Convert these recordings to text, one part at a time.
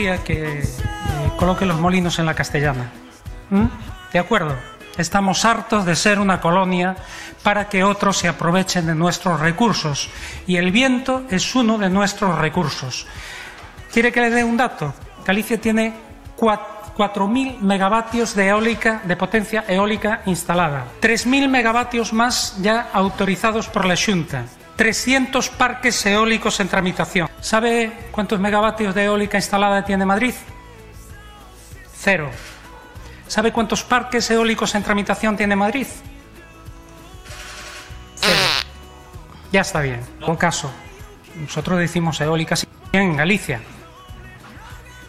que eh, coloque los molinos en la castellana. ¿Mm? ¿De acuerdo? Estamos hartos de ser una colonia para que otros se aprovechen de nuestros recursos. Y el viento es uno de nuestros recursos. ¿Quiere que le dé un dato? Galicia tiene 4.000 megavatios de eólica, de potencia eólica instalada. 3.000 megavatios más ya autorizados por la Junta. 300 parques eólicos en tramitación. ¿Sabe cuántos megavatios de eólica instalada tiene Madrid? Cero. ¿Sabe cuántos parques eólicos en tramitación tiene Madrid? Cero. Ya está bien. Por caso, nosotros decimos eólicas en Galicia,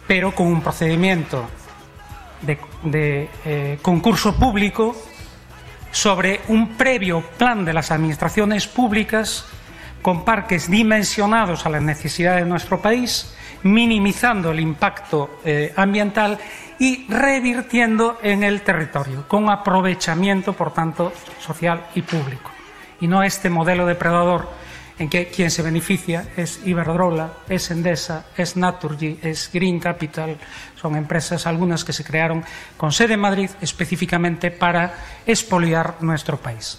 pero con un procedimiento de, de eh, concurso público sobre un previo plan de las administraciones públicas con parques dimensionados a las necesidades de nuestro país, minimizando el impacto eh, ambiental y revirtiendo en el territorio, con aprovechamiento, por tanto, social y público. Y no este modelo depredador en que quien se beneficia es Iberdrola, es Endesa, es Naturgy, es Green Capital. Son empresas algunas que se crearon con sede en Madrid específicamente para expoliar nuestro país.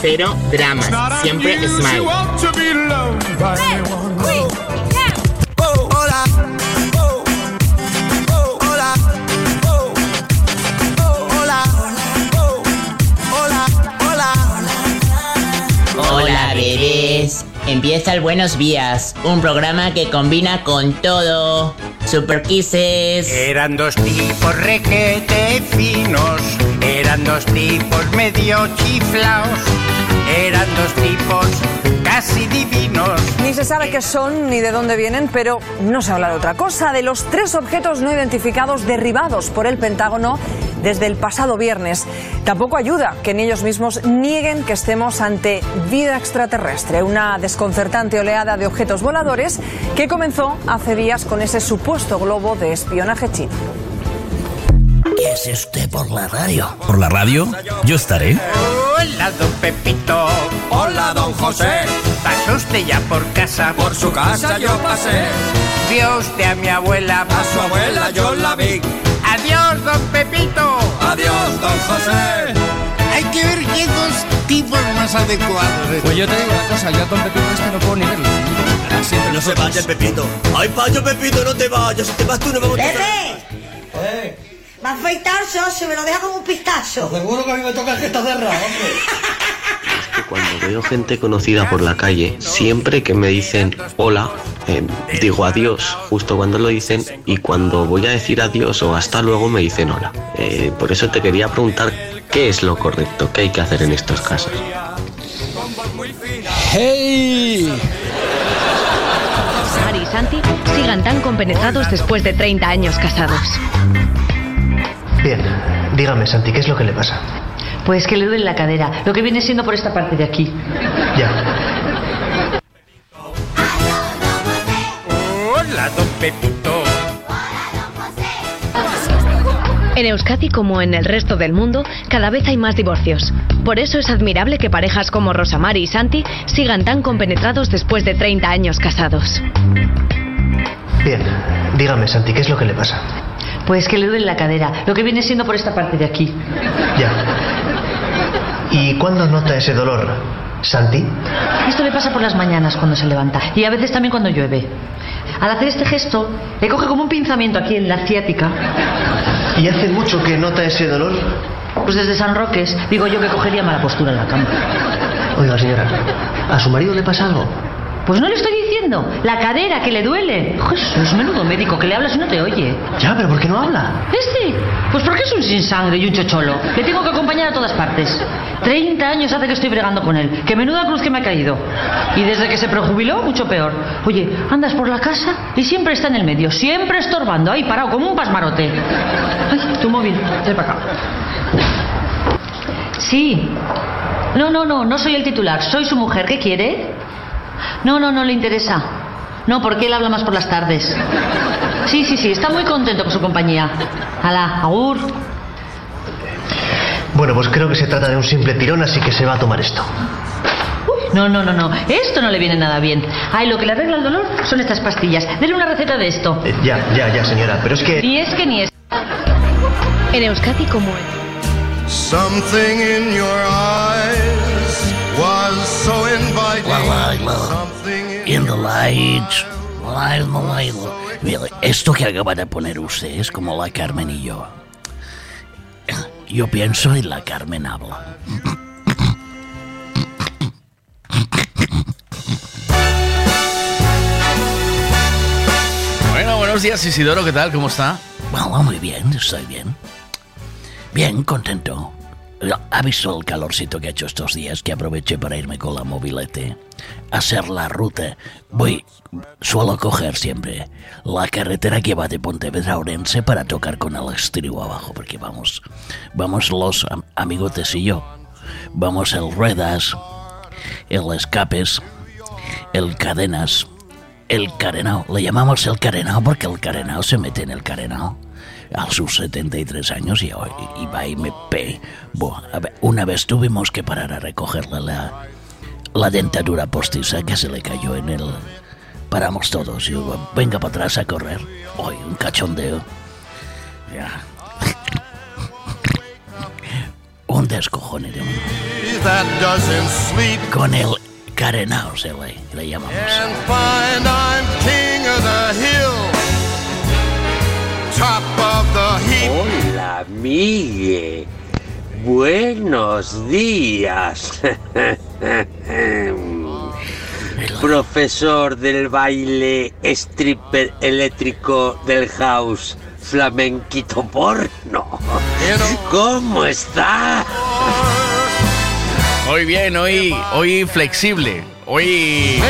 Cero dramas, siempre smile. Hola, bebés. Empieza el Buenos Días, un programa que combina con todo. Super Kisses. Eran dos tipos requete finos, eran dos tipos medio chiflaos, eran dos tipos casi divinos. Ni se sabe qué son ni de dónde vienen, pero no se habla de otra cosa, de los tres objetos no identificados derribados por el Pentágono desde el pasado viernes. Tampoco ayuda que ni ellos mismos nieguen que estemos ante vida extraterrestre, una desconcertante oleada de objetos voladores que comenzó hace días con ese supuesto globo de espionaje chino. ¿Qué es usted por la radio? ¿Por la radio? Yo estaré. Hola, don Pepito. Hola, don José. ¿Pasó usted ya por casa? Por su casa yo pasé. Vio usted a mi abuela. A su abuela yo la vi. Adiós, don Pepito. Adiós, don José. Hay que ver qué dos tipos más adecuados. Pues yo te digo una cosa, yo a don Pepito este no puedo ni verlo. Siempre no se vaya, Pepito. Ay, payo, Pepito, no te vayas. Si te vas tú, no vamos a ¡Pepe! ¿Eh? Va a afeitar socio, me lo deja como un pistacho. Seguro que a mí me toca el gesto de ra, hombre. Es que cuando veo gente conocida por la calle, siempre que me dicen hola, eh, digo adiós, justo cuando lo dicen, y cuando voy a decir adiós o hasta luego me dicen hola. Eh, por eso te quería preguntar qué es lo correcto, qué hay que hacer en estos casos. ¡Hey! Sari y Santi sigan tan compenetrados después de 30 años casados. Bien, dígame, Santi, ¿qué es lo que le pasa? Pues que le duele la cadera, lo que viene siendo por esta parte de aquí. Ya. Hola, don Pepito. En Euskadi, como en el resto del mundo, cada vez hay más divorcios. Por eso es admirable que parejas como Rosamari y Santi sigan tan compenetrados después de 30 años casados. Bien, dígame, Santi, ¿qué es lo que le pasa? Pues que le duele la cadera, lo que viene siendo por esta parte de aquí. Ya. ¿Y cuándo nota ese dolor, Santi? Esto le pasa por las mañanas cuando se levanta y a veces también cuando llueve. Al hacer este gesto, le coge como un pinzamiento aquí en la ciática. ¿Y hace mucho que nota ese dolor? Pues desde San Roques, digo yo que cogería mala postura en la cama. Oiga, señora, ¿a su marido le pasa algo? Pues no le estoy diciendo. La cadera que le duele. Jesús, menudo médico que le hablas y no te oye. Ya, pero ¿por qué no habla? ¿Este? Pues porque es un sin sangre y un chocholo. Le tengo que acompañar a todas partes. 30 años hace que estoy bregando con él. Que menuda cruz que me ha caído. Y desde que se prejubiló, mucho peor. Oye, andas por la casa y siempre está en el medio. Siempre estorbando. Ahí parado como un pasmarote. Ay, tu móvil. Ven para acá. Sí. No, no, no, no soy el titular. Soy su mujer. ¿Qué quiere? No, no, no le interesa. No, porque él habla más por las tardes. Sí, sí, sí, está muy contento con su compañía. Alá, agur. Bueno, pues creo que se trata de un simple tirón, así que se va a tomar esto. No, no, no, no. Esto no le viene nada bien. Ay, lo que le arregla el dolor son estas pastillas. Dele una receta de esto. Eh, ya, ya, ya, señora, pero es que... Ni es que ni es. En Euskadi como en... Something in your eyes inviting. In the lights, light esto que acaba de poner usted es como la Carmen y yo. Yo pienso y la Carmen habla. Bueno, buenos días Isidoro, ¿qué tal? ¿Cómo está? Bueno, muy bien, estoy bien. Bien, contento. ¿Ha visto el calorcito que ha hecho estos días? Que aproveché para irme con la mobilete hacer la ruta. Voy, suelo coger siempre la carretera que va de Pontevedra a Orense para tocar con el estribo abajo, porque vamos, vamos los am- amigotes y yo. Vamos el Ruedas, el Escapes, el Cadenas, el Carenao. Le llamamos el Carenao porque el Carenao se mete en el Carenao a sus 73 años y, hoy- y va y me pe. Ver, una vez tuvimos que parar a recogerle la, la dentadura postiza que se le cayó en el... Paramos todos y yo, venga para atrás a correr. Hoy, un cachondeo. Ya. un descojone de un... That doesn't sleep Con el carenao se le, le llamamos. and find I'm king of the hill, top. Hola, Migue. Buenos días. Profesor del baile stripper eléctrico del house flamenquito porno. ¿Cómo está? Hoy bien, hoy, hoy flexible. Hoy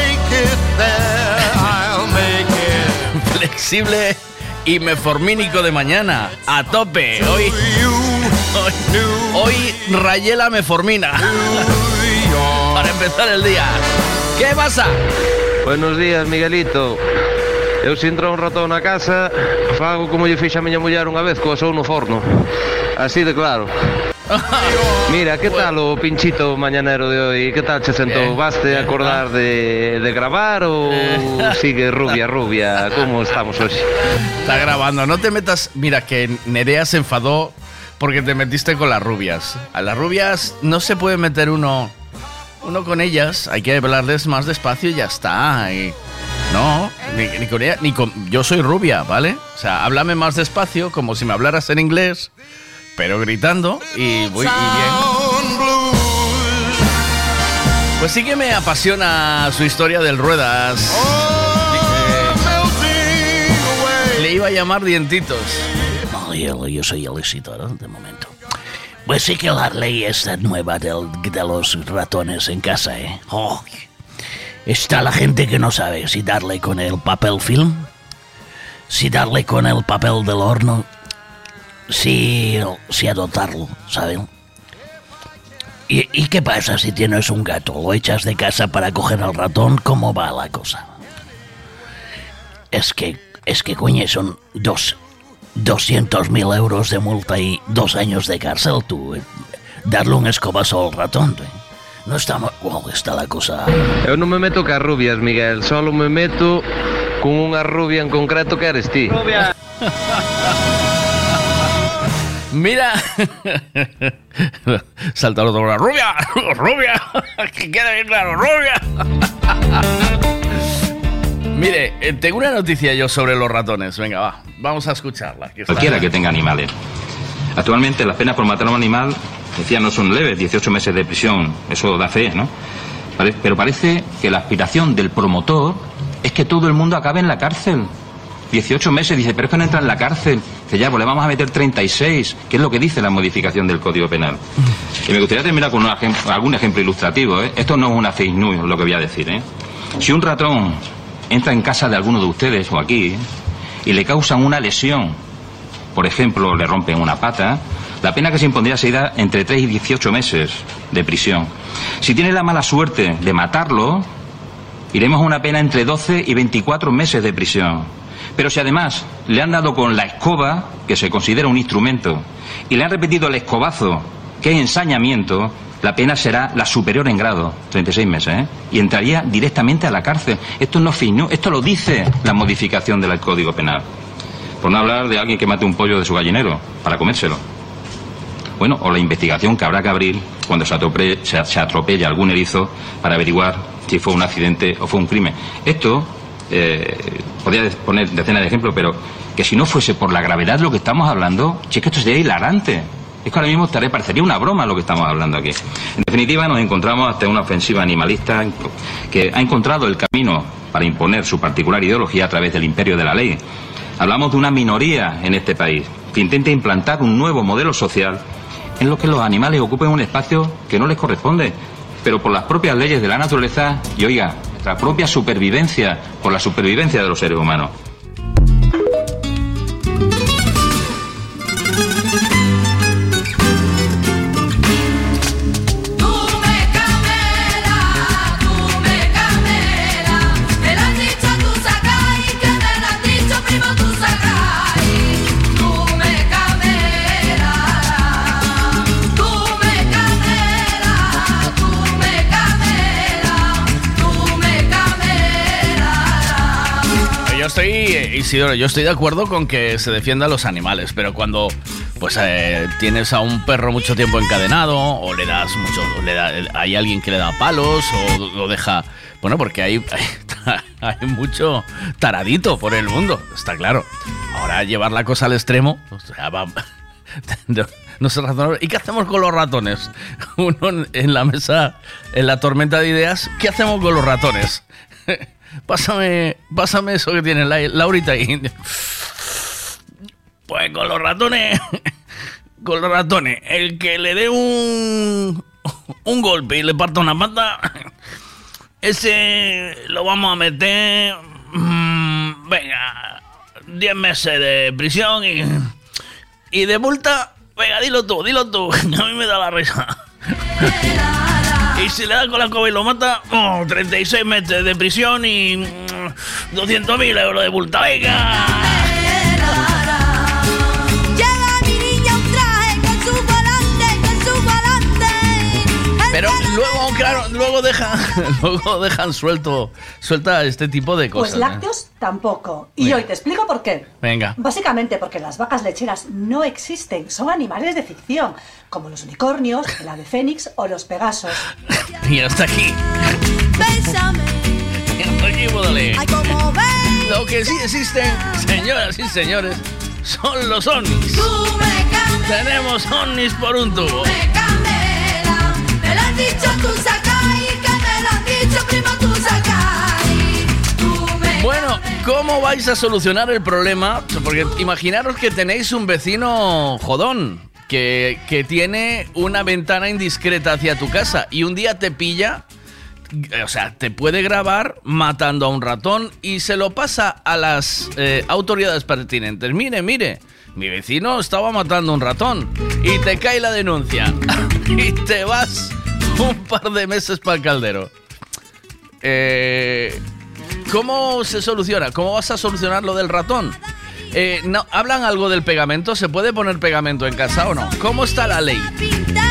flexible y meformínico de mañana. A tope. Hoy, hoy, rayé la meformina. Para empezar el día. ¿Qué pasa? Buenos días, Miguelito. Eu se entra un ratón na casa, fago como lle fixa a miña muller unha vez co asou no forno. Así de claro. Mira, que tal o pinchito mañanero de hoy? Que tal che sentou? Vaste acordar de, de gravar ou sigue rubia, rubia? Como estamos hoxe? Está grabando. No te metas. Mira, que Nerea se enfadó porque te metiste con las rubias. A las rubias no se puede meter uno. Uno con ellas. Hay que hablarles más despacio y ya está. Y no, ni, ni con ella, ni con. Yo soy rubia, ¿vale? O sea, háblame más despacio, como si me hablaras en inglés, pero gritando y voy y bien. Pues sí que me apasiona su historia del ruedas. Eh, le iba a llamar dientitos. No, yo, yo soy el Isidoro de momento. Pues sí que la ley esta nueva del- de los ratones en casa, ¿eh? Oh, está la gente que no sabe si darle con el papel film, si darle con el papel del horno, si, si adoptarlo, ¿saben? ¿Y, y qué pasa si tienes un gato? ¿Lo echas de casa para coger al ratón? ¿Cómo va la cosa? Es que, es que, coño, son dos, 200.000 euros de multa y dos años de cárcel, tú. eh, Darle un escobazo al ratón, eh. No estamos... Wow, está la cosa... Eu non me meto cas rubias, Miguel, solo me meto con unha rubia en concreto que eres ti. Mira. Salta el otro. ¡Rubia! ¡Rubia! ¡Que quede bien claro! ¡Rubia! Mire, eh, tengo una noticia yo sobre los ratones. Venga, va. Vamos a escucharla. que está- Cualquiera que tenga animales. Actualmente las penas por matar a un animal, decía, no son leves, 18 meses de prisión, eso da fe, ¿no? Pero parece que la aspiración del promotor es que todo el mundo acabe en la cárcel. 18 meses, dice, pero es que no entra en la cárcel. Dice, ya, pues le vamos a meter 36, que es lo que dice la modificación del Código Penal. Y me gustaría terminar con ejem- algún ejemplo ilustrativo. ¿eh? Esto no es una fake news lo que voy a decir. ¿eh? Si un ratón entra en casa de alguno de ustedes o aquí y le causan una lesión, por ejemplo, le rompen una pata, la pena que se impondría sería entre 3 y 18 meses de prisión. Si tiene la mala suerte de matarlo, iremos a una pena entre 12 y 24 meses de prisión. Pero si además le han dado con la escoba, que se considera un instrumento, y le han repetido el escobazo, que es ensañamiento, la pena será la superior en grado, 36 meses, ¿eh? y entraría directamente a la cárcel. Esto no es esto lo dice la modificación del Código Penal. Por no hablar de alguien que mate un pollo de su gallinero para comérselo. Bueno, o la investigación que habrá que abrir cuando se, atrope- se- se atropella algún erizo para averiguar si fue un accidente o fue un crimen. Esto, eh, podría poner decenas de ejemplos, pero que si no fuese por la gravedad de lo que estamos hablando, es que esto sería hilarante. Es que ahora mismo parecería una broma lo que estamos hablando aquí. En definitiva, nos encontramos ante una ofensiva animalista que ha encontrado el camino para imponer su particular ideología a través del imperio de la ley. Hablamos de una minoría en este país que intenta implantar un nuevo modelo social en lo que los animales ocupen un espacio que no les corresponde, pero por las propias leyes de la naturaleza y, oiga, nuestra propia supervivencia, por la supervivencia de los seres humanos. Estoy, eh, yo estoy de acuerdo con que se defiendan los animales, pero cuando pues eh, tienes a un perro mucho tiempo encadenado o le das mucho, le da- hay alguien que le da palos o lo deja, bueno, porque hay, hay, mucho taradito por el mundo, está claro. Ahora llevar la cosa al extremo, o sea, va- no, sé razonable. ¿Y qué hacemos con los ratones? Uno en la mesa, en la tormenta de ideas, ¿qué hacemos con los ratones? Pásame, pásame eso que tiene la, Laurita ahí. Pues con los ratones, con los ratones, el que le dé un, un golpe y le parta una pata, ese lo vamos a meter, mm, venga, 10 meses de prisión y, y de multa, venga, dilo tú, dilo tú, a mí me da la risa. Y si le da con la escoba y lo mata, oh, 36 meses de prisión y mm, 200.000 euros de multa. ¡Venga! Pero luego, claro, luego dejan, luego dejan suelto, suelta este tipo de Pues cosas. ¿eh? lácteos tampoco. Y Venga. hoy te explico por qué. Venga. Básicamente porque las vacas lecheras no existen, son animales de ficción, como los unicornios, el ave fénix o los pegasos. Y hasta aquí. Bésame. Lo que sí existen, señoras y señores, son los ovnis. Tú me cameras, Tenemos ovnis por un tubo. me cameras. Me lo has dicho tú Sakai, que me lo has dicho primo tú Sakai. Tú me Bueno, ¿cómo vais a solucionar el problema? Porque imaginaros que tenéis un vecino jodón que, que tiene una ventana indiscreta hacia tu casa y un día te pilla, eh, o sea, te puede grabar matando a un ratón y se lo pasa a las eh, autoridades pertinentes. Mire, mire, mi vecino estaba matando a un ratón y te cae la denuncia y te vas un par de meses para el caldero. Eh, ¿Cómo se soluciona? ¿Cómo vas a solucionar lo del ratón? Eh, no, ¿Hablan algo del pegamento? ¿Se puede poner pegamento en casa o no? ¿Cómo está la ley?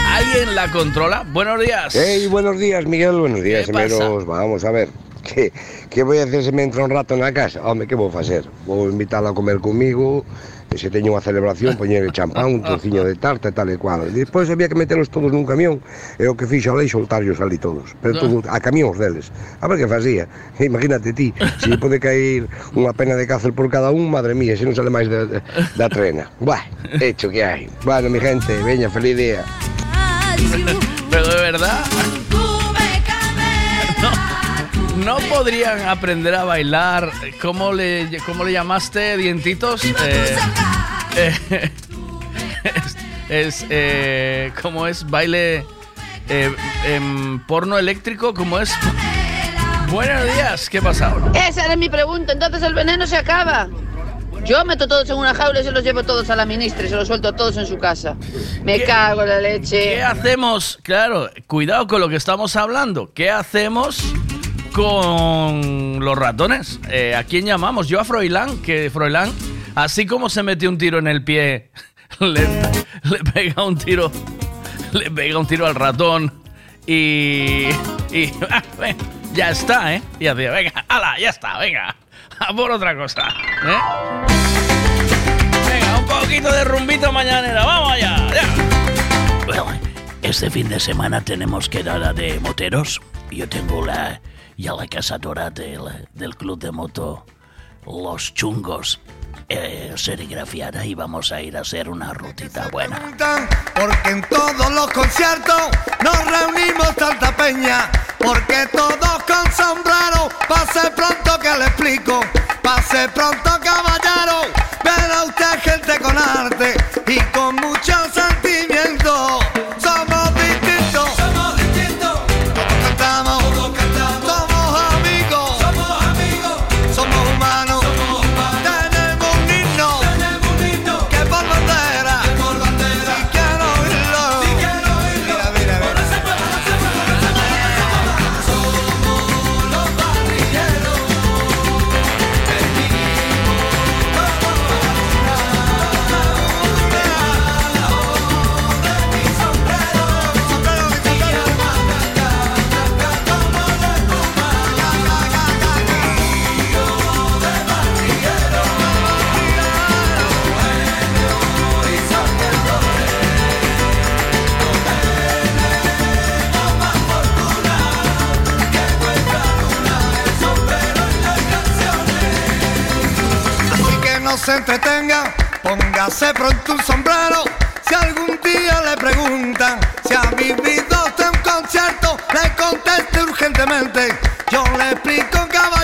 ¿Alguien la controla? Buenos días. Hey, buenos días, Miguel, buenos días, ¿Qué semeros. Vamos a ver, que, que voy a hacer se me entra un rato na casa? Home, que vou facer? Vou invitala a comer comigo, e se teño unha celebración, poñer champán, un trociño de tarta e tal e cual. E despois había que metelos todos nun camión, e o que fixo a lei soltarlos ali todos, pero todo, a camións deles. A ver que facía. Imagínate ti, se lle pode caer unha pena de cárcel por cada un, madre mía, se non sale máis de, de, da trena. Buah, hecho que hai. Bueno, mi gente, veña, feliz día. Pero de verdad. No podrían aprender a bailar. ¿Cómo le, cómo le llamaste? ¿Dientitos? Eh, eh, es, es, eh, ¿Cómo es? ¿Baile eh, porno eléctrico? ¿Cómo es? Buenos días, ¿qué pasa ahora? Esa era mi pregunta, entonces el veneno se acaba. Yo meto todos en una jaula y se los llevo todos a la ministra y se los suelto todos en su casa. Me cago en la leche. ¿Qué hacemos? Claro, cuidado con lo que estamos hablando. ¿Qué hacemos con los ratones? Eh, ¿A quién llamamos? Yo a Froilán, que Froilán, así como se metió un tiro en el pie, le, pega un tiro, le pega un tiro al ratón y, y ya está, ¿eh? Y así, venga, ala, ya está, venga, a por otra cosa, ¿eh? Venga, un poquito de rumbito mañanera, vamos allá. Bueno, este fin de semana tenemos quedada de moteros. Yo tengo la, ya la cazadora del, del club de moto Los Chungos eh, serigrafiada y vamos a ir a hacer una rutita buena. Porque en todos los conciertos nos reunimos tanta peña. Porque todos con sombrero, pase pronto que le explico. Pase pronto caballero, verá usted gente con arte y con mucho sentimiento. Se entretenga, póngase pronto un sombrero. Si algún día le preguntan si ha vivido usted un concierto, le conteste urgentemente. Yo le explico, caballero,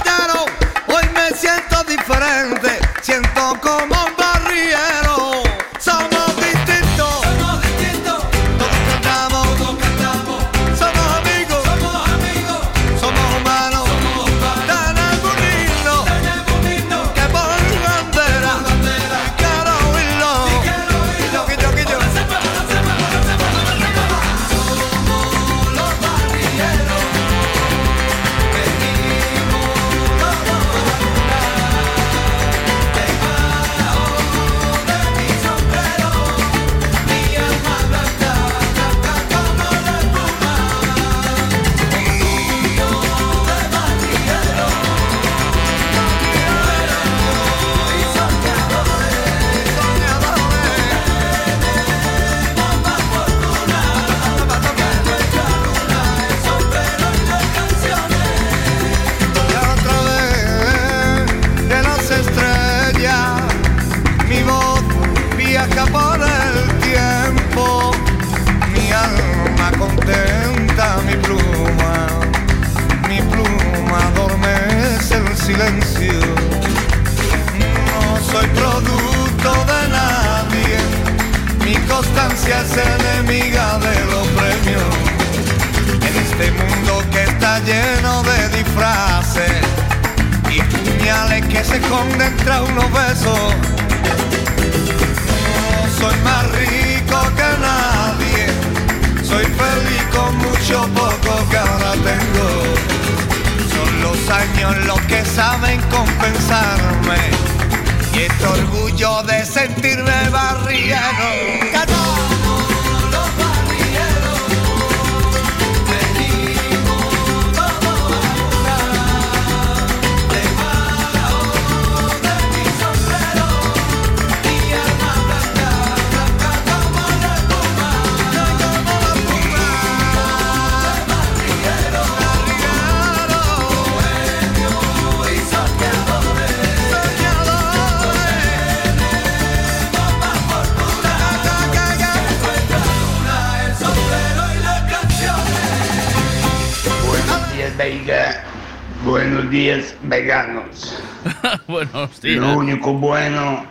Buenos Lo único bueno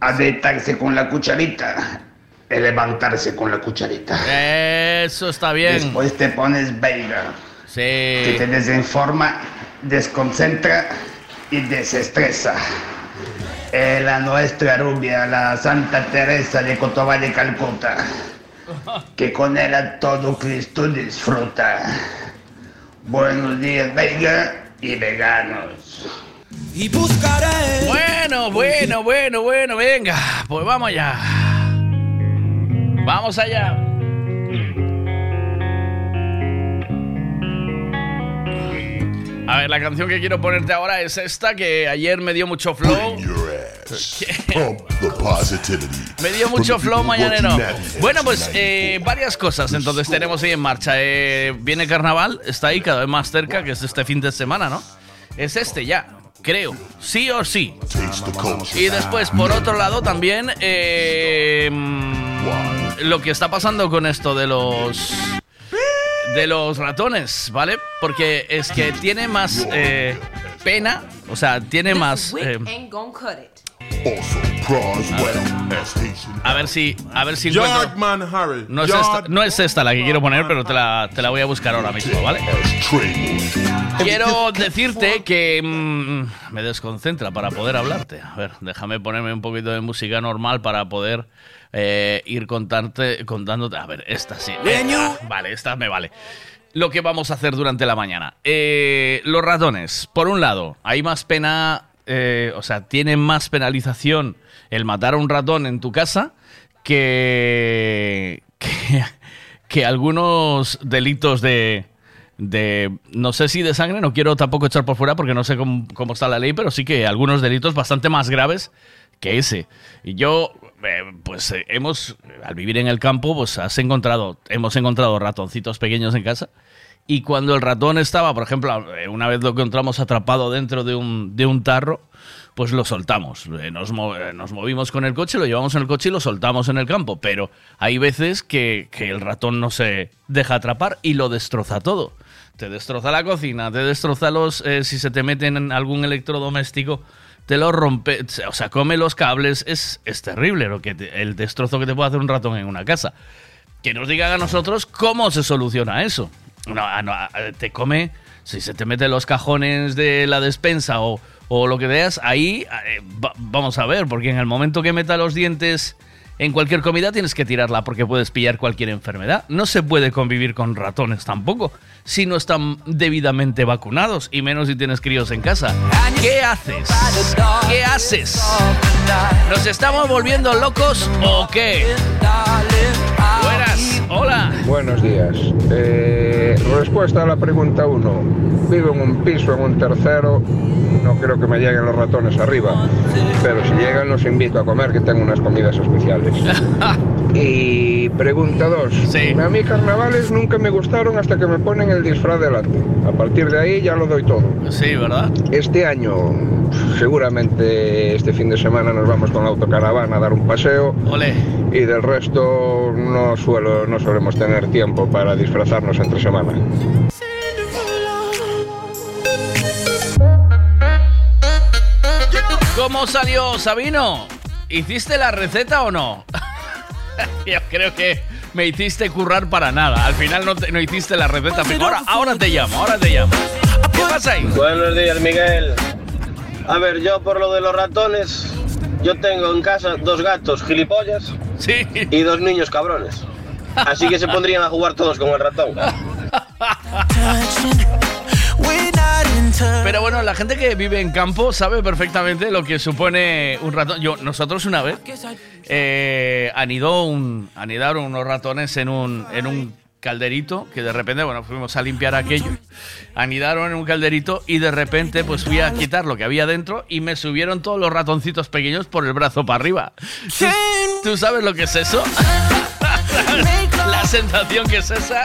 a deitarse con la cucharita es levantarse con la cucharita. Eso está bien. Después te pones belga, Sí. que te desinforma, desconcentra y desestresa. Es la nuestra rubia, la Santa Teresa de Cotobá de Calcuta, que con ella todo Cristo disfruta. Buenos días, belga y veganos. Y buscaré. Bueno, bueno, bueno, bueno, venga, pues vamos allá. Vamos allá. A ver, la canción que quiero ponerte ahora es esta que ayer me dio mucho flow. Pump the positivity. Me dio mucho flow mañanero. Bueno, pues eh, varias cosas entonces tenemos ahí en marcha. Eh, viene carnaval, está ahí cada vez más cerca, que es este fin de semana, ¿no? Es este ya, creo. Sí o sí. Y después, por otro lado, también eh, mm, lo que está pasando con esto de los de los ratones, ¿vale? Porque es que tiene más eh, pena, o sea, tiene más. eh, a ver si, a ver si Harry. No es, esta, no es esta la que quiero poner, pero te la, te la voy a buscar ahora mismo, ¿vale? Quiero decirte que mm, me desconcentra para poder hablarte. A ver, déjame ponerme un poquito de música normal para poder eh, ir contarte, contándote. A ver, esta sí. Esta, vale, esta me vale. Lo que vamos a hacer durante la mañana. Eh, los ratones, por un lado, hay más pena, eh, o sea, tiene más penalización el matar a un ratón en tu casa que, que, algunos delitos de, de, no sé si de sangre, no quiero tampoco echar por fuera porque no sé cómo, cómo está la ley, pero sí que algunos delitos bastante más graves que ese. Y yo, eh, pues eh, hemos, al vivir en el campo, pues has encontrado, hemos encontrado ratoncitos pequeños en casa. Y cuando el ratón estaba, por ejemplo, una vez lo encontramos atrapado dentro de un, de un tarro, pues lo soltamos. Eh, Nos, eh, nos movimos con el coche, lo llevamos en el coche y lo soltamos en el campo. Pero hay veces que, que el ratón no se deja atrapar y lo destroza todo. Te destroza la cocina, te destroza los. eh, si se te meten en algún electrodoméstico, te lo rompe. O sea, come los cables. Es, es terrible lo que te- el destrozo que te puede hacer un ratón en una casa. Que nos digan a nosotros cómo se soluciona eso. No, ah, no, ah, te come, si se te mete los cajones de la despensa o, o lo que veas, ahí eh, va- vamos a ver, porque en el momento que meta los dientes en cualquier comida tienes que tirarla porque puedes pillar cualquier enfermedad. No se puede convivir con ratones tampoco si no están debidamente vacunados y menos si tienes críos en casa. ¿Qué haces? ¿Qué haces? ¿Nos estamos volviendo locos o qué? Buenas, hola. Buenos días. Eh, respuesta a la pregunta 1. Vivo en un piso, en un tercero. No creo que me lleguen los ratones arriba. Pero si llegan, los invito a comer, que tengo unas comidas especiales. y pregunta 2. A mí carnavales nunca me gustaron hasta que me ponen el disfraz delante. A partir de ahí ya lo doy todo. Sí, ¿verdad? Este año, seguramente este fin de semana nos vamos con la autocaravana a dar un paseo. Ole. Y del resto no suelo, no solemos tener tiempo para disfrazarnos entre semana. ¿Cómo salió Sabino? ¿Hiciste la receta o no? Yo creo que me hiciste currar para nada. Al final no, te- no hiciste la receta. pero Ahora, ahora te llamo, ahora te llamo. ¿Qué pasa ahí? Buenos días, Miguel. A ver, yo por lo de los ratones, yo tengo en casa dos gatos gilipollas y dos niños cabrones. Así que se pondrían a jugar todos con el ratón. Pero bueno, la gente que vive en campo sabe perfectamente lo que supone un ratón. Yo, nosotros una vez eh, anidó un, anidaron unos ratones en un, en un calderito que de repente, bueno, fuimos a limpiar aquello. Anidaron en un calderito y de repente pues fui a quitar lo que había dentro y me subieron todos los ratoncitos pequeños por el brazo para arriba. ¿Tú, tú sabes lo que es eso? Sensación que es esa.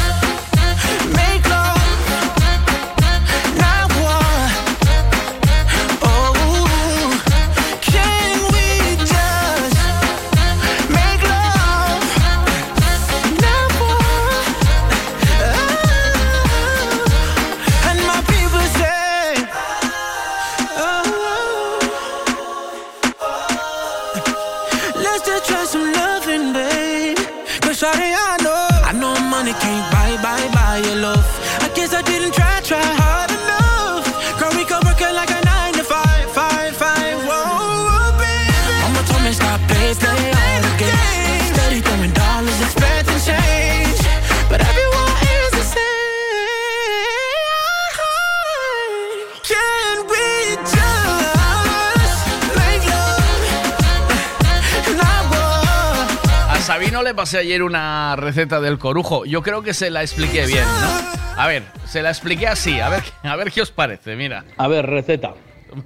le pasé ayer una receta del corujo. Yo creo que se la expliqué bien, ¿no? A ver, se la expliqué así. A ver, a ver qué os parece, mira. A ver, receta.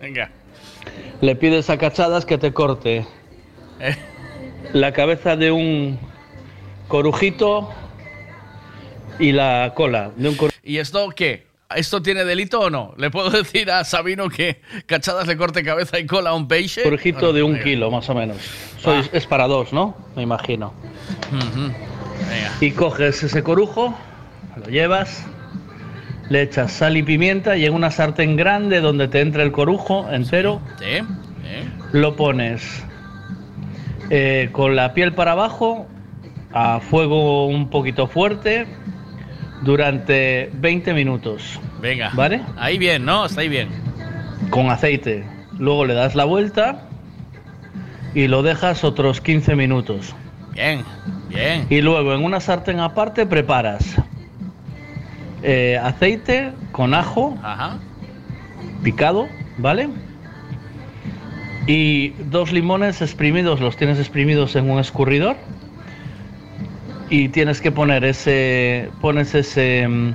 Venga. Le pides a Cachadas que te corte Eh. la cabeza de un corujito y la cola de un corujito. ¿Y esto qué? ¿Esto tiene delito o no? ¿Le puedo decir a Sabino que cachadas le corte cabeza y cola a un peixe? Corujito de un kilo, más o menos. Sois- es para dos, ¿no? Me imagino. Venga. Y coges ese corujo, lo llevas, le echas sal y pimienta y en una sartén grande donde te entre el corujo entero, Sí, sí. lo pones eh, con la piel para abajo, a fuego un poquito fuerte, durante 20 minutos, Venga. ¿vale? Ahí bien, ¿no? Está ahí bien. Con aceite. Luego le das la vuelta y lo dejas otros 15 minutos. Bien, bien. Y luego en una sartén aparte preparas eh, aceite con ajo Ajá. picado, ¿vale? Y dos limones exprimidos, los tienes exprimidos en un escurridor. Y tienes que poner ese. Pones ese. mm,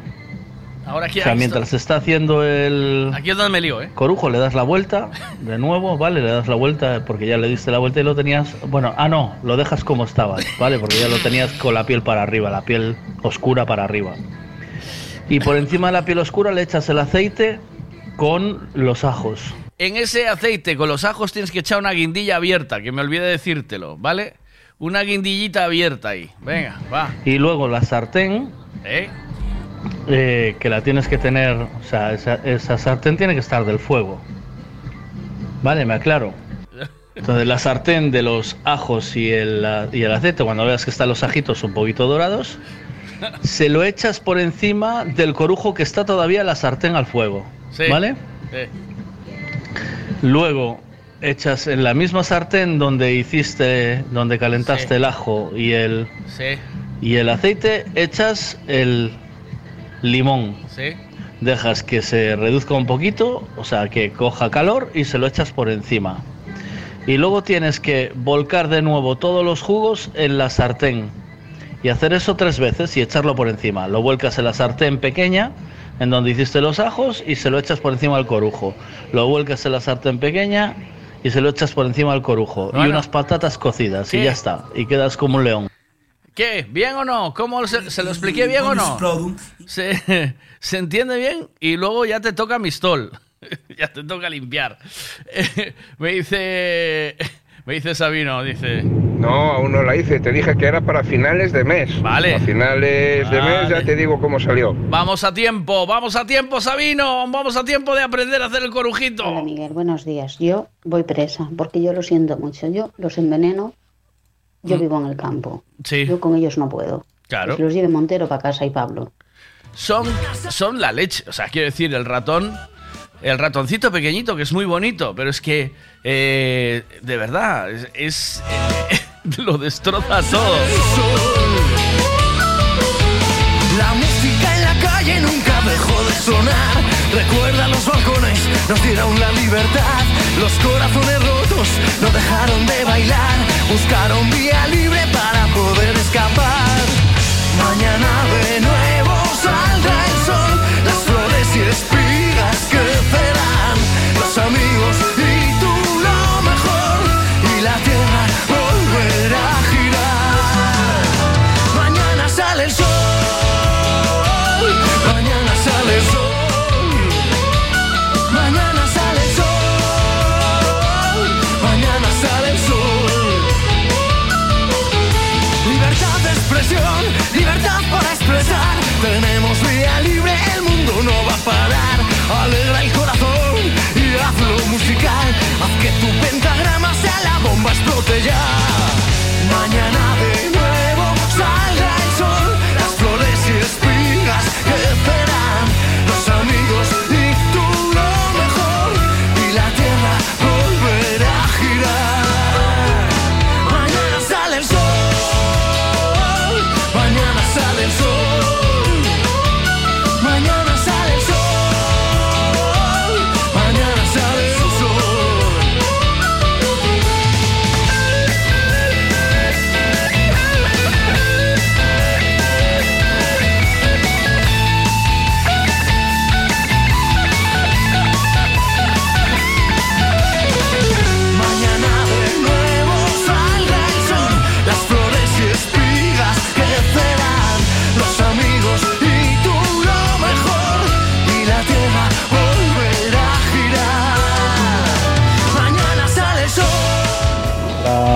Ahora aquí, O sea, mientras está- se está haciendo el aquí es donde me lío, ¿eh? corujo, le das la vuelta de nuevo, ¿vale? Le das la vuelta porque ya le diste la vuelta y lo tenías. Bueno, ah, no, lo dejas como estaba, ¿vale? Porque ya lo tenías con la piel para arriba, la piel oscura para arriba. Y por encima de la piel oscura le echas el aceite con los ajos. En ese aceite con los ajos tienes que echar una guindilla abierta, que me olvidé decírtelo, ¿vale? Una guindillita abierta ahí. Venga, va. Y luego la sartén, ¿Eh? eh, que la tienes que tener, o sea, esa, esa sartén tiene que estar del fuego. Vale, me aclaro. Entonces la sartén de los ajos y el, y el aceite, cuando veas que están los ajitos un poquito dorados, se lo echas por encima del corujo que está todavía la sartén al fuego. Sí. ¿Vale? Sí. Luego echas en la misma sartén donde hiciste, donde calentaste Sí. el ajo y el, Sí, y el aceite, echas el limón. sí. Dejas que se reduzca un poquito, o sea, que coja calor y se lo echas por encima. Y luego tienes que volcar de nuevo todos los jugos en la sartén. Y hacer eso tres veces y echarlo por encima. Lo vuelcas en la sartén pequeña, en donde hiciste los ajos, y se lo echas por encima al corujo. Lo vuelcas en la sartén pequeña y se lo echas por encima al corujo. Y unas patatas cocidas, ¿Qué? y ya está. Y quedas como un león. ¿Qué? ¿Bien o no? ¿Cómo se, se lo expliqué bien o no? ¿Se, se entiende bien? Y luego ya te toca mistol. ya te toca limpiar. me dice. Me dice Sabino, dice. No, aún no la hice. Te dije que era para finales de mes. Vale. A finales de mes ya te digo cómo salió. Vamos a tiempo, vamos a tiempo, Sabino. Vamos a tiempo de aprender a hacer el corujito. Hola Miguel, buenos días. Yo voy presa porque yo lo siento mucho. Yo los enveneno. Yo Mm. vivo en el campo. Sí. Yo con ellos no puedo. Claro. Que se los lleve Montero para casa y Pablo. Son, son la leche. O sea, quiero decir, el ratón. El ratoncito pequeñito, que es muy bonito, pero es que. eh, de verdad, es. es- lo destroza todo. La música en la calle nunca dejó de sonar. Recuerda los balcones, nos dieron la libertad. Los corazones rotos no dejaron de bailar. Buscaron vía libre para poder escapar. Tu pentagrama sea la bomba, explote ya. Mañana de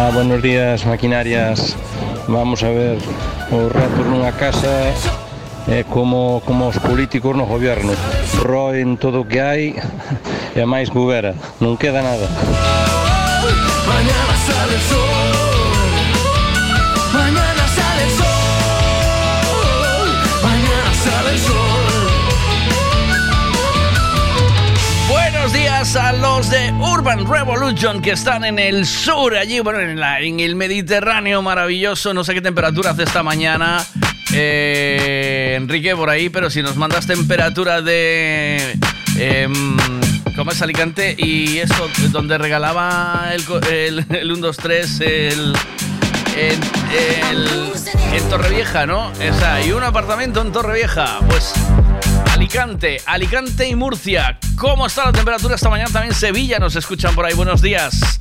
Hola, buenos días, maquinarias. Vamos a ver o retos nunha casa é como, como os políticos no goberno. Roen todo o que hai e a máis gubera. Non queda nada. Mañana sale el sol. Días a los de Urban Revolution que están en el sur, allí, bueno, en, la- el Mediterráneo maravilloso. No sé qué temperatura hace esta mañana. Eh, Enrique por ahí, pero si nos mandas temperatura de. em, ¿Cómo es Alicante? Y eso, donde regalaba el, el, el 1, 2, 3, el. En, el- en Torrevieja, ¿no? O sea, y un apartamento en Torrevieja. Pues Alicante, Alicante y Murcia. ¿Cómo está la temperatura esta mañana? También Sevilla nos escuchan por ahí. Buenos días.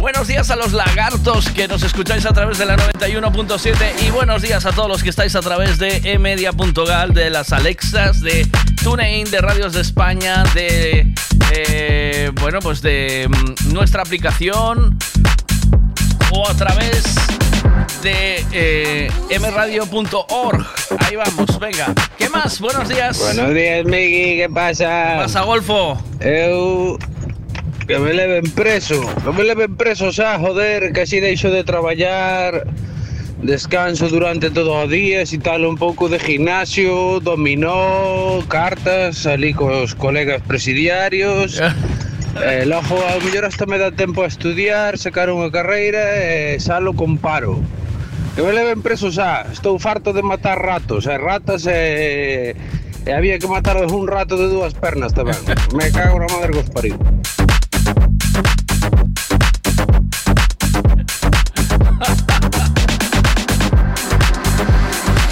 Buenos días a los lagartos que nos escucháis a través de la 91.7 y buenos días a todos los que estáis a través de emedia.gal, de las Alexas, de TuneIn, de Radios de España, de eh, bueno pues de mm, nuestra aplicación o a través de eh, mradio.org. Ahí vamos, venga. ¿Qué más? Buenos días. Buenos días, Migui, ¿qué pasa? ¿Qué pasa, Golfo? Eu que me leven preso, que me leven preso xa, joder, que así deixo de traballar, descanso durante todos os días e tal, un pouco de gimnasio, dominó, cartas, salí cos colegas presidiarios. Eh, logo, ao mellor hasta me dá tempo a estudiar, sacar unha carreira e salo con paro. Que me leven preso xa, estou farto de matar ratos, e ratas e... Había que matar un rato de dúas pernas tamén. Me cago na madre que.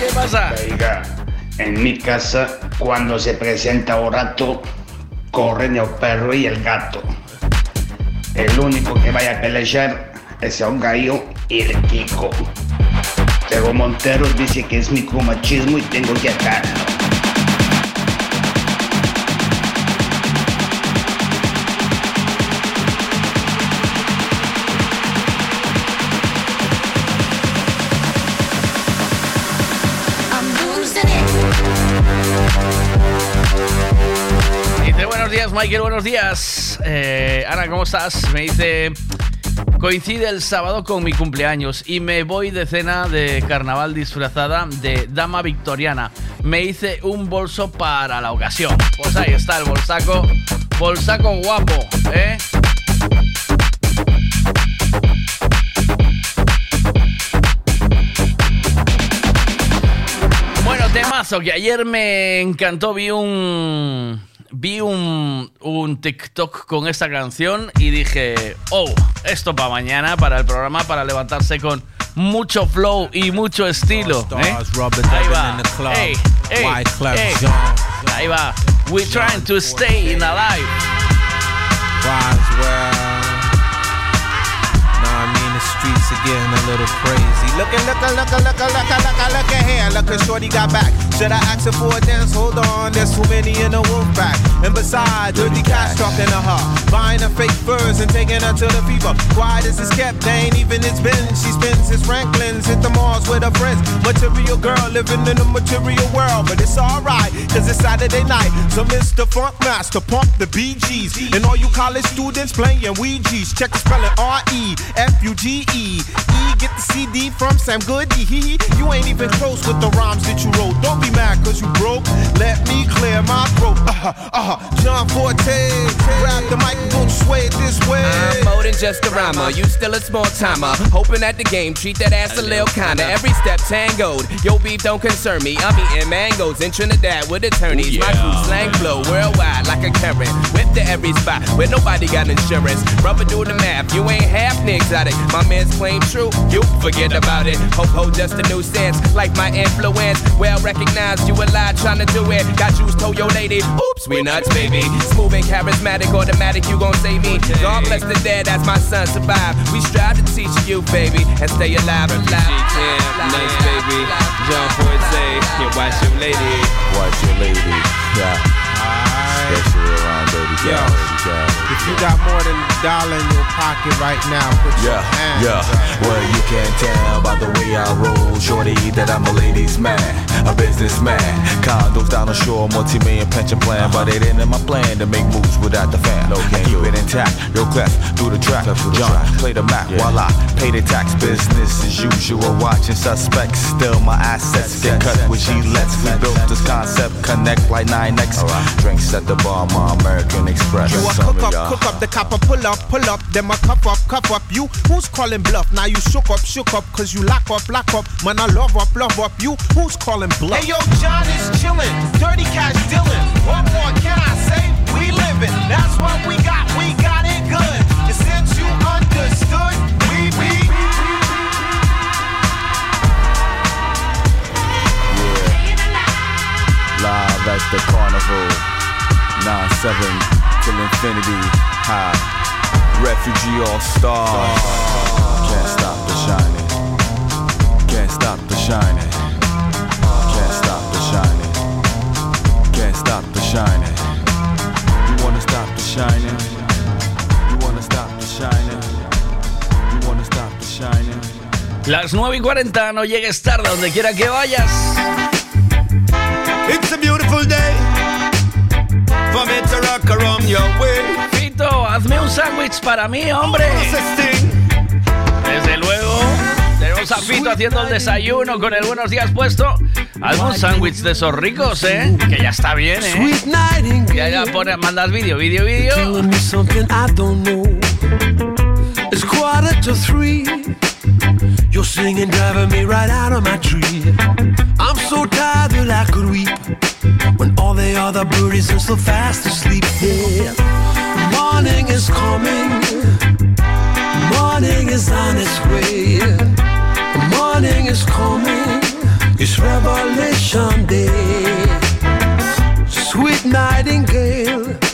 ¿Qué pasa? Oiga, en mi casa, cuando se presenta un rato, corren el perro y el gato. El único que vaya a pelear es un gallo y el Kiko. Pero Montero dice que es micromachismo y tengo que atarlo. Dice, buenos días, Michael, buenos días. Eh, Ana, ¿cómo estás? Me dice, coincide el sábado con mi cumpleaños y me voy de cena de carnaval disfrazada de dama victoriana. Me hice un bolso para la ocasión. Pues ahí está el bolsaco, bolsaco guapo, ¿eh? Bueno, temazo que ayer me encantó. Vi un, vi un, un TikTok con esta canción y dije, oh, esto para mañana, para el programa, para levantarse con mucho flow y mucho estilo. ¿eh? Ahí va. Ey, ey, Wyclef ey. Jean. Ahí va. We're trying to stay in alive. Are getting a little crazy. Looking, looking, looking, looking, looking, looking, looking here. Look at Shorty got back. Should I ask her for a dance? Hold on, there's too many in the wolf pack. And besides, dirty cash talking to her. Buying her fake furs and taking her to the fever. Quiet as it's kept, they ain't even it's been. She spends his Franklin's, hit the malls with her friends. Material girl living in a material world. But it's alright, cause it's Saturday night. So Mr. Funk Master, pump the BGs. And all you college students playing Ouija's. Check the spelling R-E, F-U-G-E. E, get the CD from Sam Goody. Hee hee. You ain't even close with the rhymes that you wrote. Don't be mad cause you broke. Let me clear my throat. Uh-huh, uh-huh. John Forte, grab the microphone, sway it this way. I'm more than just a rhymer. You still a small timer. Hoping at the game, treat that ass a little kinda. Every step tangoed. Yo, beef don't concern me. I'm eating mangoes in Trinidad with attorneys. My crew slang flow worldwide like a current. Whip to every spot where nobody got insurance. Brother, do the math. You ain't half exotic. My man's claim true. You forget about it. Ho ho, just a new sense. Like my influence. Well recognized, you a lie trying to do it. Got juice, told your lady. Oops, we nuts, baby. Smooth and charismatic, automatic, you gon' save me. God bless the dead as my son survive. We strive to teach you, baby, and stay alive. alive. nice baby. John Forte, yeah, watch your lady. Watch your lady. Yeah. Especially around dirty Yo, cow, dirty cow. if you got more than a dollar in your pocket right now, put your Yeah, hands yeah. up. Well, you can tell by the way I roll, shorty, that I'm a ladies' man, a businessman. Condos down the shore, multi-million pension plan, but it ain't in my plan to make moves without the fam. No, I keep it intact. Yo, clef through the track. John, play the Mac while I pay the tax. Business as usual, watching suspects. Still, my assets get cut with Gillettes. We built this concept, connect like 9X. Drinks at the bar, my American Express. You a Some cook up, y'all- cook up, the copper pull up, pull up, then my cup up, cup up. You who's calling bluff? Now you shook up, shook up, cause you lock up, lock up. Man, I love up, love up. You who's calling bluff? Hey yo, John is chillin', dirty cash dealin'. What more can I say? We livin', that's what we got, we got it good. And since you understood, we we. Live at the carnival. 9-7 till infinity. High. Refugee all stars. Can't stop the shining. Can't stop the shining. Can't stop the shining. Can't stop the shining. You wanna stop the shining? You wanna stop the shining? You wanna stop the shining? Las 9 y 40, no llegues tarde donde quiera que vayas. It's a beautiful day for me to rock around your way. Fito, hazme un sándwich para mí, hombre. Desde luego, tenemos a Fito haciendo el desayuno con el buenos días puesto. Hazme un sándwich de esos ricos, ¿eh? Que ya está bien, ¿eh? Ya, ya, pone, mandas vídeo, vídeo, vídeo. You're singing, driving me right out of my tree. I'm so tired that I could weep when all the other birdies are so fast asleep. Yeah. Morning is coming. Morning is on its way. Morning is coming. It's Revelation Day. Sweet nightingale.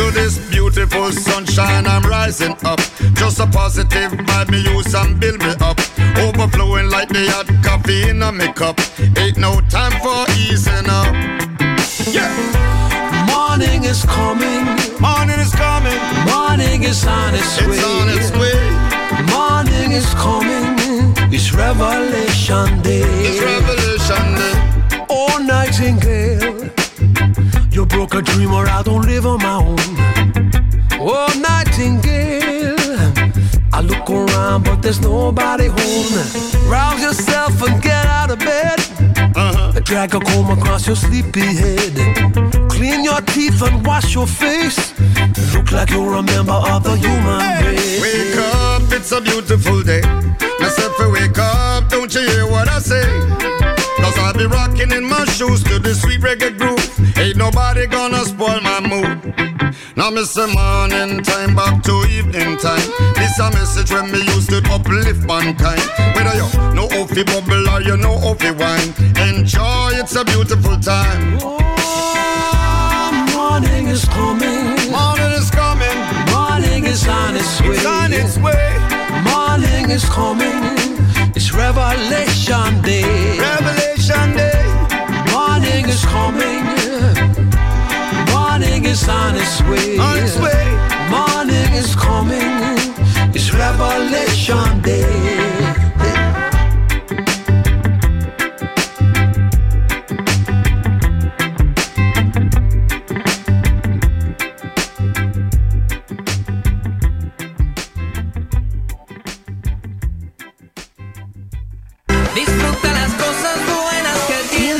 To this beautiful sunshine, I'm rising up. Just a positive vibe, me use and build me up. Overflowing like the hot coffee in a cup. Ain't no time for easing up. Yeah. Morning is coming. Morning is coming. Morning is on its way. It's on its way. Morning is coming. It's Revelation Day. It's Revelation Day. Oh, Nightingale. You broke a dream or I don't live on my own. There's nobody home. Rouse yourself and get out of bed. Uh-huh. Drag a comb across your sleepy head. Clean your teeth and wash your face. Look like you're a member of the human race. Wake up, it's a beautiful day. Myself, wake up, don't you hear what I say? Cause I'll be rocking in my shoes to the sweet reggae groove. Ain't nobody gonna spoil. Now me say morning time back to evening time. This a message when me used to uplift mankind. Whether you know how fi bubble or you know how fi wine, enjoy it's a beautiful time. Oh, morning is coming. Morning is coming. Morning is on its way. It's on its way. Morning is coming. It's Revelation Day. Revelation Day. Morning is coming. Is on its way. On its way. Morning is coming. It's Revelation Day.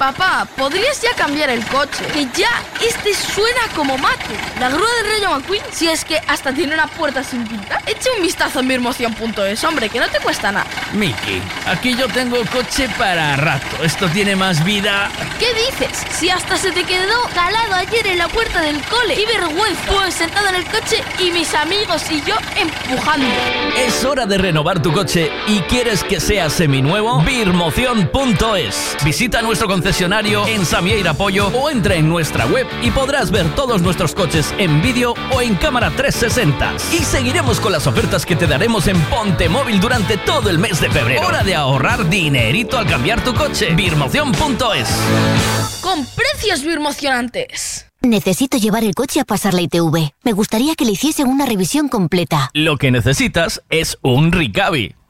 Papá, ¿podrías ya cambiar el coche? Que ya este suena como mate. La grúa del Rayo McQueen, si es que hasta tiene una puerta sin pintar. Echa un vistazo en mirmoción.es, hombre, que no te cuesta nada. Miki, aquí yo tengo coche para rato. Esto tiene más vida. ¿Qué dices? Si hasta se te quedó calado ayer en la puerta del cole. ¡Qué vergüenza! Pues sentado en el coche y mis amigos y yo empujando. Es hora de renovar tu coche y quieres que sea seminuevo. Birmoción.es. Visita nuestro concesionario en Samieira Pollo o entra en nuestra web y podrás ver todos nuestros coches en vídeo o en cámara 360. Y seguiremos con las ofertas que te daremos en Ponte Móvil durante todo el mes de febrero. Hora de ahorrar dinerito al cambiar tu coche. Birmoción.es. Con precios birmocionantes. Necesito llevar el coche a pasar la ITV. Me gustaría que le hiciesen una revisión completa. Lo que necesitas es un Ricavi.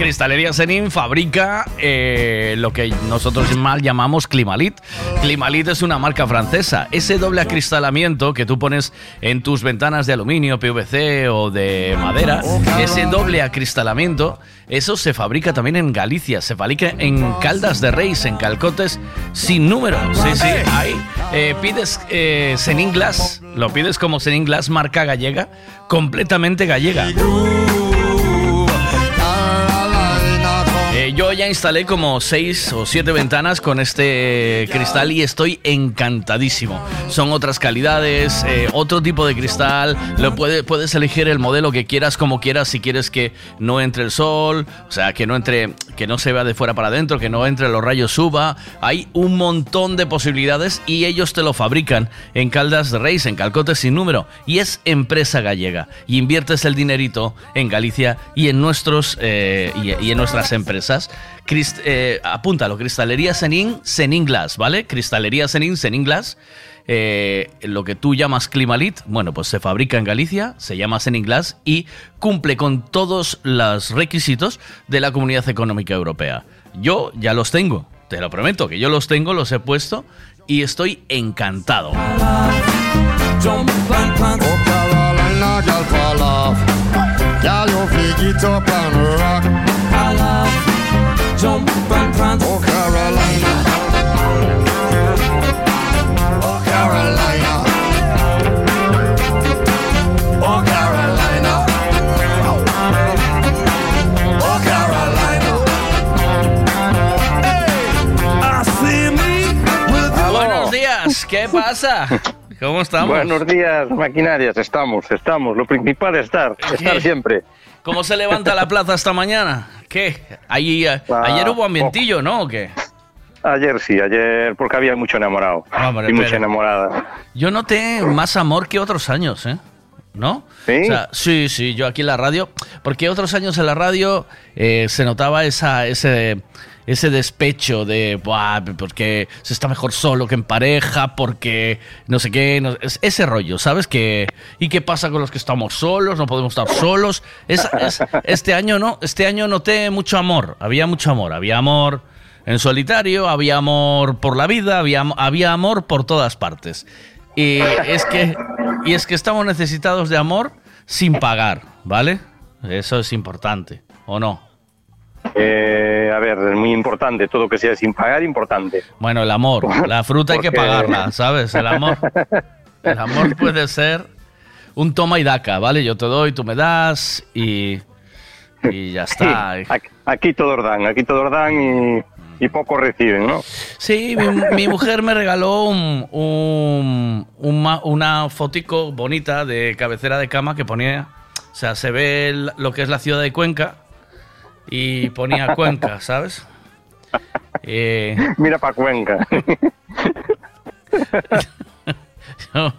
Cristalería Senin fabrica eh, lo que nosotros mal llamamos Climalit. Climalit es una marca francesa. Ese doble acristalamiento que tú pones en tus ventanas de aluminio, PVC o de madera, ese doble acristalamiento, eso se fabrica también en Galicia. Se fabrica en Caldas de Reis, en Calcotes sin número. Sí, sí, ahí. Eh, pides eh, Senin Glass, lo pides como Senin Glass marca gallega, completamente gallega. Eh, ya instalé como seis o siete ventanas con este cristal y estoy encantadísimo. Son otras calidades, eh, otro tipo de cristal. Lo puede- puedes elegir el modelo que quieras, como quieras. Si quieres que no entre el sol, o sea, que no entre, que no se vea de fuera para adentro, que no entre los rayos suba. Hay un montón de posibilidades y ellos te lo fabrican en Caldas de Reis, en Calcote sin número. Y es empresa gallega. Y inviertes el dinerito en Galicia y en nuestros eh, y en nuestras empresas. Crist- eh, apúntalo, Cristalería Senin, Senin Glass, ¿vale? Cristalería Senin, Senin Glass. Eh, lo que tú llamas Climalit, bueno, pues se fabrica en Galicia, se llama Senin Glass y cumple con todos los requisitos de la Comunidad Económica Europea. Yo ya los tengo, te lo prometo, que yo los tengo, los he puesto y estoy encantado. Jump and prance. Oh, Carolina. Oh, Carolina. Oh, Carolina. Oh, Carolina. Buenos días, ¿qué pasa? ¿Cómo estamos? Buenos días, maquinarias. Estamos, estamos. Lo principal es estar, estar siempre. ¿Cómo se levanta la plaza esta mañana? ¿Qué? Ahí, eh, Ah, ayer hubo ambientillo, ¿no? ¿O qué? Ayer sí, ayer porque había mucho enamorado Hombre, y mucha enamorada. Yo noté más amor que otros años, ¿eh? ¿No? ¿Sí? O sea, sí, sí, yo aquí en la radio, porque otros años en la radio eh, se notaba esa, ese, ese despecho de, "Buah, porque se está mejor solo que en pareja, porque no sé qué, no- es- ese rollo, ¿sabes? Que, ¿Y qué pasa con los que estamos solos? No podemos estar solos. Es- es- este año no, este año noté mucho amor, había mucho amor, había amor en solitario, había amor por la vida, había, había amor por todas partes. Y es que, y es que estamos necesitados de amor sin pagar, ¿vale? Eso es importante, ¿o no? Eh, a ver, es muy importante. Todo que sea sin pagar, importante. Bueno, el amor, la fruta hay que pagarla, ¿sabes? El amor, el amor puede ser un toma y daca, ¿vale? Yo te doy, tú me das y, y ya está. Aquí, aquí todos dan, aquí todos dan y, y pocos reciben, ¿no? Sí, mi, mi mujer me regaló un, un- un una fotico bonita de cabecera de cama que ponía, o sea, se ve lo que es la ciudad de Cuenca y ponía Cuenca, ¿sabes? Eh, Mira para Cuenca. yo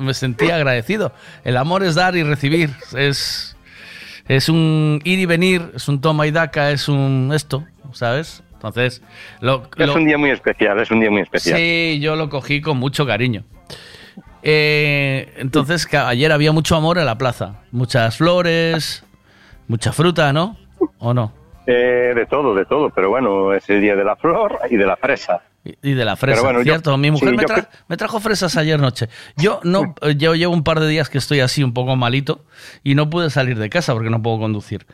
me sentía agradecido. El amor es dar y recibir, es, es un ir y venir, es un toma y daca, es un esto, ¿sabes? Entonces, lo, Es lo- un día muy especial, es un día muy especial. Sí, yo lo cogí con mucho cariño. Eh, entonces, ayer había mucho amor en la plaza. Muchas flores, mucha fruta, ¿no? ¿O no? Eh, de todo, de todo, pero bueno, es el día de la flor y de la fresa. Y de la fresa, bueno, yo- ¿cierto? Mi mujer sí, me, yo tra- cre- me trajo fresas ayer noche. Yo no, eh, yo llevo un par de días que estoy así un poco malito y no pude salir de casa porque no puedo conducir.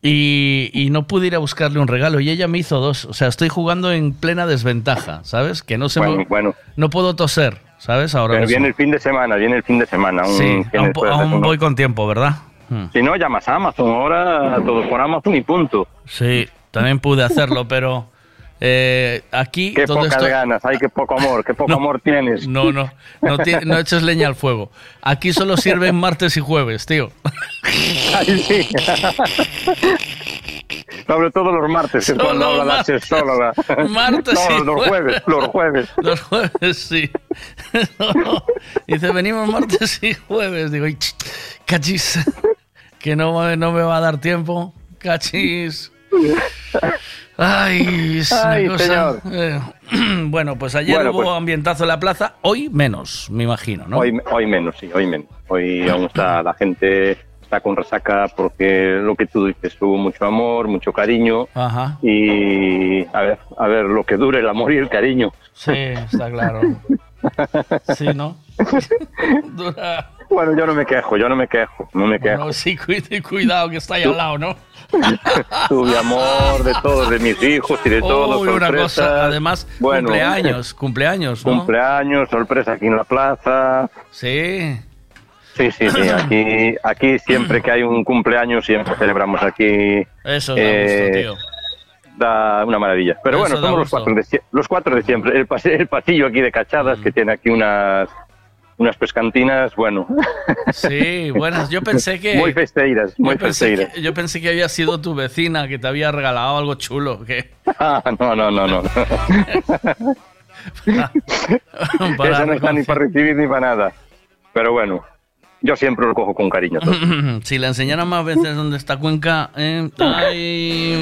Y, y no pude ir a buscarle un regalo y ella me hizo dos. O sea, estoy jugando en plena desventaja, ¿sabes? Que no se Bueno, me- bueno. no puedo toser, ¿sabes? Ahora Pero mismo. viene el fin de semana, viene el fin de semana. aún Sí, voy con tiempo, ¿verdad? Hmm. Si no, llamas a Amazon, ahora todo por Amazon y punto. Sí, también pude hacerlo, pero eh, aquí Qué donde pocas estoy- ganas, ay, qué poco amor, qué poco No, amor tienes. No, no, no, ti- no eches leña al fuego. Aquí solo sirven martes y jueves, tío. Ay, sí. Sobre todo los martes, Solo cuando habla la sexóloga. Martes no, y los jueves, los jueves. Los jueves, sí. Dice, venimos martes y jueves. Digo, "Ay, ch, cachis, que no, me- no me va a dar tiempo. Cachis. Ay, es una Ay, cosa. Eh, bueno, pues ayer Bueno, hubo pues- ambientazo en la plaza, hoy menos, me imagino, ¿no? Hoy, hoy menos, sí, hoy menos. Hoy aún está la gente está con resaca porque lo que tú dices, hubo mucho amor, mucho cariño Ajá. y a ver, a ver lo que dure el amor y el cariño. Sí, está claro. Sí, ¿no? Dura. Bueno, yo no me quejo, yo no me quejo, no me quejo. Bueno, sí, cuidado que está ahí al lado, ¿no? Tuve amor de todos, de mis hijos y de todos. Uy, una cosa, además, Bueno, cumpleaños, cumpleaños, ¿no? Cumpleaños, sorpresa aquí en la plaza. Sí. Sí, sí, sí. Aquí, aquí siempre que hay un cumpleaños, siempre celebramos aquí. Eso da Eh, gusto, tío. Da una maravilla. Pero Eso bueno, somos los cuatro, de, los cuatro de siempre. El, pase- el pasillo aquí de Cachadas, que tiene aquí unas, unas pescantinas, bueno. Sí, buenas. Yo pensé que. Muy festeiras, muy yo pensé festeiras. que, yo pensé que había sido tu vecina que te había regalado algo chulo. Que, Ah, no, no, no, no. Para Esa no está ni para recibir ni para nada. Pero bueno, yo siempre lo cojo con cariño. todo. si le enseñara más veces dónde está Cuenca. eh, ay,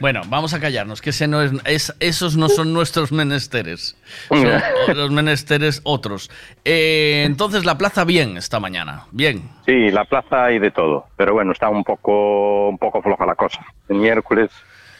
Bueno, vamos a callarnos, que ese no es, es- esos no son nuestros menesteres. Son los menesteres otros. Eh, entonces, la plaza bien esta mañana. Bien. Sí, la plaza hay de todo, pero bueno, está un poco, un poco floja la cosa. El miércoles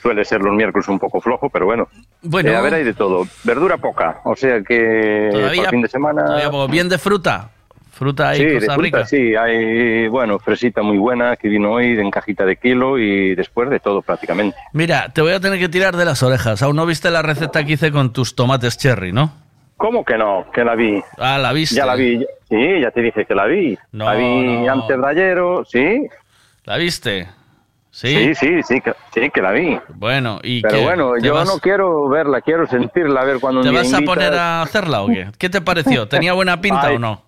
suele ser los miércoles un poco flojo, pero bueno. Bueno. Eh, a ver, hay de todo. Verdura poca, o sea que por fin de semana. Todavía. Bien de fruta. Fruta ahí, sí, de fruta, Rica. sí, hay, bueno, fresita muy buena que vino hoy en cajita de kilo y después de todo prácticamente. Mira, te voy a tener que tirar de las orejas. Aún no viste la receta que hice con tus tomates cherry, ¿no? ¿Cómo que no? Que la vi. Ah, la viste. Ya la vi, sí, ya te dije que la vi. No, la vi no. antes de ayer, ¿sí? ¿La viste? Sí. Sí, sí, sí, que, sí, que la vi. Bueno, y Pero qué? bueno, ¿Te yo vas- no quiero verla, quiero sentirla, a ver cuando ¿Te día vas a invitas. poner a hacerla o qué? ¿Qué te pareció? ¿Tenía buena pinta Ay. o no?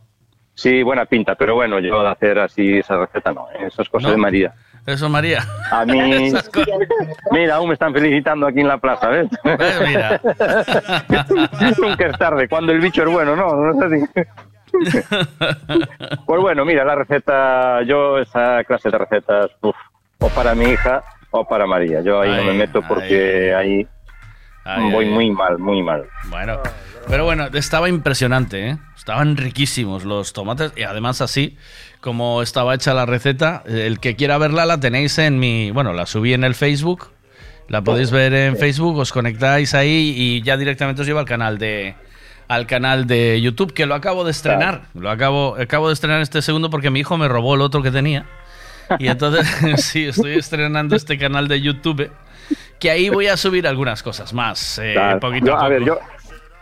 Sí, buena pinta, pero bueno, yo de hacer así esa receta no, ¿eh? eso es cosa ¿No? de María. Eso, María. A mí, mira, aún me están felicitando aquí en la plaza, ¿ves? mira. Nunca es tarde, cuando el bicho es bueno, ¿no? no es así. Pues bueno, mira, la receta, yo esa clase de recetas, uf, o para mi hija o para María. Yo ahí no me meto porque ahí Ay, voy ay, muy mal, muy mal. Bueno, pero bueno, estaba impresionante, ¿eh? Estaban riquísimos los tomates y además así como estaba hecha la receta, el que quiera verla la tenéis en mi, bueno, la subí en el Facebook, la podéis ver en Facebook, os conectáis ahí y ya directamente os lleva al canal de al canal de YouTube que lo acabo de estrenar, lo acabo acabo de estrenar este segundo porque mi hijo me robó el otro que tenía. Y entonces sí, estoy estrenando este canal de YouTube que ahí voy a subir algunas cosas más, eh, Claro. poquito Yo- a a ver, yo,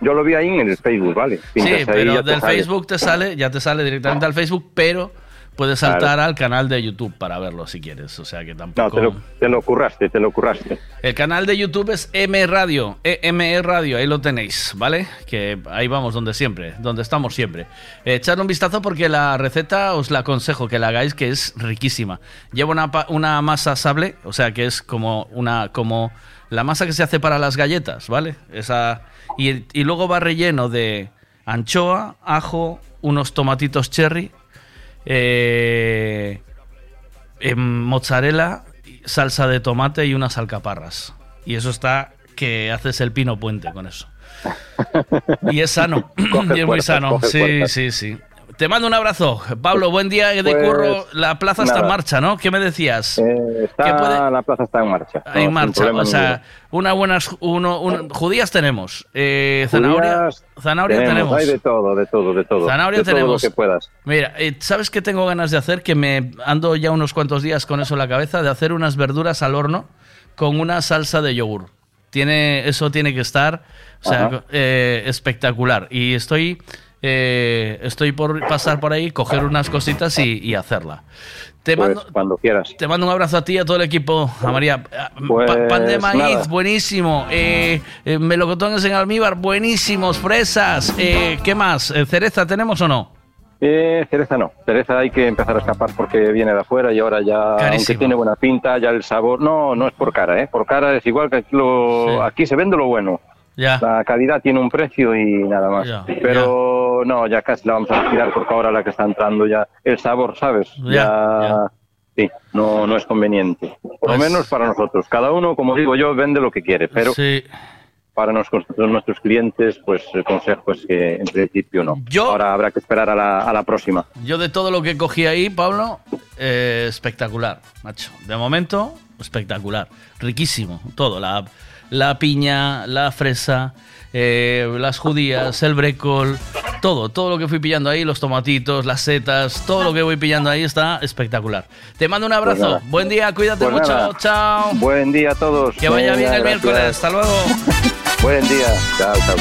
yo lo vi ahí en el Facebook, ¿vale? Sí, Pintas pero del. Facebook te sale, ya te sale directamente al Facebook, pero puedes Claro. saltar al canal de YouTube para verlo si quieres. O sea que No, tampoco. te lo, te lo curraste, te lo curraste. El canal de YouTube es M Radio, EME Radio, ahí lo tenéis, ¿vale? Que ahí vamos donde siempre, donde estamos siempre. Eh, echadle un vistazo porque la receta os la aconsejo que la hagáis, que es riquísima. Lleva una, una masa sable, o sea que es como una como la masa que se hace para las galletas, ¿vale? Esa y, y luego va relleno de anchoa, ajo, unos tomatitos cherry, eh, em, mozzarella, salsa de tomate y unas alcaparras. Y eso está que haces el pino puente con eso. Y es sano. Y es muy sano. Sí, sí, sí. Te mando un abrazo. Pablo, buen día de Pues, curro. La plaza está en marcha, ¿no? ¿Qué me decías? Eh, está, ¿Qué puede- La plaza está en marcha. no, en marcha. O sea, una buenas uno, un- judías tenemos. Eh, zanahoria, zanahoria tenemos. Hay de todo, de todo, de todo. Zanahoria de todo tenemos. lo que puedas. Mira, eh, ¿sabes qué tengo ganas de hacer? Que me ando ya unos cuantos días con eso en la cabeza, de hacer unas verduras al horno con una salsa de yogur. Tiene, eso tiene que estar o sea, eh, espectacular. Y estoy, eh, estoy por pasar por ahí, coger unas cositas y, y hacerla. Te Pues, mando, cuando quieras. te mando un abrazo a ti y a todo el equipo, a María. Pa- Pues, pan de maíz, nada. buenísimo. Eh, eh, melocotones en almíbar, buenísimos. Fresas, eh, ¿qué más? ¿Cereza tenemos o no? Eh, cereza no, cereza hay que empezar a escapar porque viene de afuera y ahora ya, aunque tiene buena pinta, ya el sabor, no, no es por cara, ¿eh? por cara es igual que aquí, lo, aquí se vende lo bueno. La calidad tiene un precio y nada más. Pero no, ya casi la vamos a tirar porque ahora la que está entrando ya. El sabor, ¿sabes? Ya. Sí, no, no es conveniente. Por pues, lo menos para nosotros. Cada uno, como digo yo, vende lo que quiere, pero sí. para nosotros, nuestros clientes, pues el consejo es que en principio no. Yo, Ahora habrá que esperar a la, a la próxima. Yo de todo lo que cogí ahí, Pablo, eh, espectacular, macho. De momento, espectacular. Riquísimo, todo. La, la piña, la fresa, eh, las judías, el brécol, todo, todo lo que fui pillando ahí, los tomatitos, las setas, todo lo que voy pillando ahí está espectacular. Te mando un abrazo, pues buen día, cuídate pues mucho, chao. Buen día a todos. Que vaya bien, el miércoles, hasta luego. buen día, chao, chao.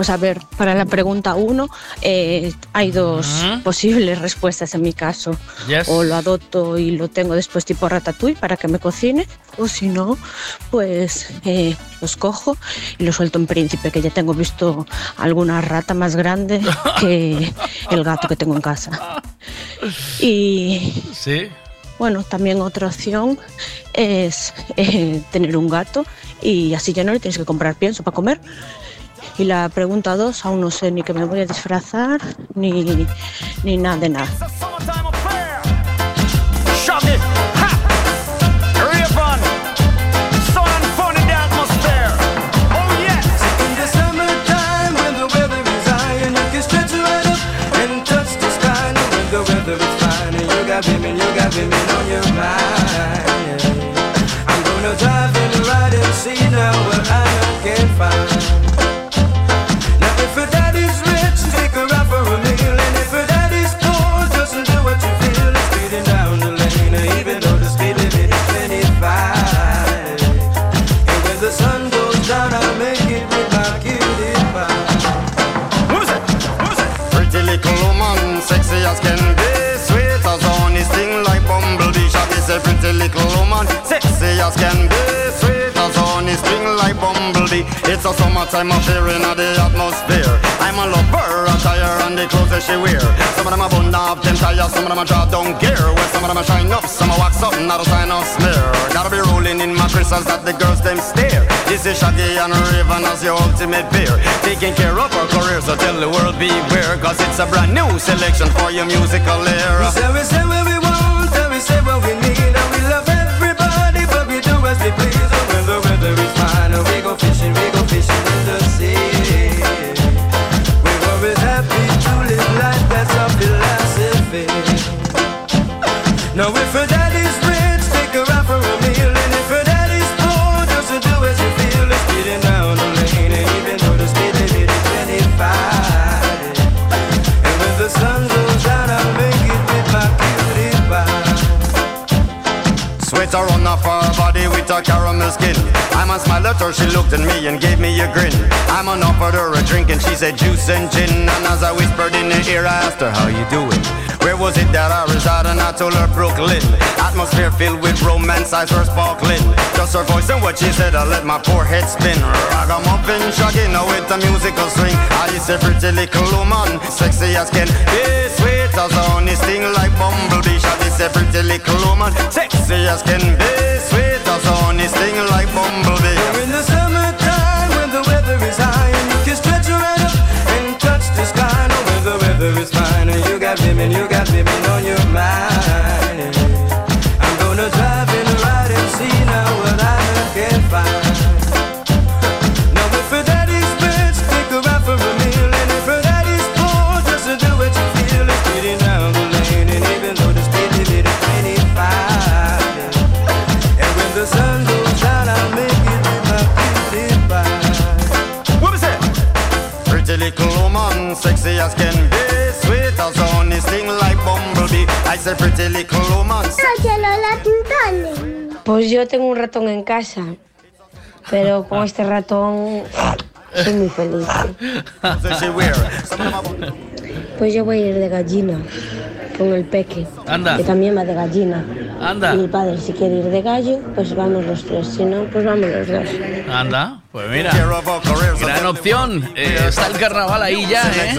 Pues a ver, para la pregunta 1 eh, hay dos uh posibles respuestas en mi caso. O lo adopto y lo tengo después tipo ratatouille para que me cocine, o si no, pues eh, los cojo y los suelto en príncipe, que ya tengo visto alguna rata más grande que el gato que tengo en casa. Y. Bueno, también otra opción es eh, tener un gato y así ya no le tienes que comprar pienso para comer, y la pregunta dos, aún no sé ni que me voy a disfrazar ni, ni nada de nada. As can be, sweet as honey, sting like bumblebee. It's a summertime affair in the atmosphere. I'm a lover, attire and the clothes that she wear. Some of them are bun up, them tires, some of them are drop down gear. Well, some of them are shine up, some are wax up, not a sign of smear. Gotta be rolling in my crystals that the girls them stare. This is Shaggy and Raven as your ultimate peer. Taking care of our career, so tell the world beware. Cause it's a brand new selection for your musical era. We say, we say what we want, and we say what we and we go fishing, we go fishing in the sea. We're always happy to live life, that's our philosophy. Now if her daddy's rich, take her out for a meal, and if her daddy's poor, just do as you feel. It's speeding down the lane, and even though the speed limit is 25. And when the sun goes down, I'll make it with my cutie. Sweater on off her caramel skin. I'm a smile at her, she looked at me and gave me a grin. I'm on offered her a drink and she said juice and gin. And as I whispered in her ear, I asked her how you doing. Where was it that I reside? And I told her Brooklyn. Atmosphere filled with romance, eyes were sparkling. Just her voice and what she said, I let my poor head spin. Ragamuffin, shaggy, now with the musical swing. I is a pretty little woman, sexy as can be, sweet as honey, sting like bumblebee. Is a pretty little woman, sexy as can be, sweet as honey, sting like bumblebee. We're in the summertime when the weather is high and you can stretch right up and touch the sky. No, when the weather is fine and you got women, you got women on your mind. Pues yo tengo un ratón en casa, pero con este ratón soy muy feliz. Pues yo voy a ir de gallina con el peque, Anda. que también va de gallina. Anda. Y mi padre, si quiere ir de gallo, pues vamos los tres. Si no, pues vamos los dos. Anda, pues mira. Opción. Eh, está el carnaval ahí ya, ¿eh?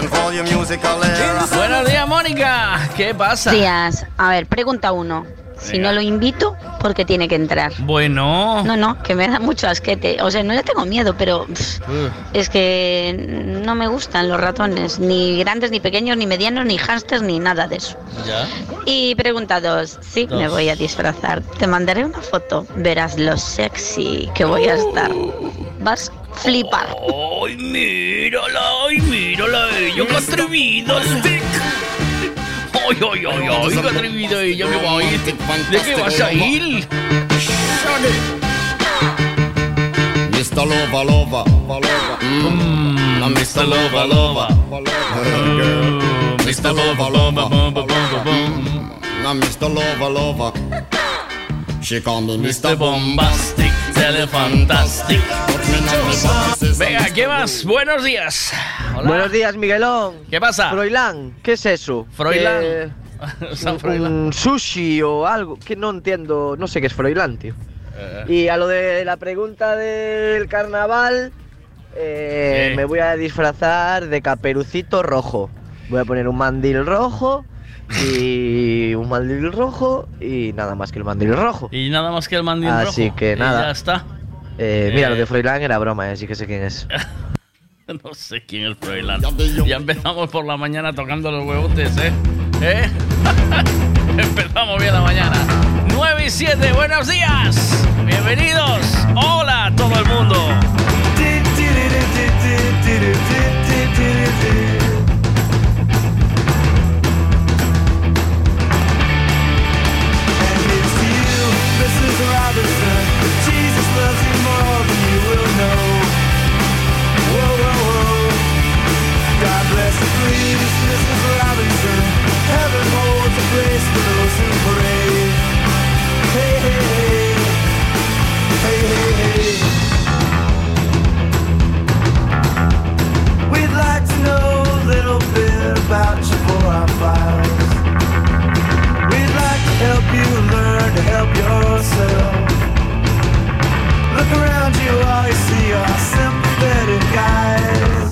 Buenos días, Mónica. ¿Qué pasa? Días. A ver, pregunta uno. Si Venga. no lo invito, ¿por qué tiene que entrar? Bueno. No, no, que me da mucho asquete. O sea, no le tengo miedo, pero pff, es que no me gustan los ratones, ni grandes, ni pequeños, ni medianos, ni hamsters, ni nada de eso. Ya. Y pregunta dos, sí, Dos. me voy a disfrazar. Te mandaré una foto, verás lo sexy que voy a estar. Vas a flipar. ¡Ay, mírala! ¡Ay, mírala! ¡Ella qué atrevida! ¡Ay, ay, ay, ay! ¡Qué atrevida ella! ¡Me va a ir! ¿De qué vas a ir? Mr. Lover, lover, lover. Mm, I'm Mr. Lover, lover. Girl, Mr. Lover, lover. Mm, I'm Mr. Lover, lover. She call me Mr. Bombastic, Telefantastic. Venga, ¿qué más? Buenos días. Hola. Buenos días, Miguelón. ¿Qué pasa? Froilán, ¿qué es eso? Froilán. Eh, un- sushi o algo que no entiendo, no sé qué es Froilán, tío. Eh. Y a lo de la pregunta del carnaval, eh, me voy a disfrazar de caperucito rojo. Voy a poner un mandil rojo y un mandil rojo y nada más que el mandil rojo. Y nada más que el mandil Así rojo. que Y nada. ya está. Eh, mira, Eh. lo de Froilán era broma, eh, sí que sé quién es. No sé quién es Froilán. Ya empezamos por la mañana tocando los huevotes, ¿eh? ¿Eh? empezamos bien la mañana. 9 y 7, buenos días. Bienvenidos. Hola a todo el mundo. It's a place for those. Hey, hey, hey. Hey, hey. We'd like to know a little bit about you for our files. We'd like to help you learn to help yourself. Look around you, all you see are sympathetic eyes.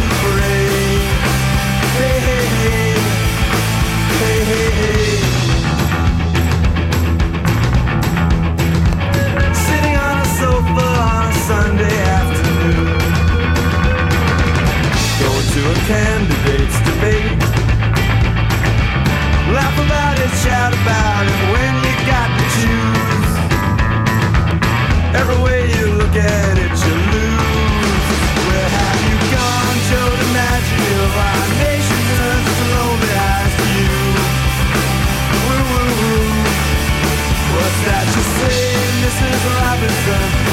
Robinson?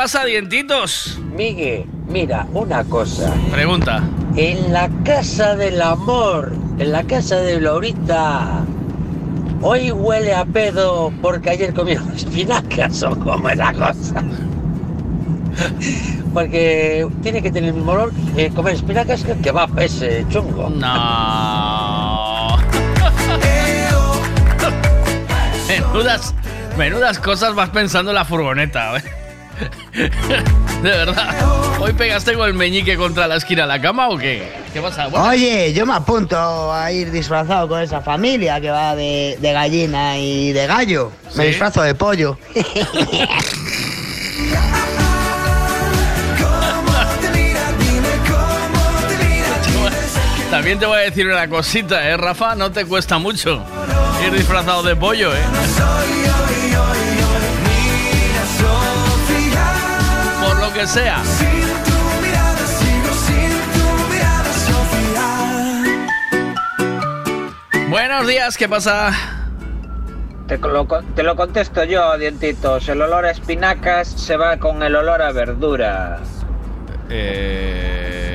pasa, dientitos? Miguel, mira, una cosa. Pregunta. En la casa del amor, en la casa de Laurita, hoy huele a pedo porque ayer comieron espinacas o como es la cosa. Porque tiene que tener el mismo olor comer espinacas que el kebab ese chungo. No. menudas, menudas cosas vas pensando en la furgoneta. ¿eh? de verdad. ¿Hoy pegaste con el meñique contra la esquina de la cama o qué? ¿Qué pasa? Oye, yo me apunto a ir disfrazado con esa familia que va de, gallina y de gallo. Me disfrazo de pollo. También te voy a decir una cosita, ¿eh, Rafa? No te cuesta mucho ir disfrazado de pollo, ¿eh? que sea. Buenos días, ¿qué pasa? Te lo, te lo, contesto yo, dientitos. El olor a espinacas se va con el olor a verdura. Eh...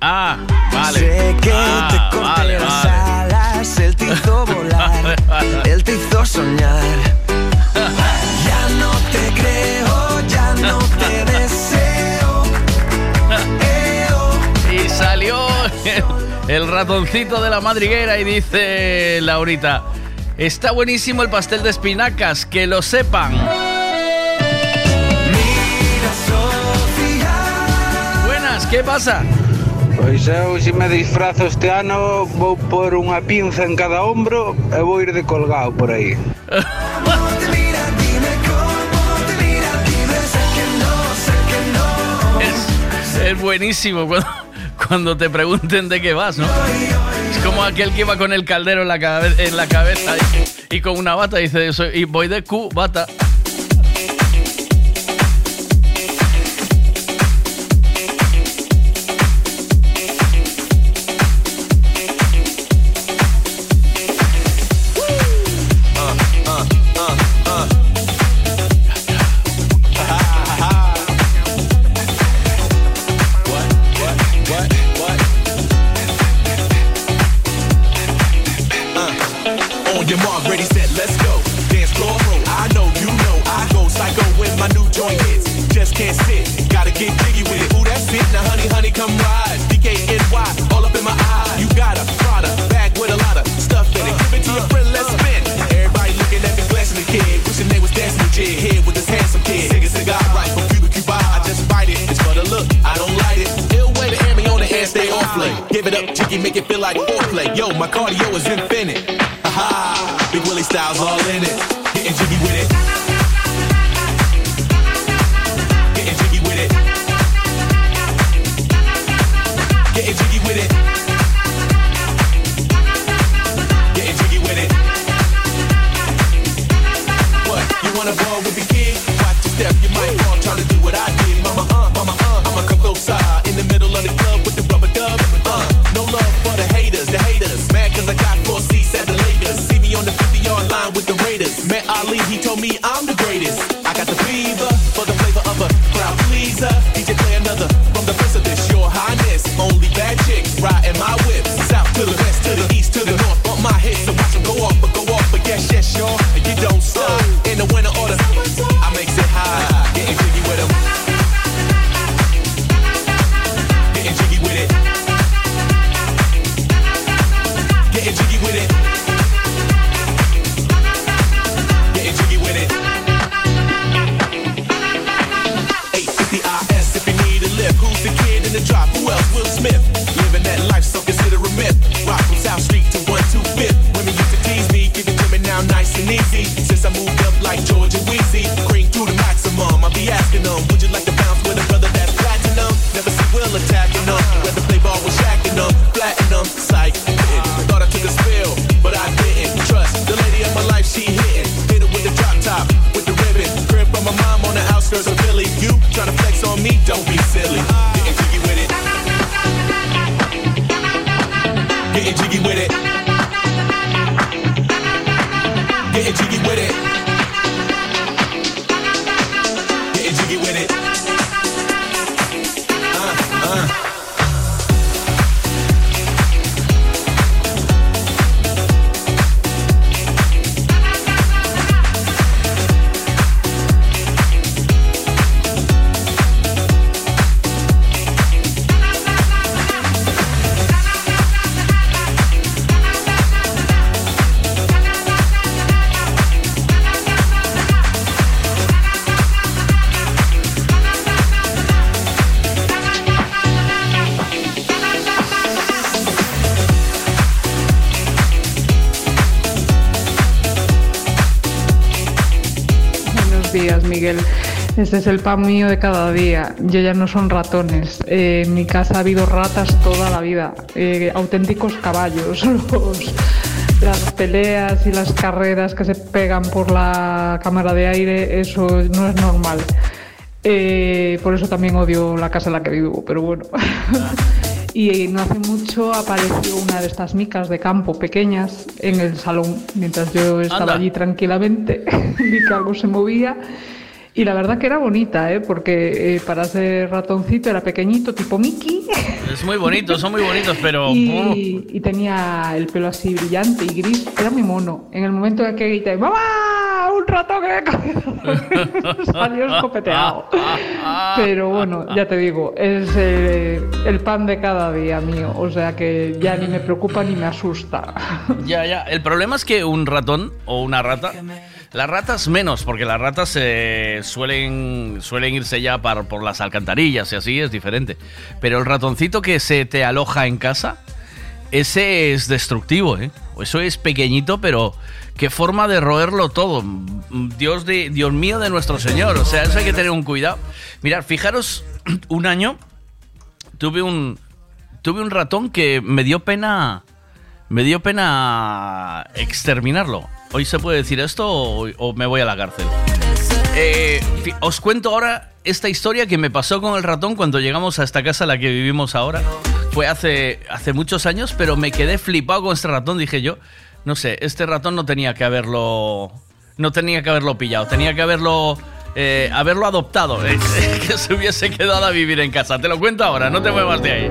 Ah, vale. Sé que ah, te vale, las vale. alas, el tizo volar, el tizo soñar. ya no te creo, ya no el ratoncito de la madriguera y dice Laurita, está buenísimo el pastel de espinacas, que lo sepan. Buenas, ¿qué pasa? Pois eu, me disfrazo este ano, vou pôr unha pinza en cada hombro e vou ir de colgado por aí. es, es buenísimo cuando te pregunten de qué vas, ¿no? Es como aquel que iba con el caldero en la, cabeza y, con una bata y dice, Soy, y voy de Q, bata. like foreplay. Yo, my cardio is infinite. Haha, Big Willie Styles all in it. Este es el pan mío de cada día. Yo ya no son ratones. Eh, en mi casa ha habido ratas toda la vida. Eh, auténticos caballos. Los- las peleas y las carreras que se pegan por la cámara de aire, eso no es normal. Eh, por eso también odio la casa en la que vivo, pero bueno. Y no hace mucho apareció una de estas micas de campo pequeñas en el salón, mientras yo estaba Anda. allí tranquilamente, vi que algo se movía. Y la verdad que era bonita, ¿eh? porque eh, para ser ratoncito era pequeñito, tipo Mickey, Es muy bonito, son muy bonitos, pero... y, y tenía el pelo así brillante y gris, era muy mono. En el momento en que grité, ¡Mamá! ¡Un ratón que me ha comido!", Salió escopeteado. Pero bueno, ya te digo, es eh, el pan de cada día mío, o sea que ya ni me preocupa ni me asusta. Ya, ya. El problema es que un ratón o una rata. Las ratas menos, porque las ratas eh, suelen, suelen irse ya par- por las alcantarillas y así es diferente. Pero el ratoncito que se te aloja en casa, ese es destructivo, ¿eh? Eso es pequeñito, pero qué forma de roerlo todo. Dios, de, Dios mío de nuestro Señor. O sea, eso hay que tener un cuidado. Mirad, fijaros, un año tuve un, tuve un ratón que me dio pena me dio pena exterminarlo. ¿Hoy se puede decir esto o, me voy a la cárcel? Eh, os cuento ahora esta historia que me pasó con el ratón cuando llegamos a esta casa en la que vivimos ahora. Fue hace, hace muchos años, pero me quedé flipado con este ratón. Dije yo, no sé, este ratón no tenía que haberlo. No tenía que haberlo pillado, tenía que haberlo. eh, haberlo adoptado, eh, que se hubiese quedado a vivir en casa. Te lo cuento ahora, no te muevas de ahí.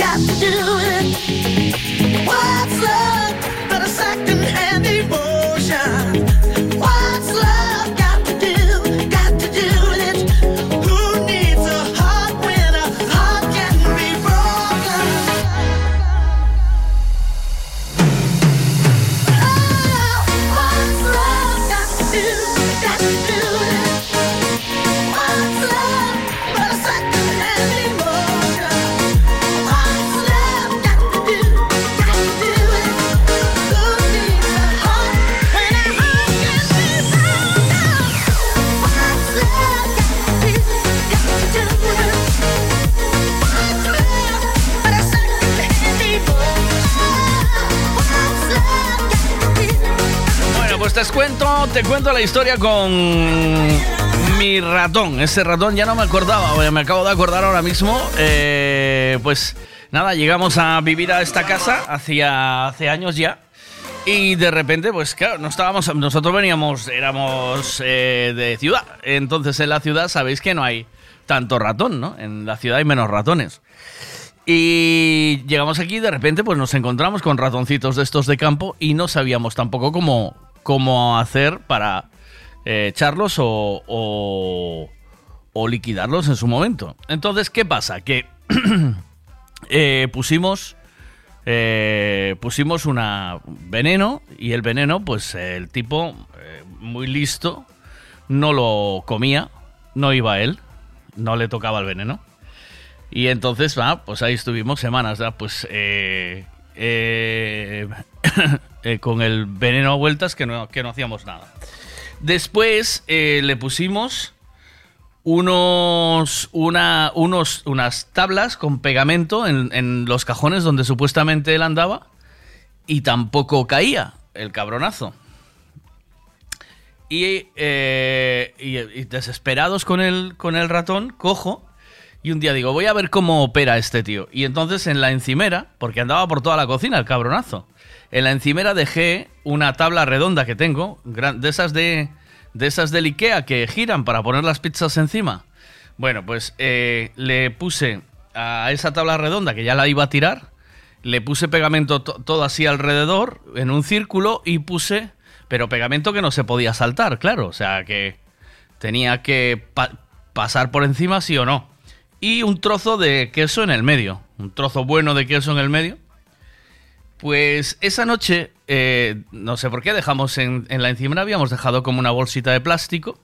Got to do it. What's love te cuento la historia con mi ratón. Ese ratón ya no me acordaba, me acabo de acordar ahora mismo. Eh, pues nada, llegamos a vivir a esta casa hacía hace años ya. Y de repente, pues claro, no estábamos, nosotros veníamos, éramos eh, de ciudad. Entonces en la ciudad sabéis que no hay tanto ratón, ¿no? En la ciudad hay menos ratones. Y llegamos aquí y de repente pues nos encontramos con ratoncitos de estos de campo y no sabíamos tampoco cómo, cómo hacer para eh, echarlos o, o, liquidarlos en su momento. Entonces, ¿qué pasa? Que eh, pusimos eh, pusimos una veneno y el veneno, pues el tipo eh, muy listo no lo comía, no iba él, no le tocaba el veneno. Y entonces, va, pues ahí estuvimos semanas, pues eh, eh, con el veneno a vueltas que no, que no hacíamos nada. Después eh, le pusimos unos, una, unos, unas tablas con pegamento en, los cajones donde supuestamente él andaba y tampoco caía el cabronazo. Y, eh, y- y desesperados con el, con el ratón, cojo y un día digo, voy a ver cómo opera este tío. Y entonces en la encimera, porque andaba por toda la cocina el cabronazo, en la encimera dejé una tabla redonda que tengo, de esas de, de esas del Ikea que giran para poner las pizzas encima. Bueno, pues eh, le puse a esa tabla redonda que ya la iba a tirar, le puse pegamento to- todo así alrededor, en un círculo, y puse, pero pegamento que no se podía saltar, claro, o sea que tenía que pa- pasar por encima sí o no. Y un trozo de queso en el medio, un trozo bueno de queso en el medio. Pues esa noche, eh, no sé por qué, dejamos en, la encimera, habíamos dejado como una bolsita de plástico.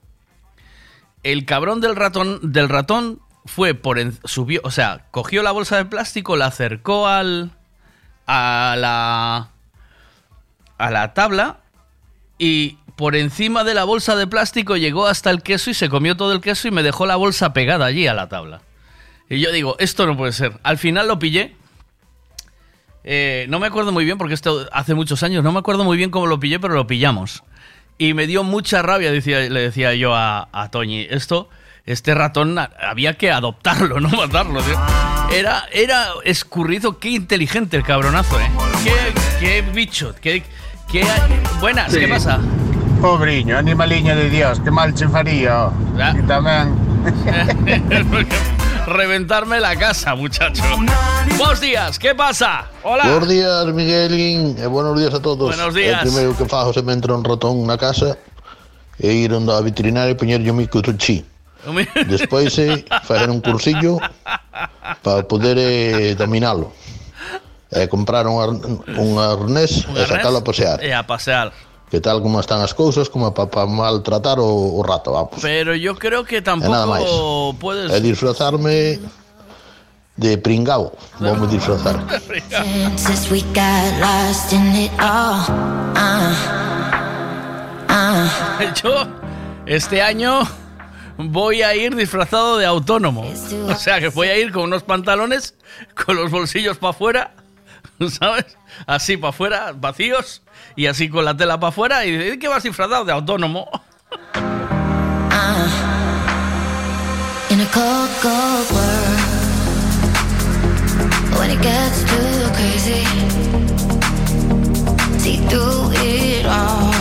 El cabrón del ratón, del ratón fue por en- subió, o sea, cogió la bolsa de plástico, la acercó al a la a la tabla y por encima de la bolsa de plástico llegó hasta el queso y se comió todo el queso y me dejó la bolsa pegada allí a la tabla. Y yo digo, esto no puede ser. Al final lo pillé. Eh, no me acuerdo muy bien porque esto hace muchos años, no me acuerdo muy bien cómo lo pillé, pero lo pillamos. Y me dio mucha rabia, decía, le decía yo a, a Toñi, esto, este ratón había que adoptarlo, no matarlo. tío. Era, era escurrido, qué inteligente el cabronazo, ¿eh? Qué, qué bicho, qué, qué... Buenas, ¿qué Sí. pasa? Pobriño, animaliño de Dios, que mal che faría. E tamén... Reventarme la casa, muchacho. Buenos días, ¿qué pasa? Hola. Buenos días, Miguelín, e buenos días a todos. Buenos días. O primeiro que fago se me entra un ratón na casa e ir onde a veterinaria e poñerlle un microchip. Despois é facer un cursillo para poder eh, dominalo. E comprar un, ar- un arnés Un e sacalo a pasear. Eh, a pasear. Que tal como están as cousas, como para pa maltratar o, o rato, vamos. Pero yo creo que E nada máis. tampoco puedes... E disfrazarme de pringao. Vamos disfrazar. Since we got lost in it all. Uh, uh. Yo, este año voy a ir disfrazado de autónomo. O sea que voy a ir con unos pantalones con los bolsillos para afuera, ¿sabes? Así para afuera, vacíos, y así con la tela para afuera. Y ¿de qué vas disfrazado de autónomo? Uh,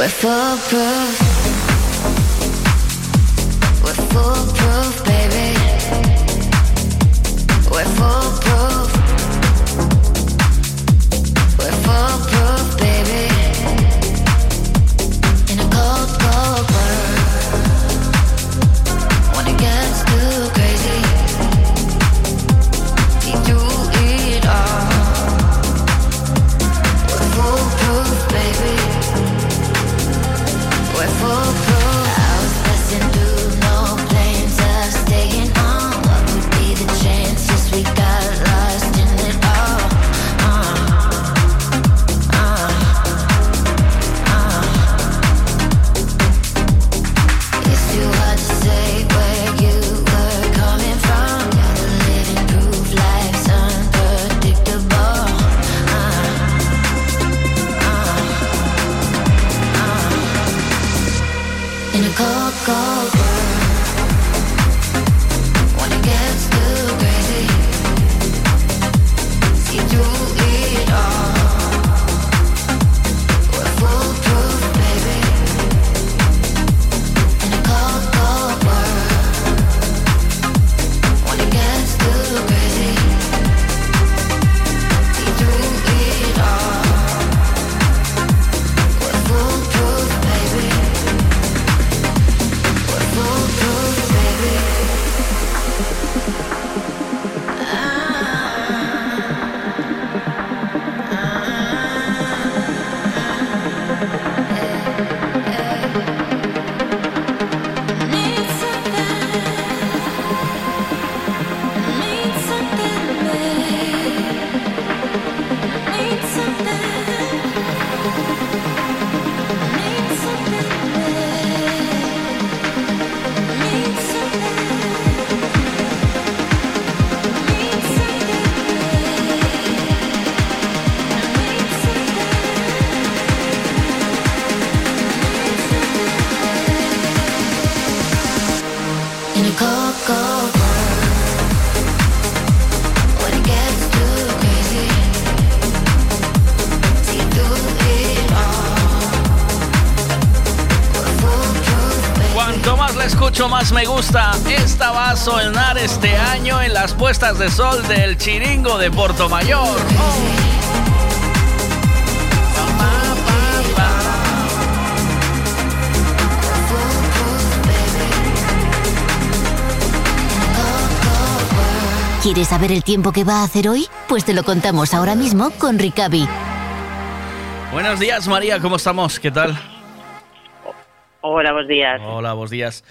We're foolproof. We're foolproof, baby. We're foolproof. We're foolproof, baby. In a cold, cold world, when it gets too crazy, me gusta. Esta va a sonar este año en las puestas de sol del Chiringo de Porto Mayor. Oh. ¿Quieres saber el tiempo que va a hacer hoy? Pues te lo contamos ahora mismo con Ricavi. Buenos días, María, ¿cómo estamos? ¿Qué tal? Hola, buenos días. Hola, buenos días.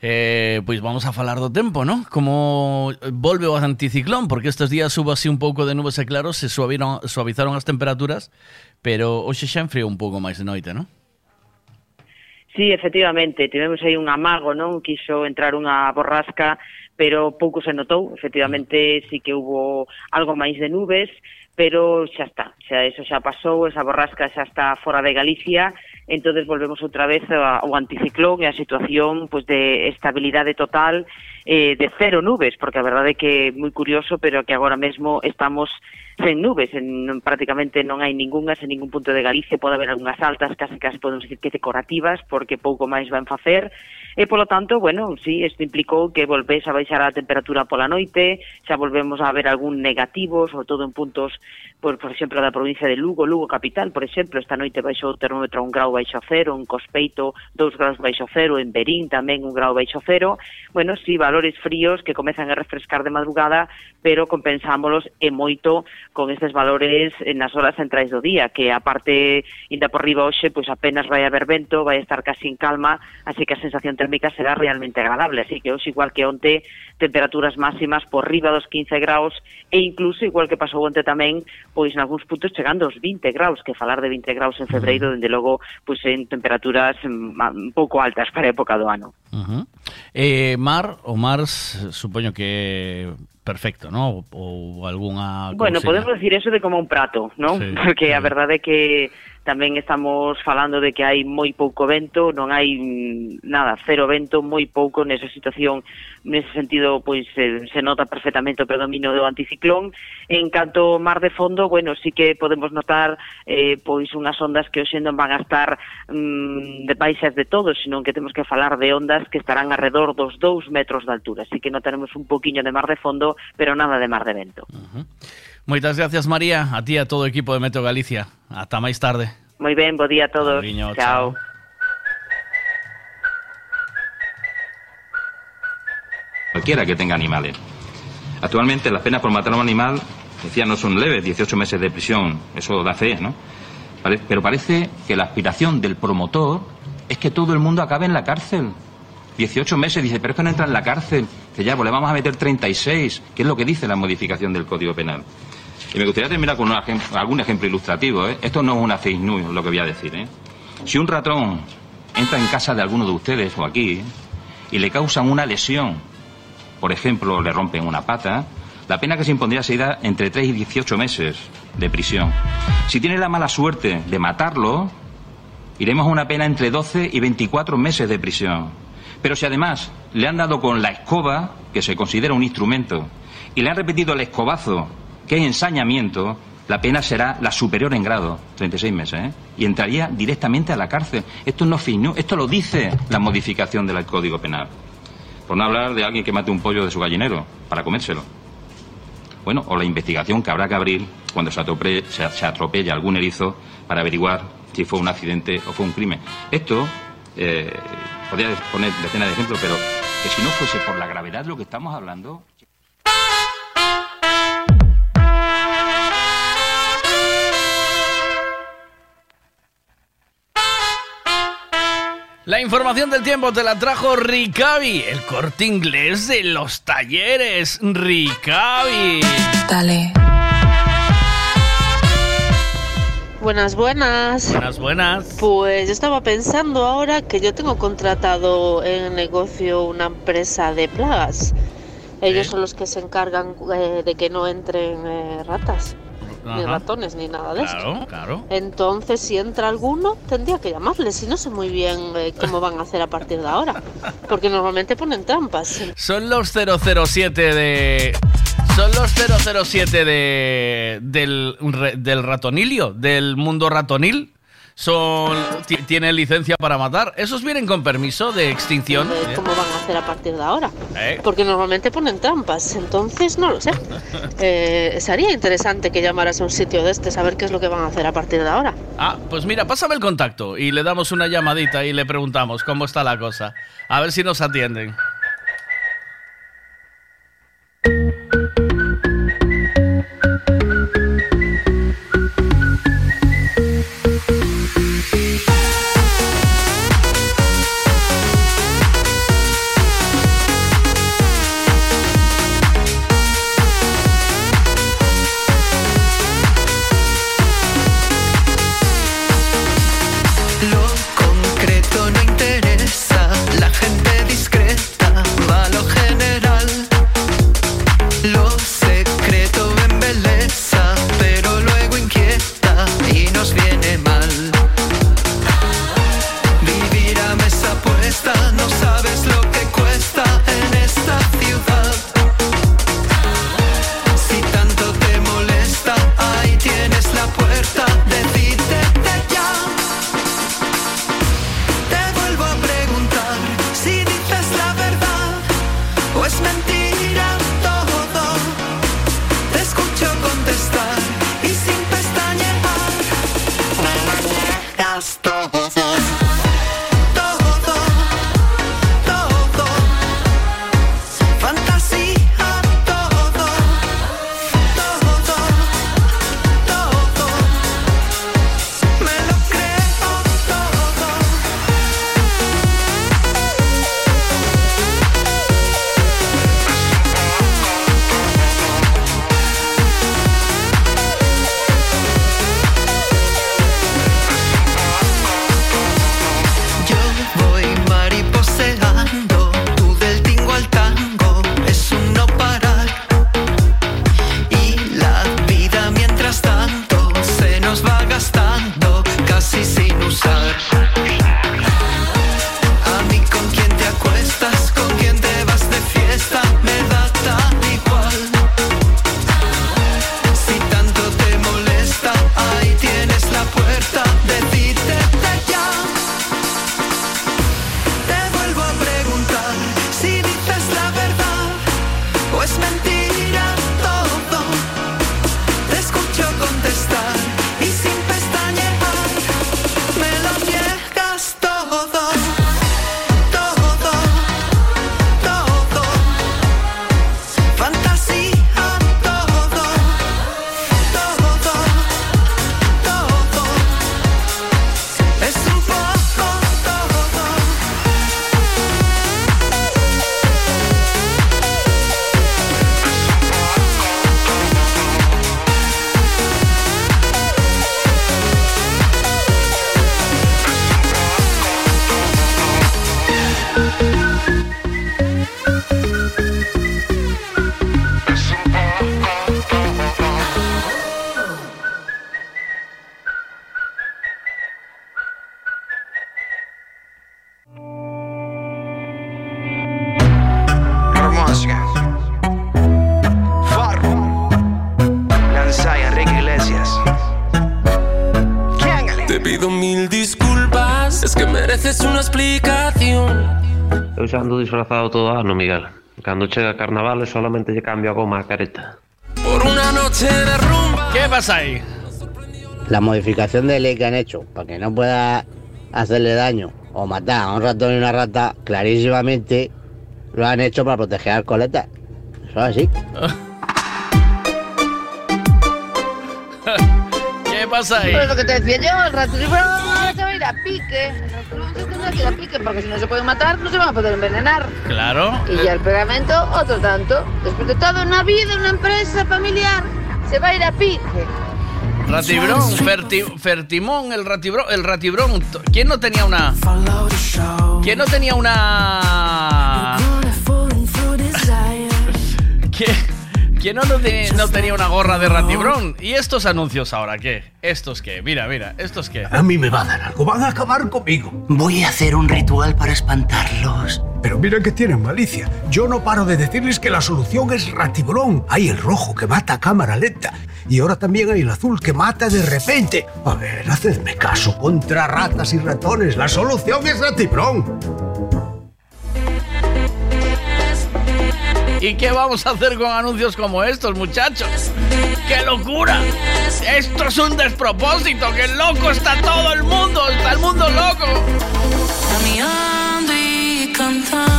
Eh, pois vamos a falar do tempo, non? Como volve o anticiclón, porque estes días hubo así un pouco de nubes e claros, se suaviron, suavizaron as temperaturas, pero hoxe xa enfriou un pouco máis de noite, non? Sí, efectivamente, tivemos aí un amago, non? Quiso entrar unha borrasca, pero pouco se notou, efectivamente sí que hubo algo máis de nubes, pero xa está, xa, eso xa pasou, esa borrasca xa está fora de Galicia, entonces volvemos outra vez ao anticiclón e a situación pues, de estabilidade total eh, de cero nubes, porque a verdade é que é moi curioso, pero que agora mesmo estamos sen nubes, en, non, prácticamente non hai ningunhas en ningún punto de Galicia, pode haber algunhas altas, casi casi podemos decir que decorativas, porque pouco máis van facer, E, polo tanto, bueno, sí, isto implicou que volvés a baixar a temperatura pola noite, xa volvemos a ver algún negativo, sobre todo en puntos, por, por exemplo, da provincia de Lugo, Lugo capital, por exemplo, esta noite baixou o termómetro a un grau baixo cero, en Cospeito dous graus baixo cero, en Berín tamén un grau baixo cero. Bueno, sí, valores fríos que comezan a refrescar de madrugada, pero compensámoslos e moito con estes valores nas horas centrais do día, que a parte inda por riba hoxe, pois apenas vai haber vento, vai estar casi en calma, así que a sensación térmica será realmente agradable, así que hoxe igual que onte, temperaturas máximas por riba dos 15 graus e incluso igual que pasou onte tamén, pois en algúns puntos chegando aos 20 graus, que falar de 20 graus en febreiro, dende logo, pois en temperaturas mm, un pouco altas para a época do ano. Uh -huh. eh, mar, o mar s- supoño que perfecto, ¿no? O, ou algunha Bueno, podemos decir eso de como un prato, ¿no? Sí, Porque a verdade é que Tamén estamos falando de que hai moi pouco vento, non hai nada, cero vento, moi pouco nesa situación, nese sentido, pois se, se nota perfectamente o predomino do anticiclón. En canto mar de fondo, bueno, sí que podemos notar eh, pois unhas ondas que hoxe non van a estar mm, de baixas de todos, senón que temos que falar de ondas que estarán alrededor dos dous metros de altura, así que notaremos un poquinho de mar de fondo, pero nada de mar de vento. Uh -huh. Moitas gracias, María, a ti e a todo o equipo de Meteo Galicia. Ata máis tarde. Moi ben, bo día a todos. Cariño, chao. cualquiera que tenga animales. Actualmente las penas por matar a un animal, decía, no son leves, 18 meses de prisión, eso da fe, ¿no? Pero parece que la aspiración del promotor es que todo el mundo acabe en la cárcel. 18 meses, dice, pero es que no entra en la cárcel. Dice, ya, pues le vamos a meter 36, que es lo que dice la modificación del Código Penal. Y me gustaría terminar con algún ejemplo ilustrativo. ¿eh? Esto no es una fake news lo que voy a decir. ¿eh? Si un ratón entra en casa de alguno de ustedes o aquí y le causan una lesión, por ejemplo, le rompen una pata, la pena que se impondría sería entre 3 y 18 meses de prisión. Si tiene la mala suerte de matarlo, iremos a una pena entre 12 y 24 meses de prisión. Pero si además le han dado con la escoba, que se considera un instrumento, y le han repetido el escobazo, que es ensañamiento, la pena será la superior en grado, 36 meses, ¿eh? y entraría directamente a la cárcel. Esto no es esto lo dice la modificación del Código Penal. Por no hablar de alguien que mate un pollo de su gallinero para comérselo. Bueno, o la investigación que habrá que abrir cuando se, atrope- se- se atropella algún erizo para averiguar si fue un accidente o fue un crimen. Esto, eh, podría poner decenas de ejemplos, pero que si no fuese por la gravedad de lo que estamos hablando, La información del tiempo te la trajo Ricavi, el corte inglés de los talleres. Ricavi. Dale. Buenas, buenas. Buenas, buenas. Pues yo estaba pensando ahora que yo tengo contratado en negocio una empresa de plagas. Ellos son los que se encargan eh, de que no entren eh, ratas, ni Ajá. ratones, ni nada de esto. Claro, claro. Entonces, si entra alguno, tendría que llamarles. Y no sé muy bien eh, cómo van a hacer a partir de ahora. Porque normalmente ponen trampas. Son los 007 de. Son los 007 de. del, del ratonilio, del mundo ratonil. Son ti- tienen licencia para matar. ¿Esos vienen con permiso de extinción? Eh, ¿Cómo van a hacer a partir de ahora? ¿Eh? Porque normalmente ponen trampas, entonces no lo sé. Eh, sería interesante que llamaras a un sitio de este, saber qué es lo que van a hacer a partir de ahora. Ah, pues mira, pásame el contacto y le damos una llamadita y le preguntamos cómo está la cosa. A ver si nos atienden. Farro. Enrique Iglesias. Te pido mil disculpas, es que mereces una explicación. Eu xa ando disfrazado todo ano, Miguel. Cando chega carnaval solamente lle cambio a goma a careta. Por una noche de rumba. ¿Qué pasa ahí? La modificación de ley que han hecho para que no pueda hacerle daño o matar a un ratón y una rata, clarísimamente lo han hecho para proteger al coleta. Eso es así. ¿Qué pasa ahí? Pero lo que te decía yo, el no se va a ir a pique. El ratón se tendrá que ir a pique porque si no se pueden matar no se van a poder envenenar. Claro. Y ya el pegamento, otro tanto. Después de todo, una vida, una empresa familiar, se va a ir a pique. Ratibrón, Ferti- Fertimón, el ratibrón, el ratibrón. ¿Quién no tenía una? ¿Quién no tenía una? ¿Quién, ¿Quién no, no, te- no tenía una gorra de Ratibrón? ¿Y estos anuncios ahora qué? ¿Estos qué? Mira, mira, ¿estos qué? A mí me va a dar algo, van a acabar conmigo. Voy a hacer un ritual para espantarlos. Pero mira que tienen malicia. Yo no paro de decirles que la solución es ratibrón. Hay el rojo que mata a cámara lenta. Y ahora también hay el azul que mata de repente. A ver, hacedme caso. Contra ratas y ratones, la solución es ratibrón. ¿Y qué vamos a hacer con anuncios como estos, muchachos? ¡Qué locura! Esto es un despropósito, que loco está todo el mundo, está el mundo loco. E cantando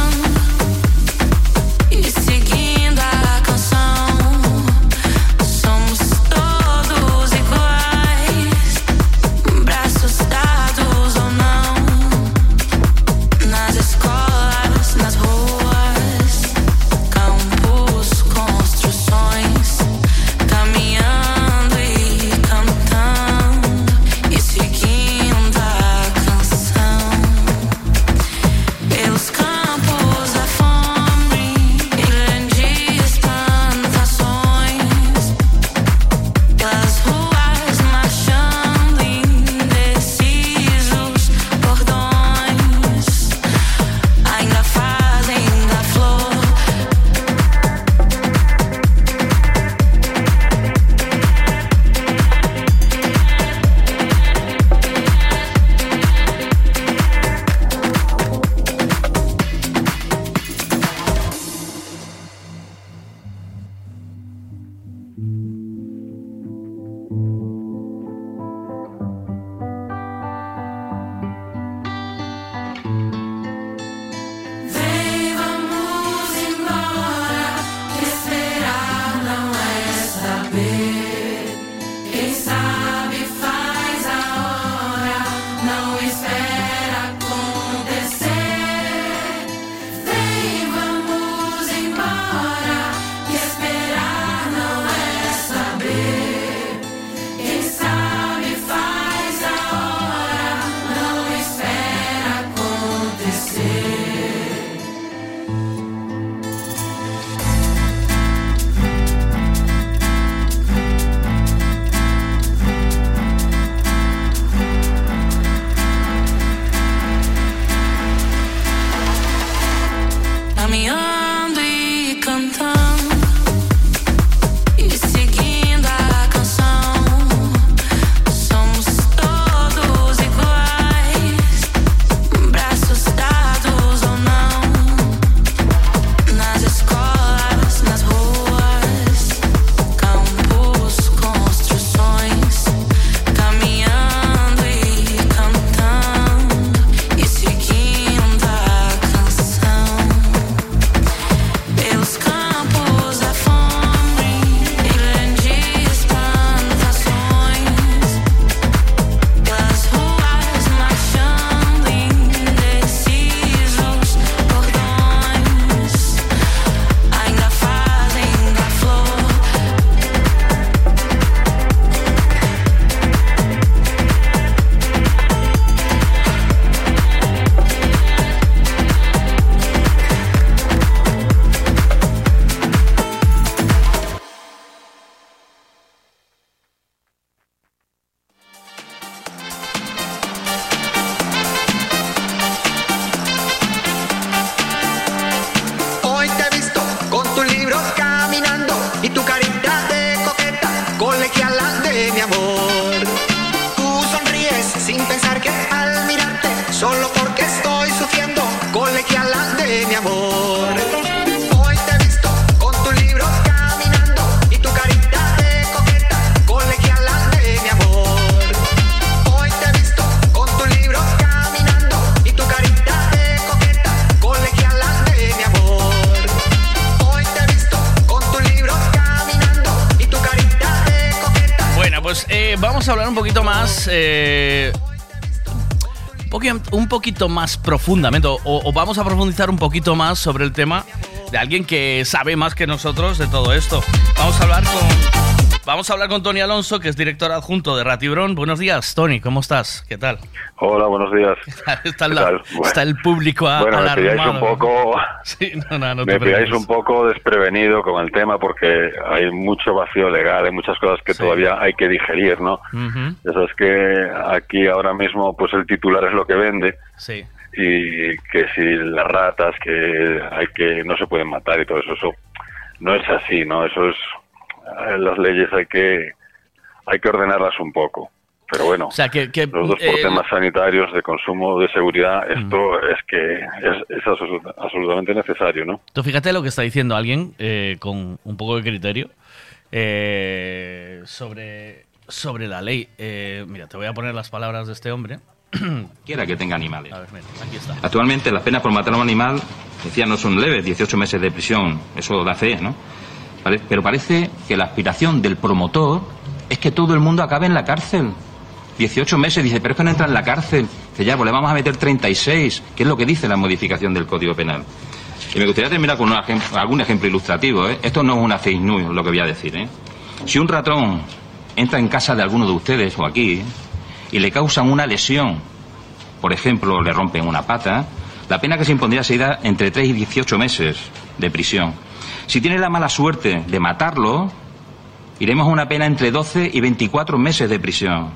más profundamente, o, vamos a profundizar un poquito más sobre el tema de alguien que sabe más que nosotros de todo esto. Vamos a hablar con Vamos a hablar con Tony Alonso, que es director adjunto de Ratibron. Buenos días, Tony, ¿cómo estás? ¿Qué tal? Hola, buenos días. Está, ¿Qué la- tal? Bueno. está el público a, Bueno, me pilláis un poco, Sí, no, no, me pilláis un poco desprevenido con el tema porque hay mucho vacío legal, hay muchas cosas que todavía hay que digerir, ¿no? Eso es que aquí ahora mismo, pues el titular es lo que vende Sí. y que si las ratas que hay que no se pueden matar y todo eso, eso no es así, ¿no? Eso es eh, las leyes hay que hay que ordenarlas un poco. Pero bueno, O sea, que... que, los dos por eh, temas sanitarios de consumo de seguridad, esto es que es, es absolut- absolutamente necesario, ¿no? Tú fíjate lo que está diciendo alguien eh, con un poco de criterio eh, sobre, sobre la ley. Eh, mira, te voy a poner las palabras de este hombre. Quiera que tenga animales. A ver, mira, aquí está. Actualmente las penas por matar a un animal, decía, no son leves, 18 meses de prisión, eso da fe, ¿no? Pero parece que la aspiración del promotor es que todo el mundo acabe en la cárcel. 18 meses, dice, pero es que no entra en la cárcel. Dice, ya, pues le vamos a meter 36, que es lo que dice la modificación del Código Penal. Y me gustaría terminar con algún ejemplo ilustrativo, ¿eh? Esto no es una fake news, lo que voy a decir, ¿eh? Si un ratón entra en casa de alguno de ustedes o aquí y le causan una lesión por ejemplo, le rompen una pata, la pena que se impondría sería entre 3 y 18 meses de prisión. Si tiene la mala suerte de matarlo, iremos a una pena entre 12 y 24 meses de prisión.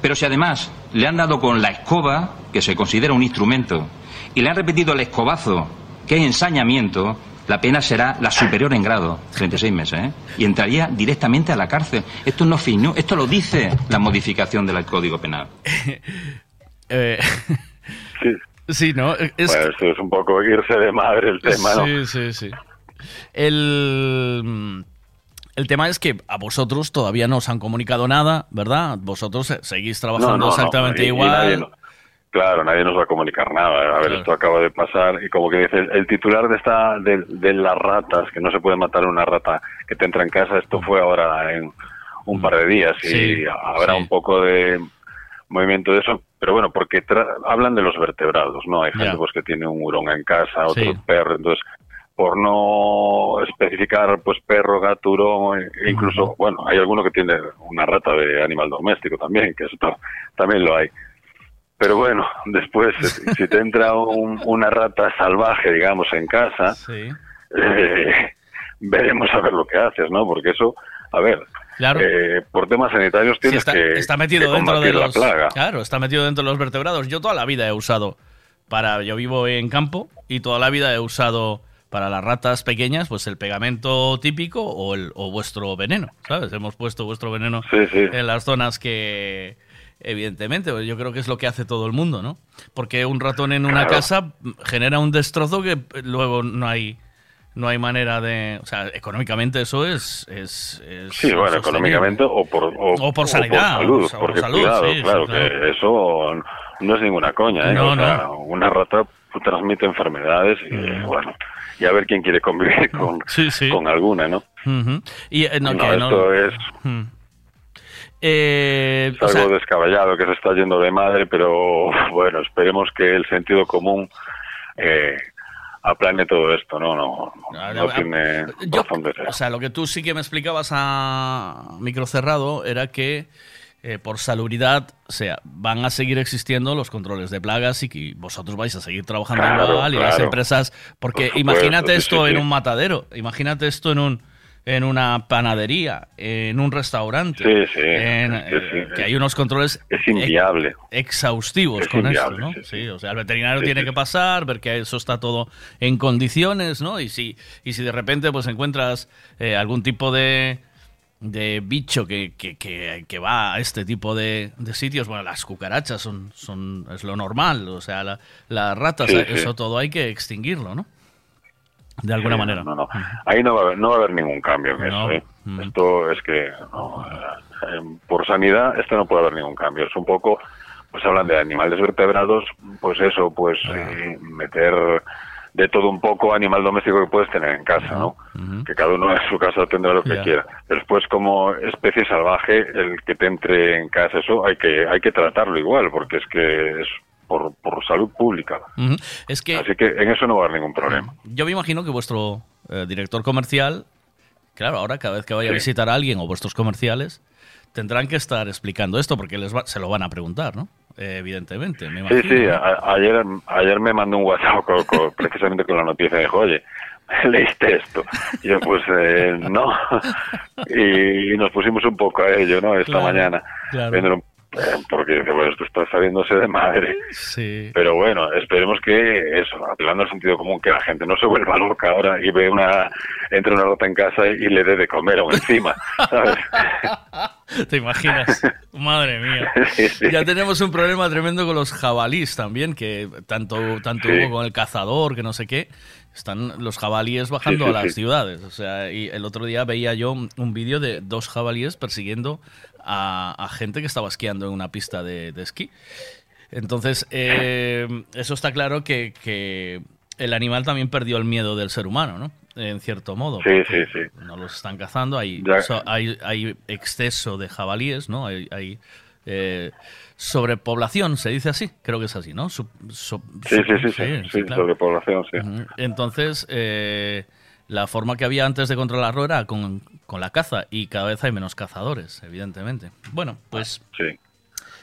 Pero si además le han dado con la escoba, que se considera un instrumento, y le han repetido el escobazo, que es ensañamiento, la pena será la superior en grado, 36 meses, ¿eh? Y entraría directamente a la cárcel. Esto no es fin, ¿no? Esto lo dice la modificación del Código Penal. Eh, sí, ¿no? Es, Bueno, esto es un poco irse de madre el tema, ¿no? Sí, sí, sí. El, el tema es que a vosotros todavía no os han comunicado nada, ¿verdad? Vosotros eh, seguís trabajando No, no, no, exactamente y igual. nadie claro, nadie nos va a comunicar nada. A ver, esto acaba de pasar y como que dice, el titular de esta de, de las ratas, que no se puede matar una rata que te entra en casa, esto fue ahora en un par de días y Sí, habrá un poco de movimiento de eso, pero bueno, porque tra- hablan de los vertebrados, ¿no? Hay gente pues que tiene un hurón en casa, otro Sí. perro, entonces por no especificar pues perro, gato, hurón, e incluso, bueno, hay alguno que tiene una rata de animal doméstico también, que eso ta- también lo hay. Pero bueno, después, si te entra un- una rata salvaje, digamos, en casa, Sí. eh, veremos a ver lo que haces, ¿no? Porque eso, a ver, Claro. eh, por temas sanitarios Sí, tienes está, que, está metido que dentro de los. la plaga. Claro, está metido dentro de los vertebrados. Yo toda la vida he usado para. Yo vivo en campo y toda la vida he usado para las ratas pequeñas, pues el pegamento típico o, el, o vuestro veneno, ¿sabes? Hemos puesto vuestro veneno Sí, sí. en las zonas que, evidentemente, pues yo creo que es lo que hace todo el mundo, ¿no? Porque un ratón en una Claro. casa genera un destrozo que luego no hay no hay manera de, o sea, económicamente eso es, es, es Sí, bueno, económicamente o por, o, O por sanidad, salud, o por porque salud, cuidado, sí, sí, claro, que eso no es ninguna coña, ¿eh? No, o sea, una rata transmite enfermedades y Mm. bueno, y a ver quién quiere convivir con, con alguna, ¿no? Ujú. Y eh, no, No, que no- esto es. Eh, Es o algo sea, descabellado que se está yendo de madre, pero bueno, esperemos que el sentido común eh, aplane todo esto, ¿no? No, no, no tiene razón de ser. o sea, lo que tú sí que me explicabas a micro cerrado era que eh, por salubridad, o sea, van a seguir existiendo los controles de plagas y que vosotros vais a seguir trabajando Claro, igual y las empresas, porque Por supuesto, imagínate esto sí, en un matadero, imagínate esto en un en una panadería, en un restaurante, Sí, sí, en, eh, que hay unos controles es inviable. exhaustivos Es con inviable, esto, ¿no? o sea, el veterinario tiene que pasar, ver que eso está todo en condiciones, ¿no? Y si, y si de repente pues encuentras eh, algún tipo de, de bicho que, que, que, que va a este tipo de, de sitios, bueno, las cucarachas son, son es lo normal, o sea, la- las ratas, Sí, sí. eso todo hay que extinguirlo, ¿no? De alguna Sí, manera. No, no. Ahí no va, a haber, no va a haber ningún cambio en No. eso. ¿eh? Esto es que no, eh, por sanidad esto no puede haber ningún cambio. Es un poco, pues hablan de animales vertebrados, pues eso, pues eh, meter de todo un poco animal doméstico que puedes tener en casa, ¿no? Que cada uno en su casa tendrá lo que quiera. Después, como especie salvaje, el que te entre en casa, eso hay que hay que tratarlo igual, porque es que es por, por salud pública. Es que Así que en eso no va a haber ningún problema. yo me imagino que vuestro eh, director comercial, claro, ahora cada vez que vaya a visitar a alguien o vuestros comerciales, tendrán que estar explicando esto porque les va- se lo van a preguntar, ¿no? Eh, evidentemente, me Sí, imagino. sí, ayer, ayer me mandó un WhatsApp con- con- precisamente con la noticia de oye, leíste esto. Y yo, pues, eh, no. Y, nos pusimos un poco a ello, ¿no? Esta Claro, mañana. claro. eh, porque dice, bueno, esto está saliéndose de madre. Sí. Pero bueno, esperemos que eso, apelando al sentido común, que la gente no se vuelva loca ahora y ve una, entra una rata en casa y le dé de comer aún encima, ¿sabes? ¿Te imaginas? Madre mía. Sí, sí. Ya tenemos un problema tremendo con los jabalíes también, que tanto, tanto Sí. hubo con el cazador, que no sé qué. Están los jabalíes bajando a las ciudades. O sea, y el otro día veía yo un un vídeo de dos jabalíes persiguiendo a, a gente que estaba esquiando en una pista de, de esquí. Entonces, eh, eso está claro que, que el animal también perdió el miedo del ser humano, ¿no? En cierto modo. Sí, sí, sí. No los están cazando, hay, hay, hay exceso de jabalíes, ¿no? Hay, hay, eh, sobrepoblación, se dice así, creo que es así, ¿no? Sub- sub- Sí, sí, sí, sí, sí, claro. sobrepoblación, sí. Entonces, eh, la forma que había antes de controlarlo era con, con la caza y cada vez hay menos cazadores, evidentemente. Bueno, pues Sí.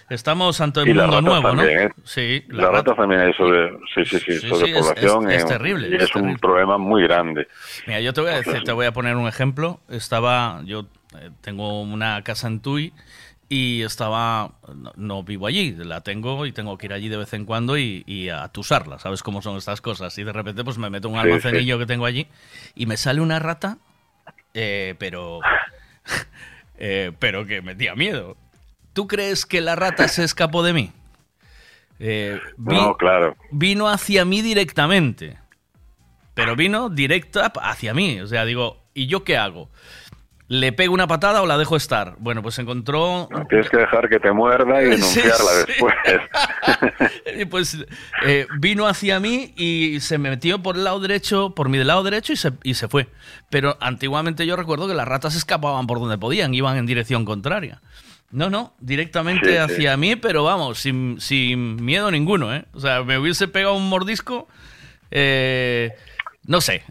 Estamos ante Y las mundo nuevo, también, ¿no? ¿eh? Sí, la rata- ratas también hay sobre, sí, sí, sí, Sí, sobrepoblación. es- es- es terrible, Y es un problema muy grande. Mira, yo te voy a decir, te voy a poner un ejemplo. Estaba, yo eh, tengo una casa en Tui y estaba, no, no vivo allí, la tengo y tengo que ir allí de vez en cuando y, y a tusarla, ¿sabes cómo son estas cosas? Y de repente pues me meto un Sí, almacenillo que tengo allí y me sale una rata, eh, pero, eh, pero que me tía miedo. ¿Tú crees que la rata se escapó de mí? Eh, vi- No, claro. vino hacia mí directamente. Pero vino directa hacia mí. O sea, digo, ¿y yo qué hago? ¿Le pego una patada o la dejo estar? Bueno, pues encontró. Tienes que dejar que te muerda y denunciarla sí. después. Pues eh, vino hacia mí y se metió por el lado derecho, por mi lado derecho y se, y se fue. Pero antiguamente yo recuerdo que las ratas escapaban por donde podían, iban en dirección contraria. No, no, directamente Sí, sí. hacia mí, pero vamos, sin, sin miedo ninguno, ¿eh? O sea, me hubiese pegado un mordisco, eh, no sé.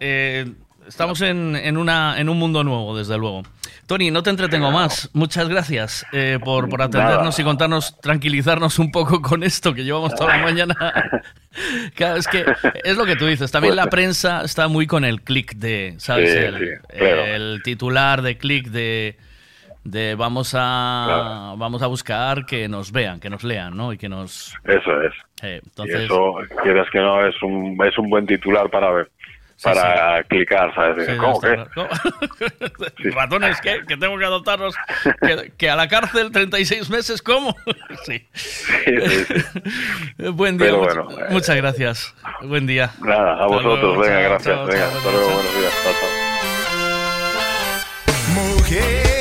Eh, estamos en, en, una, en un mundo nuevo, desde luego. Tony, no te entretengo más. Muchas gracias eh, por, por atendernos Nada. y contarnos, tranquilizarnos un poco con esto que llevamos toda la mañana. Claro, es que es lo que tú dices. También la prensa está muy con el clic de, ¿sabes? Sí, el, sí, claro. el titular de clic de, de vamos a Claro. vamos a buscar que nos vean, que nos lean, ¿no? Y que nos Eso es. eh, Y entonces eso, quieras que no, es un, es un buen titular para ver. Para clicar, ¿sabes? Sí, ¿Cómo que? claro. Ratones, ¿qué? Que tengo que adoptarlos. ¿Que, que a la cárcel 36 meses, ¿cómo? sí. Buen día. Pero much- bueno, eh, muchas gracias. Buen día. Nada, a Hasta vosotros, luego, venga, chao, gracias. chao, venga, chao, hasta luego, chao. buenos días. Mujer,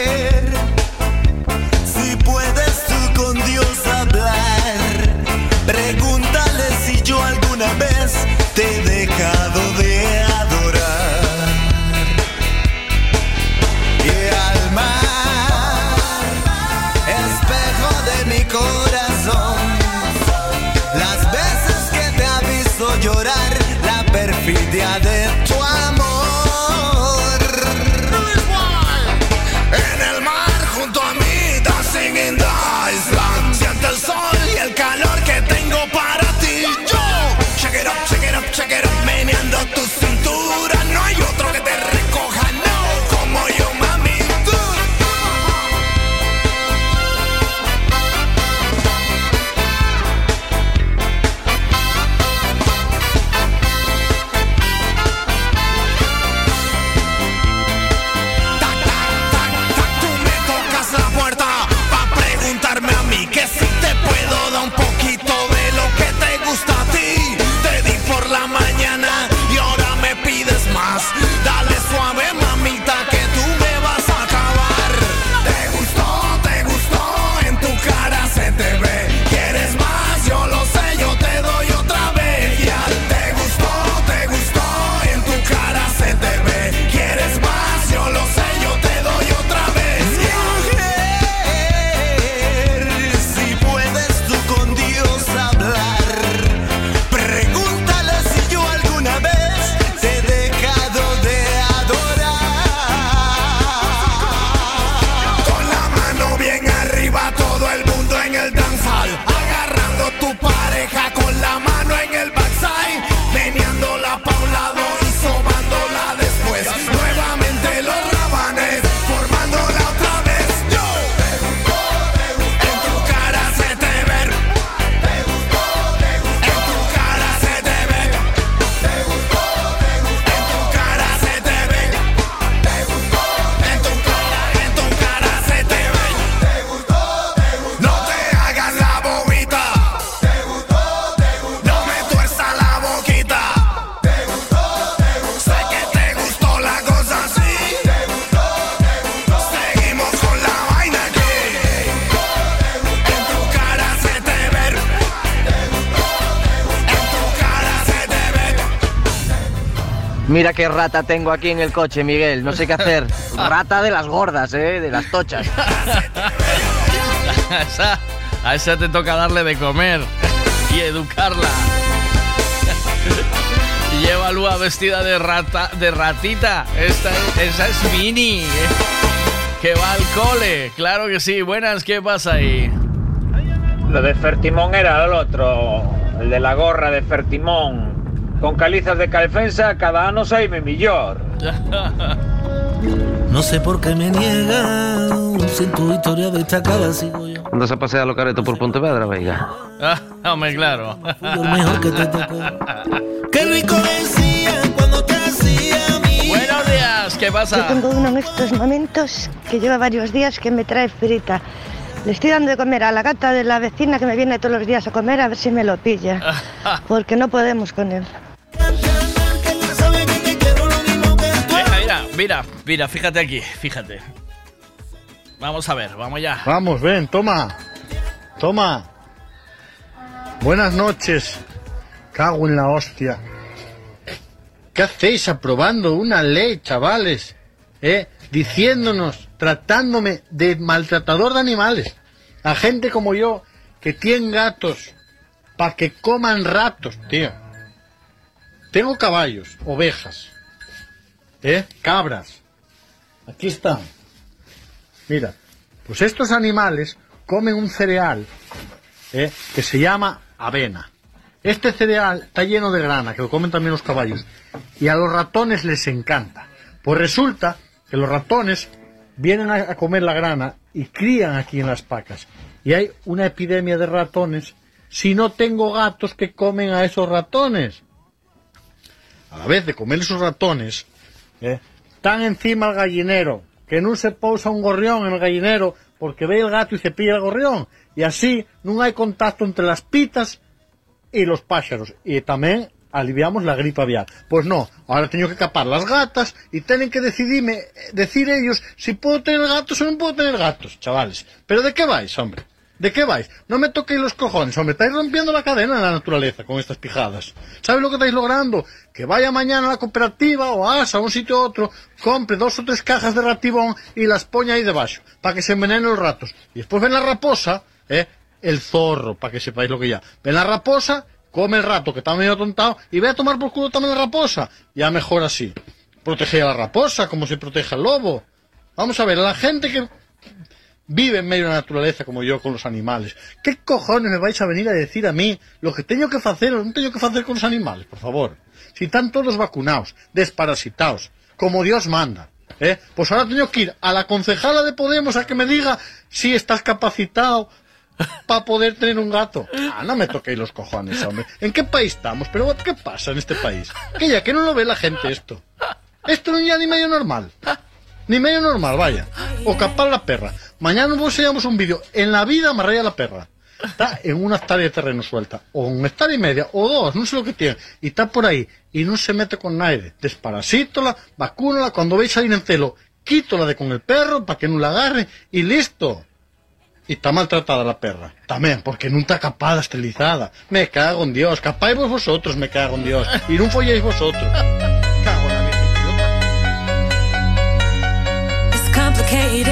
Mira qué rata tengo aquí en el coche, Miguel. No sé qué hacer. Rata de las gordas, ¿eh? De las tochas. a, esa, a esa te toca darle de comer y educarla. Lleva Lua vestida de rata, de ratita. Esta, esa es Mini. eh, Que va al cole. Claro que sí. Buenas, ¿qué pasa ahí? Lo de Fertimón era el otro, el de la gorra de Fertimón. Con calizas de calfensa cada ano saime millor. No sé por qué me niega, si en tu historia destacada sigo yo. Andas a pasear los caretos por Pontevedra, venga. Ah, hombre, claro. Lo mejor que te tocó. Qué rico decía cuando te hacía mi. Buenos días, ¿qué Yo pasa? tengo uno en estos momentos que lleva varios días que me trae frita. Le estoy dando de comer a la gata de la vecina que me viene todos los días a comer a ver si me lo pilla. Porque no podemos con él. Mira, mira, mira, fíjate aquí, fíjate. Vamos a ver, vamos ya. Vamos, ven, toma. Toma. Buenas noches. Cago en la hostia. ¿Qué hacéis aprobando una ley, chavales? ¿Eh? Diciéndonos, tratándome de maltratador de animales. A gente como yo que tiene gatos para que coman ratos, tío. Tengo caballos, ovejas, ¿eh? cabras. Aquí están. Mira, pues estos animales comen un cereal ¿eh? que se llama avena. Este cereal está lleno de grana, que lo comen también los caballos, y a los ratones les encanta. Pues resulta que los ratones vienen a, a comer la grana y crían aquí en las pacas. Y hay una epidemia de ratones si no tengo gatos que comen a esos ratones. A la vez de comer esos ratones, ¿eh? están encima el gallinero, que no se pousa un gorrión en el gallinero porque ve el gato y se pilla el gorrión. Y así no hay contacto entre las pitas y los pájaros. Y también aliviamos la gripe aviar. Pues no, ahora tengo que capar las gatas y tienen que decidirme, decir ellos si puedo tener gatos o no puedo tener gatos, chavales. ¿Pero de qué vais, hombre? ¿De qué vais? No me toquéis los cojones, hombre. Estáis rompiendo la cadena de la naturaleza con estas pijadas. ¿Sabes lo que estáis logrando? Que vaya mañana a la cooperativa o a ASA, a un sitio u otro, compre dos o tres cajas de ratibón y las ponga ahí debajo, para que se envenenen los ratos. Y después ven la raposa, ¿eh? El zorro, para que sepáis lo que ya. Ven la raposa, come el rato que está medio tontado y ve a tomar por culo también la raposa. Ya mejor así. Protege a la raposa como se protege al lobo. Vamos a ver, la gente que vive en medio de la naturaleza como yo con los animales. ¿Qué cojones me vais a venir a decir a mí lo que tengo que hacer o no tengo que hacer con los animales, por favor? Si están todos vacunados, desparasitados, como Dios manda. ¿eh? Pues ahora tengo que ir a la concejala de Podemos a que me diga si estás capacitado para poder tener un gato. Ah, no me toquéis los cojones, hombre. ¿En qué país estamos? ¿Pero qué pasa en este país? Que ya que no lo ve la gente esto. Esto no es ya ni medio normal. Ni medio normal, vaya. O capar la perra. Mañana nos enseñamos un vídeo. En la vida amarré a la perra. Está en una hectárea de terreno suelta. O una hectárea y media. O dos. No sé lo que tiene. Y está por ahí. Y no se mete con nadie. Desparasítola. Vacúnala. Cuando veis salir en celo. Quítola de con el perro para que no la agarre. Y listo. Y está maltratada la perra. También, porque no está capada, esterilizada. Me cago en Dios. Capáis vosotros, me cago en Dios. Y no folléis vosotros. Complicated,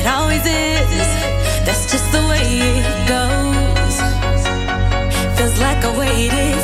it always is. That's just the way it goes. Feels like I waited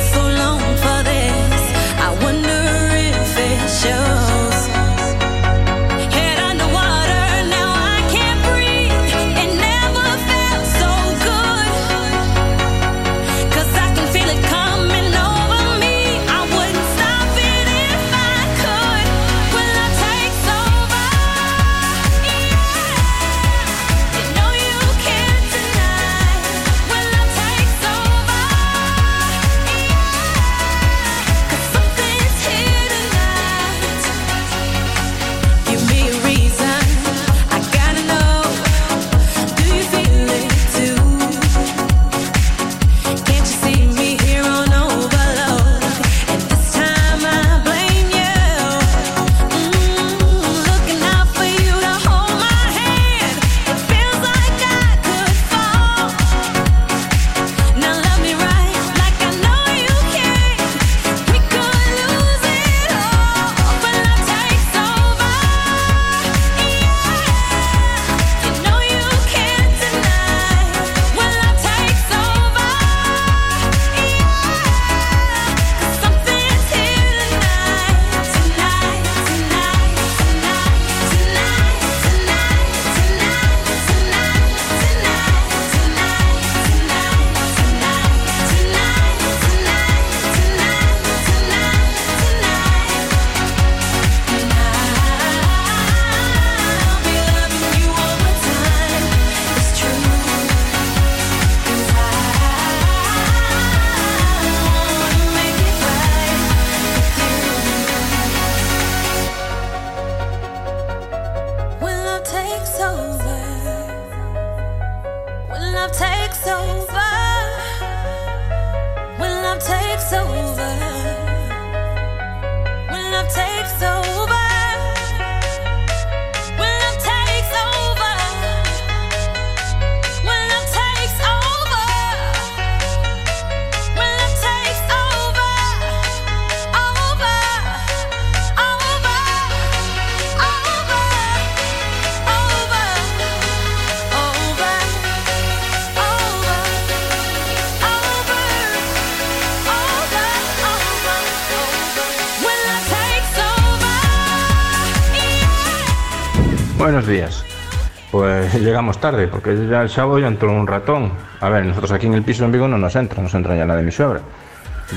llegamos tarde, porque ya el sábado ya entró un ratón. A ver, nosotros aquí en el piso en Vigo no nos entra, nos entra ya la de mi suegra.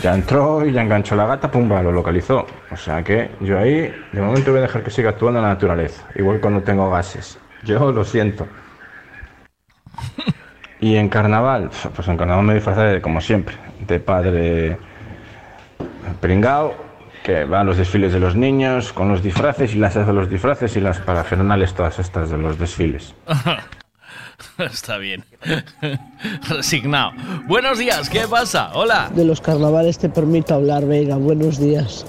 Ya entró y ya enganchó la gata, pumba, lo localizó. O sea que yo ahí, de momento voy a dejar que siga actuando la naturaleza. Igual cuando tengo gases. Yo lo siento. Y en carnaval, pues en carnaval me disfrazaré como siempre, de padre pringao, que va a los desfiles de los niños con los disfraces y las hace los disfraces y las parafernales todas estas de los desfiles. Está bien. Resignado. Buenos días, ¿qué pasa? Hola. De los carnavales te permito hablar, venga, buenos días.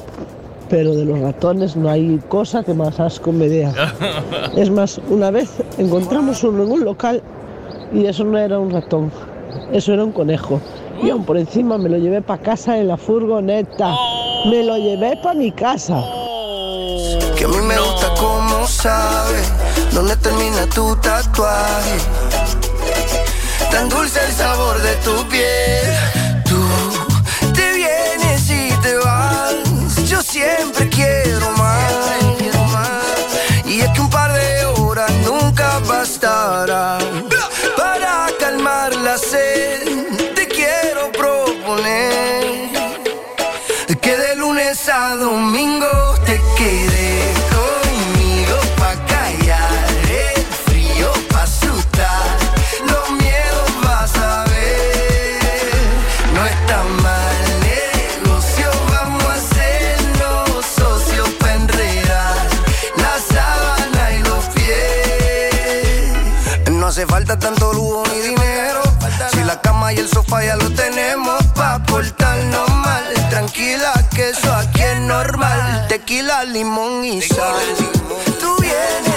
Pero de los ratones no hay cosa que más asco me dé. Es más, una vez encontramos uno en un local y eso no era un ratón, eso era un conejo. Y aún por encima me lo llevé para casa en la furgoneta. Me lo llevé para mi casa. Que a mí me gusta como sabe dónde termina tu tatuaje. Tan dulce el sabor de tu piel. Tú te vienes y te vas. Yo siempre quiero más. Y es que un par de horas nunca bastará hace falta tanto lujo ni dinero. Si la cama y el sofá ya lo tenemos pa' portarnos mal. Tranquila que eso aquí es normal. Tequila, limón y sal. Tú vienes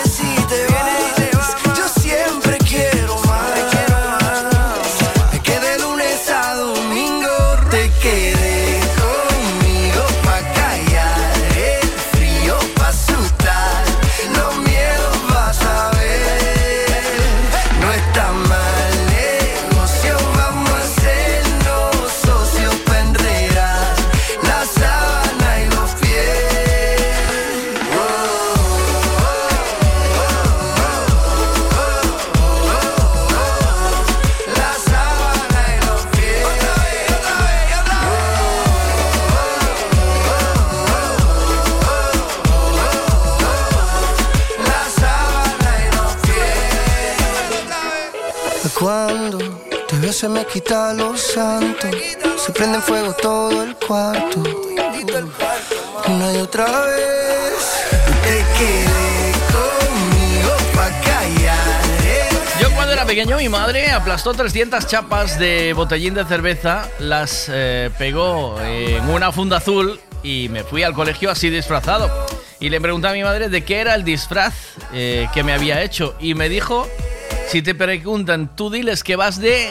quita lo santo. Se prende en fuego todo el cuarto. Una y otra vez. Te quedé conmigo pa' callar. Yo cuando era pequeño mi madre aplastó 300 chapas de botellín de cerveza, las eh, pegó en una funda azul y me fui al colegio así disfrazado. Y le pregunté a mi madre de qué era el disfraz eh, que me había hecho y me dijo, si te preguntan, tú diles que vas de...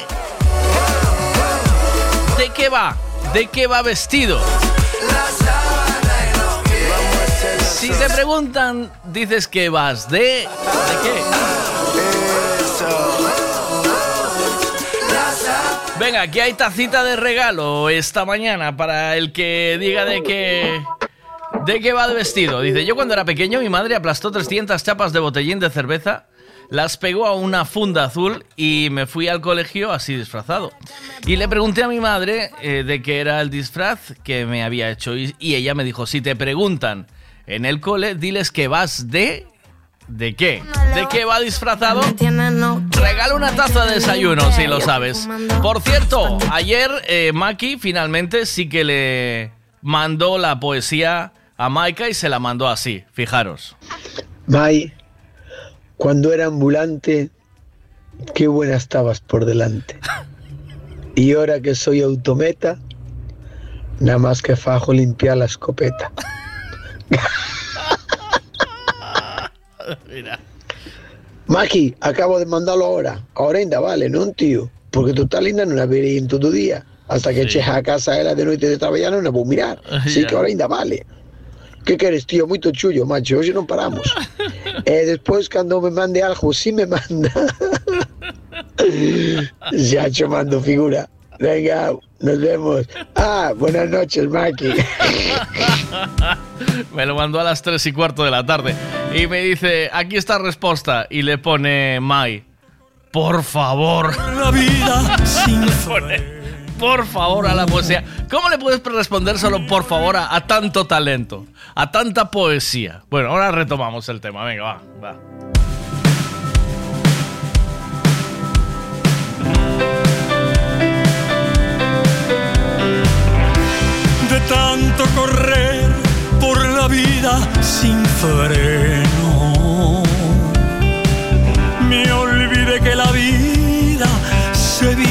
¿De qué va? ¿De qué va vestido? Si te preguntan, dices que vas de... ¿De qué? Venga, aquí hay tacita de regalo esta mañana para el que diga de qué. ¿De qué va de vestido? Dice, yo cuando era pequeño mi madre aplastó 300 chapas de botellín de cerveza, las pegó a una funda azul y me fui al colegio así disfrazado. Y le pregunté a mi madre eh, de qué era el disfraz que me había hecho y, ella me dijo, si te preguntan en el cole, diles que vas de... ¿De qué? ¿De qué va disfrazado? Regala una taza de desayuno, si lo sabes. Por cierto, ayer eh, Maki finalmente sí que le mandó la poesía a Maika y se la mandó así, fijaros. Bye. Cuando era ambulante, qué buena estabas por delante. Y ahora que soy autometa, nada más que fajo limpiar la escopeta. Mira. Maki, acabo de mandarlo ahora. Ahora ainda vale, non, tío? Porque total ainda non a verei en todo día. Hasta que Sí. a casa de noite de traballar non a vou mirar. Así que ahora ainda vale. Que queres, tío? Moito chullo, macho. Hoxe non paramos. e despois, cando me mande algo, si me manda. ya cho mando figura. Venga, nos vemos. Ah, buenas noches, Maki. Me lo mandó a las 3 y cuarto de la tarde. Y me dice, aquí está respuesta. Y le pone Mai, por favor. La vida sin Le pone, por favor a la poesía. ¿Cómo le puedes responder solo por favor a, tanto talento? A tanta poesía. Bueno, ahora retomamos el tema. Venga, va, va. de tanto correr por la vida sin freno. Me olvidé que la vida se vive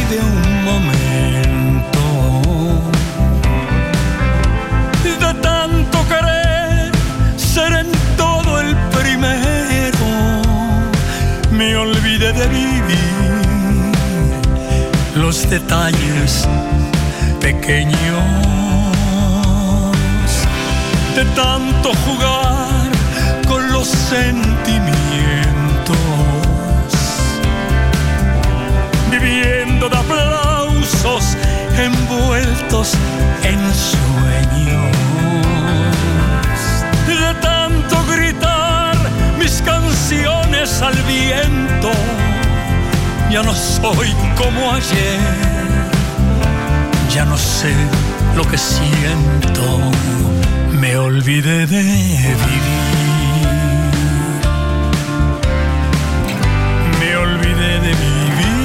vivir los detalles pequeños de tanto jugar con los sentimientos, viviendo de aplausos envueltos en sueños, de tanto gritar mis canciones al viento, ya no soy como ayer ya no sé lo que siento, me olvidé de vivir. Me olvidé de vivir.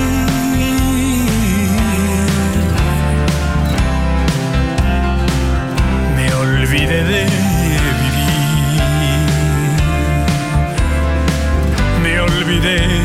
Me olvidé de vivir. Me olvidé de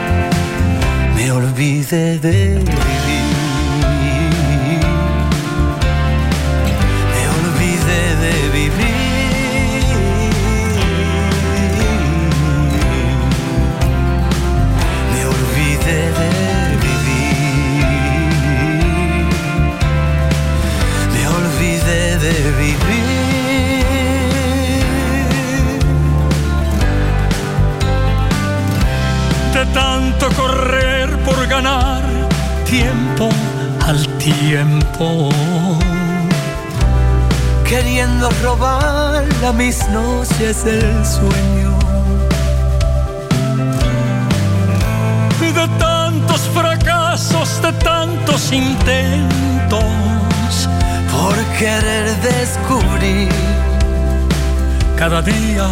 me olvidé de vivir. Me olvidé de vivir. Me olvidé de vivir. Me olvidé de vivir. tanto correr por ganar tiempo al tiempo. queriendo robar a mis noches el sueño. De tantos fracasos, de tantos intentos, por querer descubrir cada día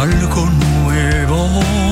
algo nuevo.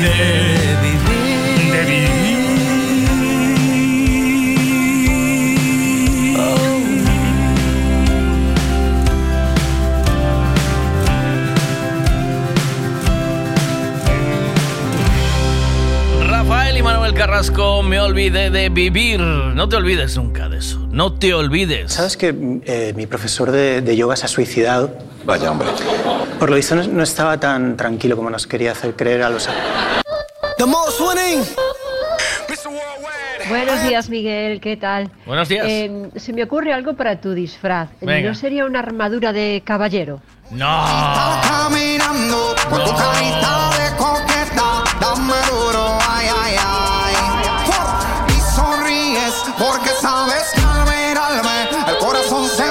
Me olvidé de vivir. De vivir. Rafael y Manuel Carrasco, me olvidé de vivir. No te olvides nunca de eso. No te olvides. ¿Sabes que eh, mi profesor de, de yoga se ha suicidado? Vaya, hombre. Por lo visto no, no estaba tan tranquilo como nos quería hacer creer a los... The most winning. Buenos días, Miguel, ¿qué tal? Buenos días. Eh, se me ocurre algo para tu disfraz. Venga. ¿No sería una armadura de caballero? No. Sonríes porque sabes el corazón se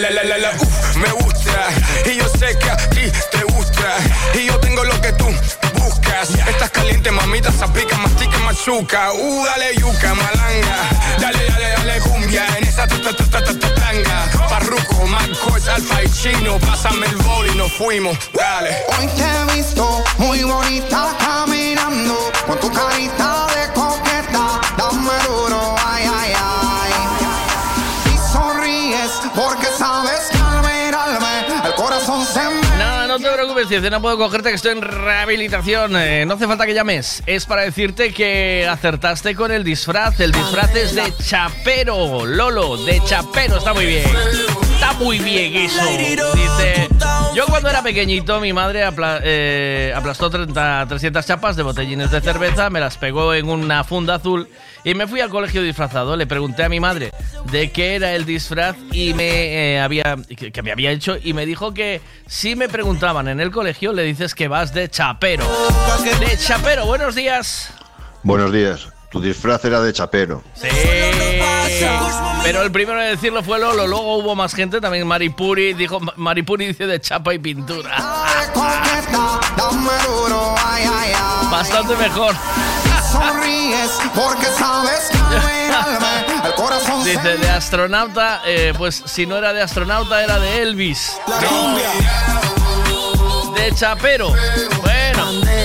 La, la, la, la, me gusta. Y yo sé que a ti te gusta. Y yo tengo lo que tú buscas. Estás caliente, mamita, zapica, mastica, machuca. Uh, dale yuca, malanga. Dale, dale, dale cumbia. En esa ta ta ta ta ta ta tanga. Parruco, McCoy, Alfa y Chino. Pásame el bol y nos fuimos. Dale. Hoy te he visto muy bonita caminando con tu carita de coqueta, dame duro, Nada, no te preocupes, dice, no puedo cogerte que estoy en rehabilitación. Eh, no hace falta que llames. Es para decirte que acertaste con el disfraz. El disfraz es de chapero, Lolo, de chapero. Está muy bien. Está muy bien eso. Dice, yo cuando era pequeñito, mi madre apla- eh, aplastó 30, 300 chapas de botellines de cerveza, me las pegó en una funda azul y me fui al colegio disfrazado. Le pregunté a mi madre de qué era el disfraz y me eh, había que, que me había hecho y me dijo que si me preguntaban en el colegio le dices que vas de chapero. De chapero, buenos días. Buenos días. Tu disfraz era de chapero. Sí. Pero el primero en decirlo fue Lolo, luego hubo más gente, también Maripuri dijo Maripuri dice de chapa y pintura. Bastante mejor. Sonríes porque sabes que al corazón Dice de astronauta, eh, pues si no era de astronauta era de Elvis. De chapero. Bueno.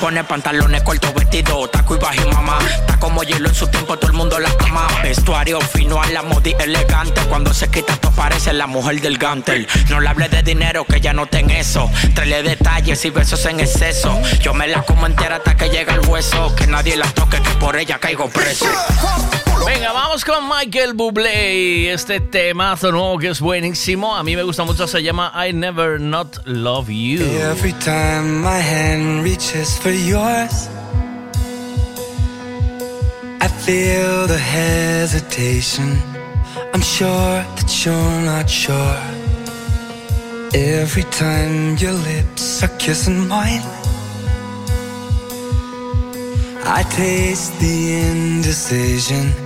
Pone pantalones cortos, vestido, taco y bajo mamá. Está como hielo en su tiempo, todo el mundo la ama. Vestuario fino a la modi elegante. Cuando se quita, tú parece la mujer del gantel. No le hable de dinero, que ya no ten eso. Traele detalles y besos en exceso. Yo me la como entera hasta que llega el hueso. Que nadie la toque, que por ella caigo preso. Venga, vamos con Michael Bublé y este temazo nuevo que es buenísimo. A mí me gusta mucho, se llama I Never Not Love You. Every time my hand reaches for yours, I feel the hesitation. I'm sure that you're not sure. Every time your lips are kissing mine, I taste the indecision.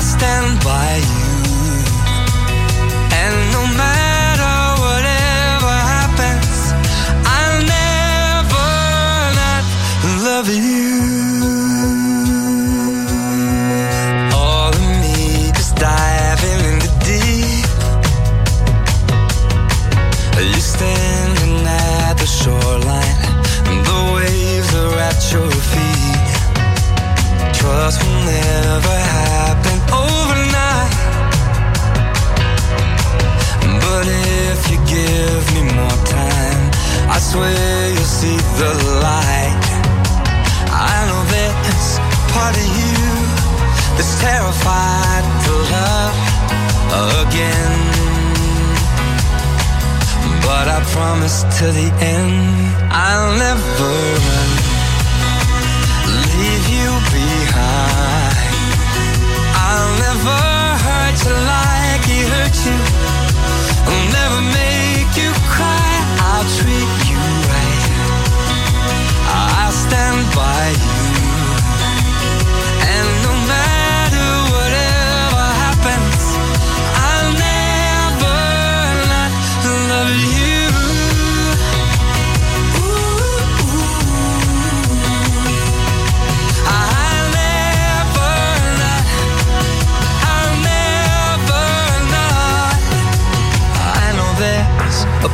I stand by you. And no matter whatever happens, I'll never not love you. All of me is diving in the deep. You standing at the shoreline, and the waves are at your feet. Trust will never. That's where you see the light. I know there's part of you that's terrified to love again. But I promise to the end I'll never run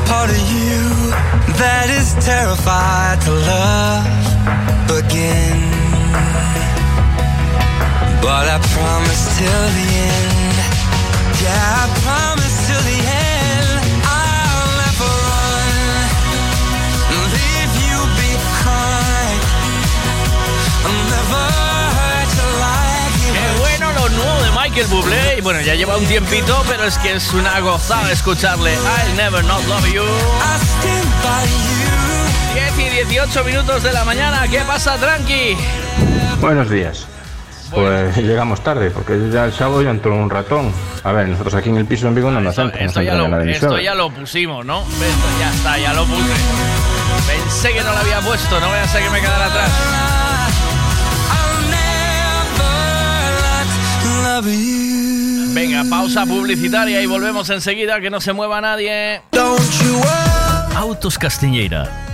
part of you that is terrified to love again. But I promise till the end. Yeah, I Michael Bublé. Y bueno, ya lleva un tiempito, pero es que es una gozada escucharle. I'll never not love you. 10 y 18 minutos de la mañana. ¿Qué pasa, tranqui? Buenos días. Pues llegamos tarde, porque ya el sábado ya entró un ratón. A ver, nosotros aquí en el piso en Vigo no nos entra, Esto ya, lo, esto ya lo pusimos, ¿no? Esto ya está, ya lo puse. Pensé que no lo había puesto, no voy a ser que me quedara atrás. Venga, pausa publicitaria y volvemos enseguida, que no se mueva nadie. Autos Castiñeira.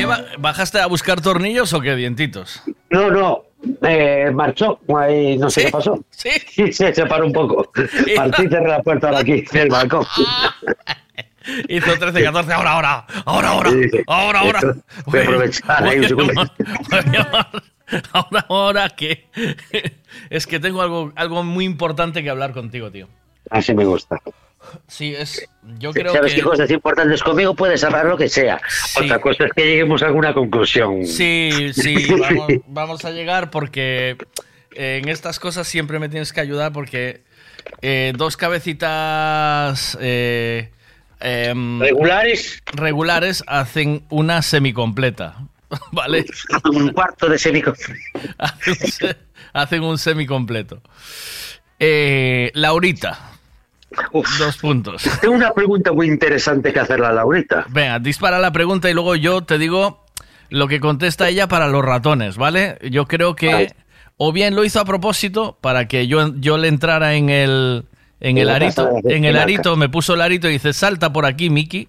¿Qué ba- ¿Bajaste a buscar tornillos o qué dientitos? No, no, eh, marchó, ahí no sé qué pasó. Sí. se separó un poco. Partí cerré la puerta ahora aquí, del balcón. Hizo 13, 14, ahora, ahora, ahora, ahora, ahora, ahora. Voy a aprovechar ahí un segundo. llamar- voy a llamar- Ahora, ahora que es que tengo algo, algo muy importante que hablar contigo, tío. Así me gusta. Sí, es. Yo creo Sabes que. qué cosas importantes conmigo puedes hablar lo que sea. Otra cosa es que lleguemos a alguna conclusión. Sí, sí, vamos, vamos a llegar porque eh, en estas cosas siempre me tienes que ayudar porque eh, dos cabecitas eh, em, regulares regulares hacen una semicompleta, ¿vale? Un cuarto de semicompleto. hacen, un semicompleto. Eh, Dos puntos. Tengo una pregunta muy interesante que hacerle a Laurita. Venga, dispara la pregunta y luego yo te digo lo que contesta ella para los ratones, ¿vale? Yo creo que Vale. o bien lo hizo a propósito para que yo, yo le entrara en el en el arito, en el arito me puso el arito y dice salta por aquí, Miki,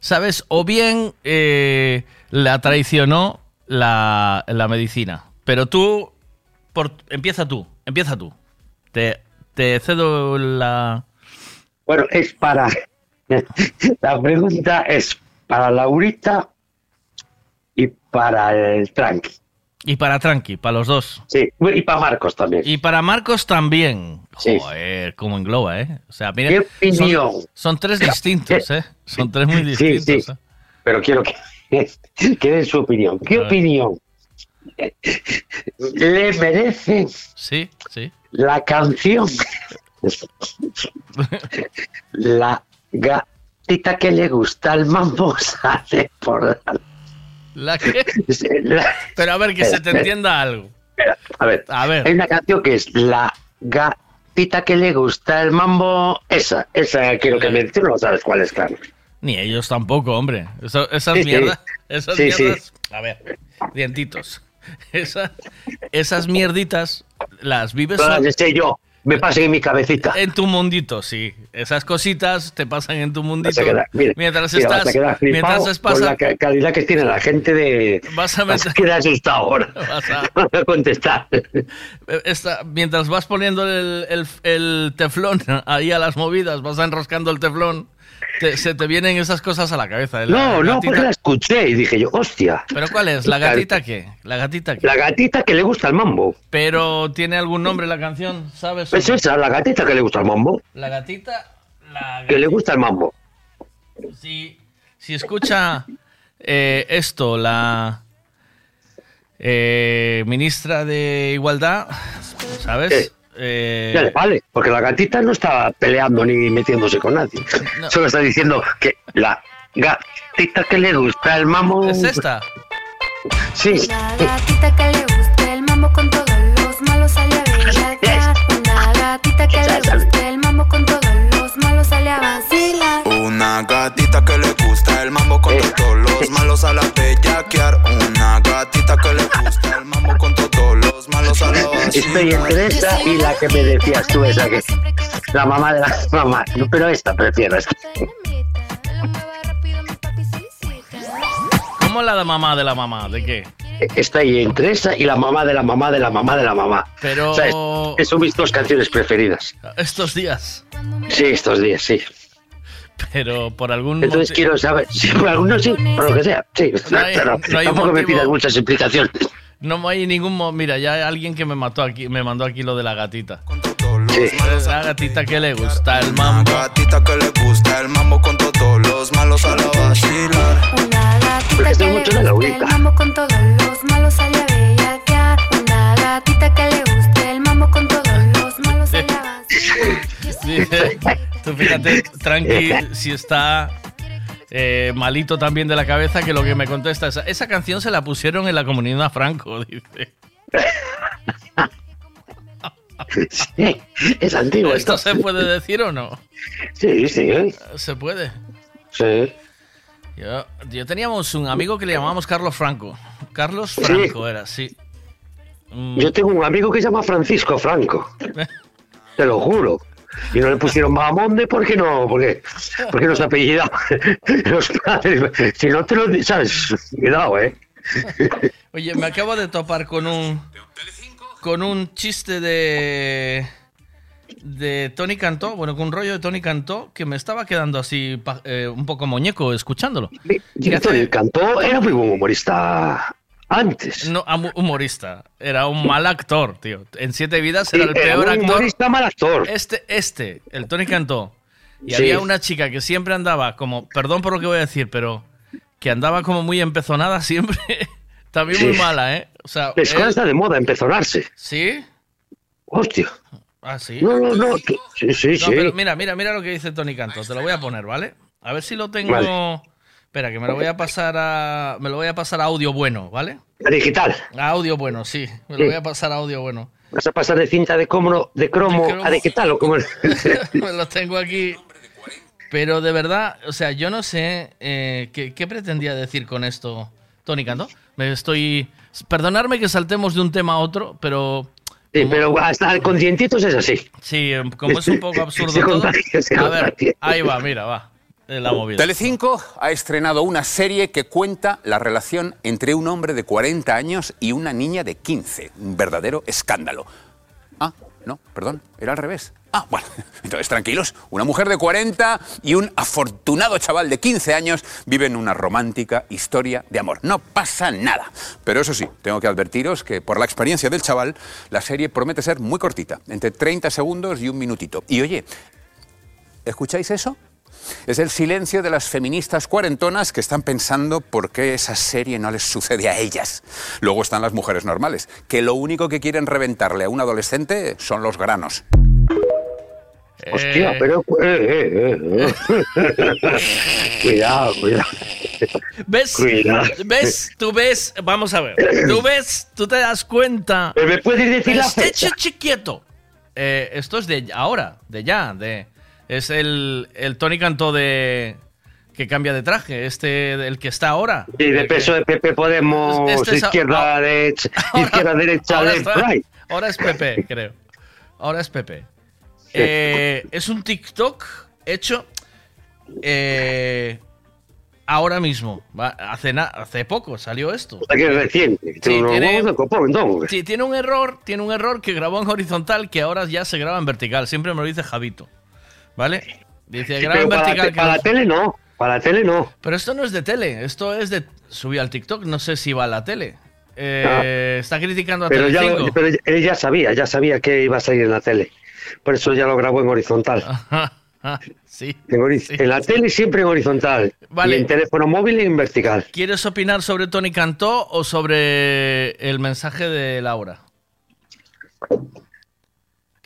¿sabes? O bien eh, la traicionó la, la medicina. Pero tú, por, empieza tú, empieza tú. Te, te cedo la... Bueno, es para. La pregunta es para Laurita y para el Tranqui. Y para Tranqui, para los dos. Sí, y para Marcos también. Y para Marcos también. Sí. Joder, como engloba, ¿eh? O sea, mira, ¿Qué opinión? Son, son tres distintos, ¿eh? Son tres muy Sí, distintos. sí. ¿eh? Pero quiero que, que den su opinión. ¿Qué opinión le merece Sí, sí. la canción? La gatita que le gusta el mambo sale por la... ¿La qué? la- Pero a ver, que se te Espera, entienda algo. A ver, A ver. hay una canción que es La gatita que le gusta el mambo. Esa, esa quiero que me... Tú no sabes cuál es, claro. Ni ellos tampoco, hombre. Esas Sí, sí. mierdas. Esas Sí, mierdas. A ver, dientitos. Esa- esas mierditas las vives Todas las sé yo. Me pasen en mi cabecita. En tu mundito, sí. Esas cositas te pasan en tu mundito. Quedar- mira, mientras mira, estás, mientras es con pasa, la ca- calidad que tiene la gente de... Vas a meter- asustado ahora. Vas a- Vas a contestar. eh, esta- mientras vas poniendo el, el- el teflón ahí a las movidas, vas enroscando el teflón, te- se te vienen esas cosas a la cabeza. La No, no, gatita- porque la escuché y dije yo, hostia. ¿Pero cuál es? ¿La gatita qué? ¿La gatita qué? La gatita que le gusta el mambo. Pero tiene algún nombre la canción, ¿sabes? Es esa, la gatita que le gusta el mambo. La gatita, la Que le gusta el mambo. Si, si escucha eh, esto la eh, ministra de Igualdad, ¿sabes? Eh, Ya le vale, porque la gatita no está peleando ni metiéndose con nadie. Solo está diciendo que la gatita que le gusta el mambo. ¿Es esta? Sí. Una gatita que le gusta el mambo con todos los malos sale a bellaquear. Una gatita que le gusta el mambo con todos los malos sale a vacilar. Una gatita que le gusta el mambo con todos los malos a la bellaquear. Una gatita que le Estoy entre esa y la que me decías tú, esa que. La mamá de la mamá. No, Pero esta prefiero esta. ¿Cómo la de mamá de la mamá? ¿De qué? Estoy entre esa y la mamá de la mamá de la mamá de la mamá. Pero- O sea, es- que son mis dos canciones preferidas. Estos días. Sí, estos días, sí. Pero por algún Entonces motivo- quiero saber, si por alguno sí, por lo que sea, sí. No hay- pero no hay tampoco me pidas muchas explicaciones. No hay ningún mo- mira, ya hay alguien que me mató aquí, me mandó aquí lo de la gatita. Sí. La gatita que le gusta el mambo. gatita que le gusta el mambo con todos los malos a la vacilar. Una gatita que le gusta el mambo con todos los malos a bellaquear. Una gatita que le gusta el mambo con todos los malos sale a vacilar. Dice, tú fíjate, tranqui, si está eh, malito también de la cabeza, que lo que me contesta es, esa canción se la pusieron en la comunidad Franco, dice. Sí, es antiguo ¿Esto esto. se puede decir o no? Sí, sí, ¿eh? Se puede. Sí. Yo, yo teníamos un amigo que le llamábamos Carlos Franco. Carlos Sí. Franco era, sí. Mm, Yo tengo un amigo que se llama Francisco Franco. Te lo juro. Y no le pusieron Mamonde porque no, porque, porque no se apellidaba. Los padres. Si no te lo sabes, cuidado, eh. Oye, me acabo de topar con un con un chiste de de Tony Cantó, bueno, con un rollo de Tony Cantó que me estaba quedando así eh, un poco muñeco escuchándolo. Y Antonio Cantó era muy buen humorista antes. No, humorista, era un mal actor, tío. En Siete Vidas era el Era peor un actor. humorista mal actor. Este, este, el Tony Cantó. Y Sí. había una chica que siempre andaba como, perdón por lo que voy a decir, pero que andaba como muy empezonada siempre. También muy mala, ¿eh? O sea, Es que ahora él- está de moda empezonarse. ¿Sí? Hostia. Ah, sí. No, no, no. Sí, sí, No, sí. pero mira, mira, mira lo que dice Tony Canto. Te lo voy a poner, ¿vale? A ver si lo tengo. Vale. Espera, que me lo voy a pasar a. Me lo voy a pasar a audio bueno, ¿vale? A digital. A audio bueno, sí. Me lo Sí. voy a pasar a audio bueno. Vas a pasar de cinta de cromo, de cromo, De cromo. a digital o como. me lo tengo aquí. Pero de verdad, o sea, yo no sé eh, ¿qué, qué pretendía decir con esto Tony Canto. Me estoy. Perdonarme que saltemos de un tema a otro, pero. Sí, pero hasta con dientitos es así. Sí, em, como es un poco absurdo todo. A ver, ahí va, mira, va. Eh, La. Telecinco ha estrenado una serie que cuenta la relación entre un hombre de 40 años y una niña de 15. Un verdadero escándalo. Ah, no, perdón, era al revés. Ah, bueno, entonces tranquilos. Una mujer de 40 y un afortunado chaval de 15 años viven una romántica historia de amor. No pasa nada. Pero eso sí, tengo que advertiros que por la experiencia del chaval, la serie promete ser muy cortita, entre 30 segundos y un minutito. Y oye, ¿escucháis eso? Es el silencio de las feministas cuarentonas que están pensando por qué esa serie no les sucede a ellas. Luego están las mujeres normales, que lo único que quieren reventarle a un adolescente son los granos. Hostia, pero. eh, eh, eh, eh. cuidado, cuidado. ¿Ves? Cuidado. ¿Ves? Tú ves, vamos a ver. Tú ves, tú te das cuenta. ¿Me puedes decir la Esté fecha? chi- quieto. Eh, esto es de ahora, de ya, de es el, el Tony Cantó de que cambia de traje, este el que está ahora. Sí, de peso de Pepe Podemos, Este es- izquierda, derecha, izquierda, derecha, Ahora left, está- right. Ahora es Pepe, creo. ahora es Pepe. Eh, es un TikTok hecho eh, ahora mismo. Hace, hace poco salió esto. O sea que es reciente. Sí, Tiene. Sí, tiene un error, tiene un error que grabó en horizontal que ahora ya se graba en vertical. Siempre me lo dice Javito. ¿Vale? Dice, Sí, para, vertical. te- para la tele no. Para la tele no. Pero esto no es de tele, esto es de. Subí al TikTok, no sé si va a la tele. Eh, Está criticando a Pero, ya, Telecinco. pero él ya sabía, ya sabía que iba a salir en la tele. Por eso ya lo grabó en horizontal. sí. En, hori- en la tele siempre en horizontal. Vale. Y en teléfono móvil en vertical. ¿Quieres opinar sobre Tony Cantó o sobre el mensaje de Laura?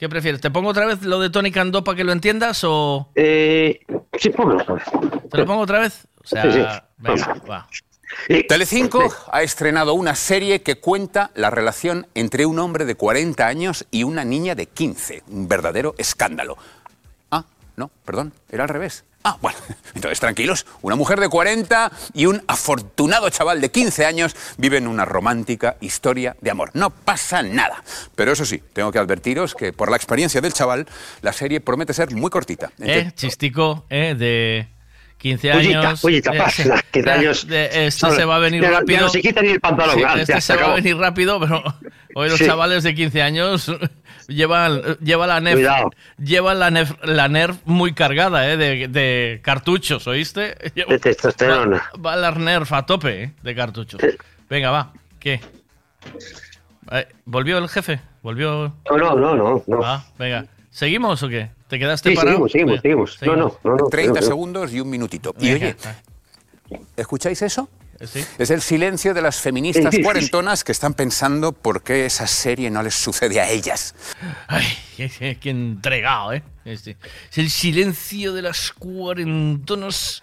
¿Qué prefieres? ¿Te pongo otra vez lo de Tony Cantó para que lo entiendas o...? Eh, sí, ponlo vez. ¿Te lo pongo otra vez? O sea, Sí, sí. venga, va. Telecinco ha estrenado una serie que cuenta la relación entre un hombre de 40 años y una niña de 15. Un verdadero escándalo. Ah, no, perdón, era al revés. Ah, bueno, entonces tranquilos. Una mujer de 40 y un afortunado chaval de 15 años viven una romántica historia de amor. No pasa nada. Pero eso sí, tengo que advertiros que por la experiencia del chaval, la serie promete ser muy cortita. ¿Eh? Chistico, ¿eh? De 15 Pollita, años. Eh, pasa, sí. 15 De- años. de- este No, se va a venir ya no- ya rápido. no se quita ni el pantalón, Sí, ah, este ya, se se va a venir rápido, pero hoy los Sí. chavales de 15 años llevan, llevan la NERF, Cuidado. llevan la NERF, la NERF muy cargada, ¿eh? De, de cartuchos, ¿oíste? Lleva- De testosterona. Va, va la NERF a tope, ¿eh? De cartuchos. Venga, va. ¿Qué? Eh, ¿Volvió el jefe? ¿Volvió? No, no, no, no. no. Ah, venga. ¿Seguimos o qué? ¿Te quedaste Sí, parado? seguimos, seguimos. No, no, no, no. 30 no, no. segundos y un minutito. Y Venga, oye, ¿escucháis eso? Sí. Es el silencio de las feministas Sí, sí, sí. cuarentonas que están pensando por qué esa serie no les sucede a ellas. Ay, qué, qué- qué entregado, ¿eh? Este. Es el silencio de las cuarentonas.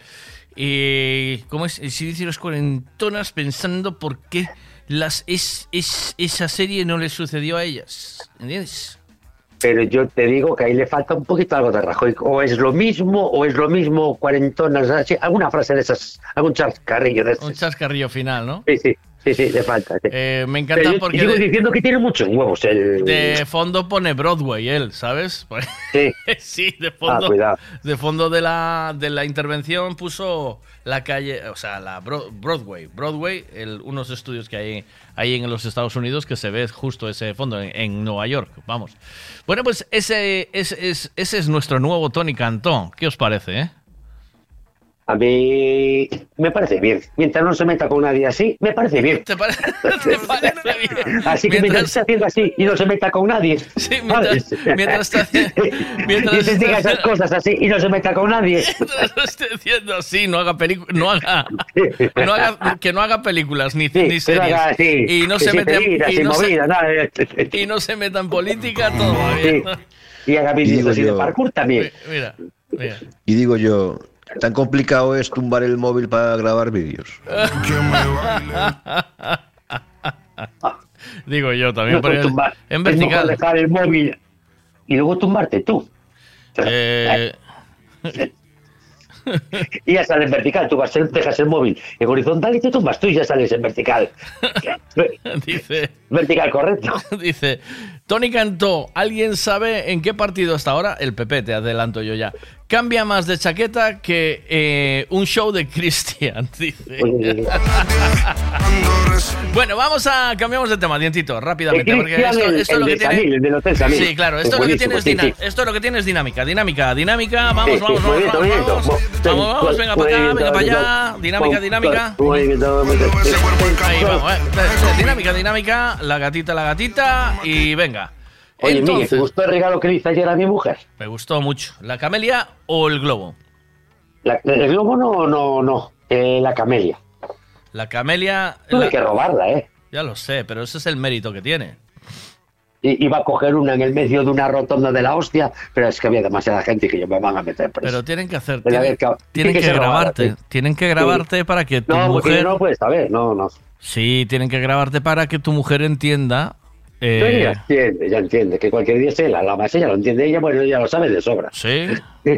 eh, ¿Cómo es? El silencio de las cuarentonas pensando por qué las, es, es, esa serie no les sucedió a ellas. ¿Entiendes? Pero yo te digo que ahí le falta un poquito algo de Rajoy. O es lo mismo, o es lo mismo, cuarentonas, así, alguna frase de esas, algún chascarrillo de Un esas. chascarrillo final, ¿no? Sí, sí, sí, sí, le falta. sí. Eh, me encanta Pero yo porque sigo de, diciendo que tiene muchos huevos el... de fondo pone Broadway él, ¿sabes? Sí. sí, de fondo. Ah, cuidado. de fondo de la, de la intervención puso la calle, o sea, la Bro- Broadway. Broadway, el- unos estudios que hay ahí en los Estados Unidos que se ve justo ese fondo en, en Nueva York. Vamos. Bueno, pues ese, ese, es, ese es nuestro nuevo Tony Cantón. ¿Qué os parece, eh? A mí me parece bien. Mientras no se meta con nadie así, me parece bien. ¿Te, pare- te parece bien? Así que mientras esté haciendo así y no se meta con nadie. Sí, mientras, mientras está mientras y se diga está- esas cosas así y no se meta con nadie. Mientras lo esté haciendo así, no haga películas, no haga, no haga- que no haga películas ni, ni que no series haga así, y no se meta y no se- nada. y no se meta en política, todo va bien. Y haga vídeos así de yo. parkour también. Mira, mira. Y digo yo, ¿tan complicado es tumbar el móvil para grabar vídeos? Digo yo también, No, pero tumbar. en vertical. dejar el móvil y luego tumbarte tú. Eh, Y ya sale en vertical, tú vas, dejas el móvil en horizontal y te tumbas tú y ya sales en vertical. dice, Vertical, correcto. dice, Tony Cantó, ¿alguien sabe en qué partido hasta ahora? El PP, te adelanto yo ya. Cambia más de chaqueta que eh, un show de Cristian, dice. bueno, vamos a cambiamos de tema, dientito, rápidamente, El porque esto, esto es lo que tiene. Sí, claro, Es esto es lo que tiene es sí. esto es lo que tiene es dinámica, dinámica, dinámica. Vamos, vamos, vamos, vamos, vamos, vamos, vamos, venga para acá, venga para allá, dinámica, dinámica. Ahí vamos, eh. Dinámica, dinámica, la gatita, la gatita y venga. Oye, Miguel, ¿te Entonces, gustó el regalo que le hice ayer a mi mujer? me gustó mucho. ¿La camelia o el globo? La- el globo no, no, no. Eh, la camelia. La camelia. Tuve la- que robarla, ¿eh? Ya lo sé, pero ese es el mérito que tiene. I- Iba a coger una en el medio de una rotonda de la hostia, pero es que había demasiada gente que yo me van a meter preso. Pero tienen que hacer. Tienen, que grabarte. sí. Tienen que grabarte para que tu No, mujer. no puedes saber, no, no. Sí, tienen que grabarte para que tu mujer entienda. Eh, ella entiende, ella entiende que cualquier día estoy en la lama, ella lo entiende ella, bueno, ella lo sabe de sobra. Sí.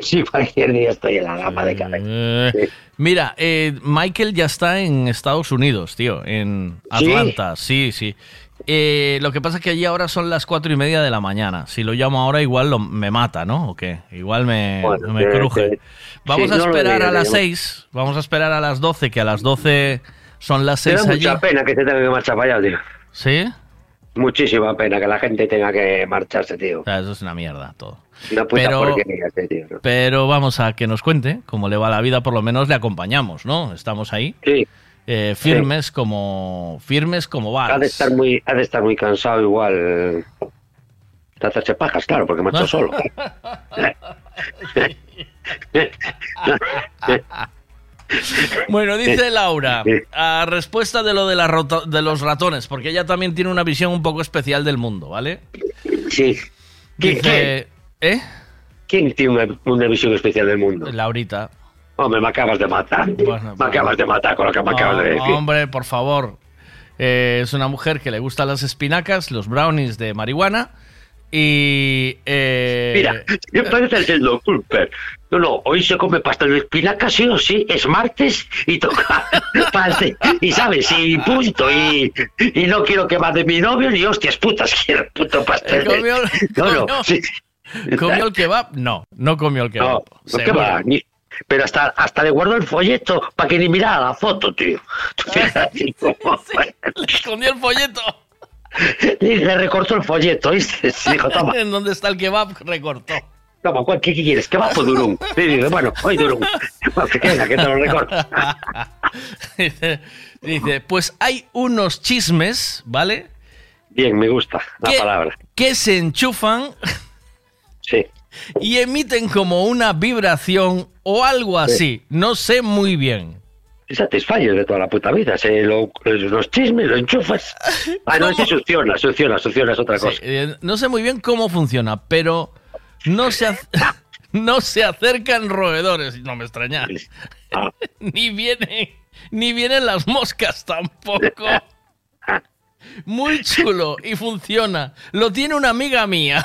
Sí, cualquier día estoy en la lama de cabeza. Eh, Mira, eh, Michael ya está en Estados Unidos, tío, en ¿Sí? Atlanta, sí, sí. Eh, lo que pasa es que allí ahora son las cuatro y media de la mañana. Si lo llamo ahora, igual lo- me mata, ¿no? ¿O qué? Igual me, Bueno, me cruje. Vamos sí, a no esperar a las seis. Vamos a esperar a las doce, que a las doce son las Me seis da allí. mucha pena que se tenga que marchar para allá, tío. ¿Sí? Muchísima pena que la gente tenga que marcharse, tío. O sea, eso es una mierda todo. Una puta Pero- porquería, este tío. ¿no? Pero vamos a que nos cuente cómo le va la vida, por lo menos le acompañamos, ¿no? Estamos ahí. Sí. eh, firmes como firmes como Ha de balas. estar muy, ha de estar muy cansado igual. De hacerse pajas, claro, porque marchó solo. Bueno, dice Laura, a respuesta de lo de, la rota- de los ratones, porque ella también tiene una visión un poco especial del mundo, ¿vale? Sí. Dice, ¿eh? ¿Quién tiene una, una visión especial del mundo? Laurita. Hombre, me acabas de matar. me acabas de matar con lo que me acabas de decir. hombre, por favor. Eh, es una mujer que le gustan las espinacas, los brownies de marihuana y... eh, Mira, yo parece el doctor Culper. No, no, hoy se come pastel de espinaca, sí o sí, es martes y toca pastel. Y sabes, y punto. Y, y no quiero que va de mi novio ni hostias putas quiero puto pastel. de- ¿Comió, No, no, comió- sí. ¿comió el kebab? No, no comió el kebab. No, no, ¿qué seguro. va? Ni- pero hasta, hasta le guardó el folleto para que ni mirara la foto, tío. Tú fíjate cómo fue. Escondió el folleto. Le recortó el folleto, ¿viste? Dijo, toma, en donde está el kebab recortó. toma, ¿cuál- ¿qué, qué quieres? ¿Qué va por Durum? Dice, bueno, hoy Durum. Bueno, que que te lo recorto. dice, pues hay unos chismes, ¿vale? Bien, me gusta la ¿Qué? palabra. Que se enchufan Sí. y emiten como una vibración o algo así. No sé muy bien. Satisfyer de toda la puta vida. Se lo, los chismes, lo enchufas. Ah, no, ese succiona, succiona, succiona es otra Sí, cosa. eh, no sé muy bien cómo funciona, pero no se, no se acercan roedores. No me extraña. Ah. ni vienen, ni vienen las moscas tampoco. Muy chulo y funciona. Lo tiene una amiga mía.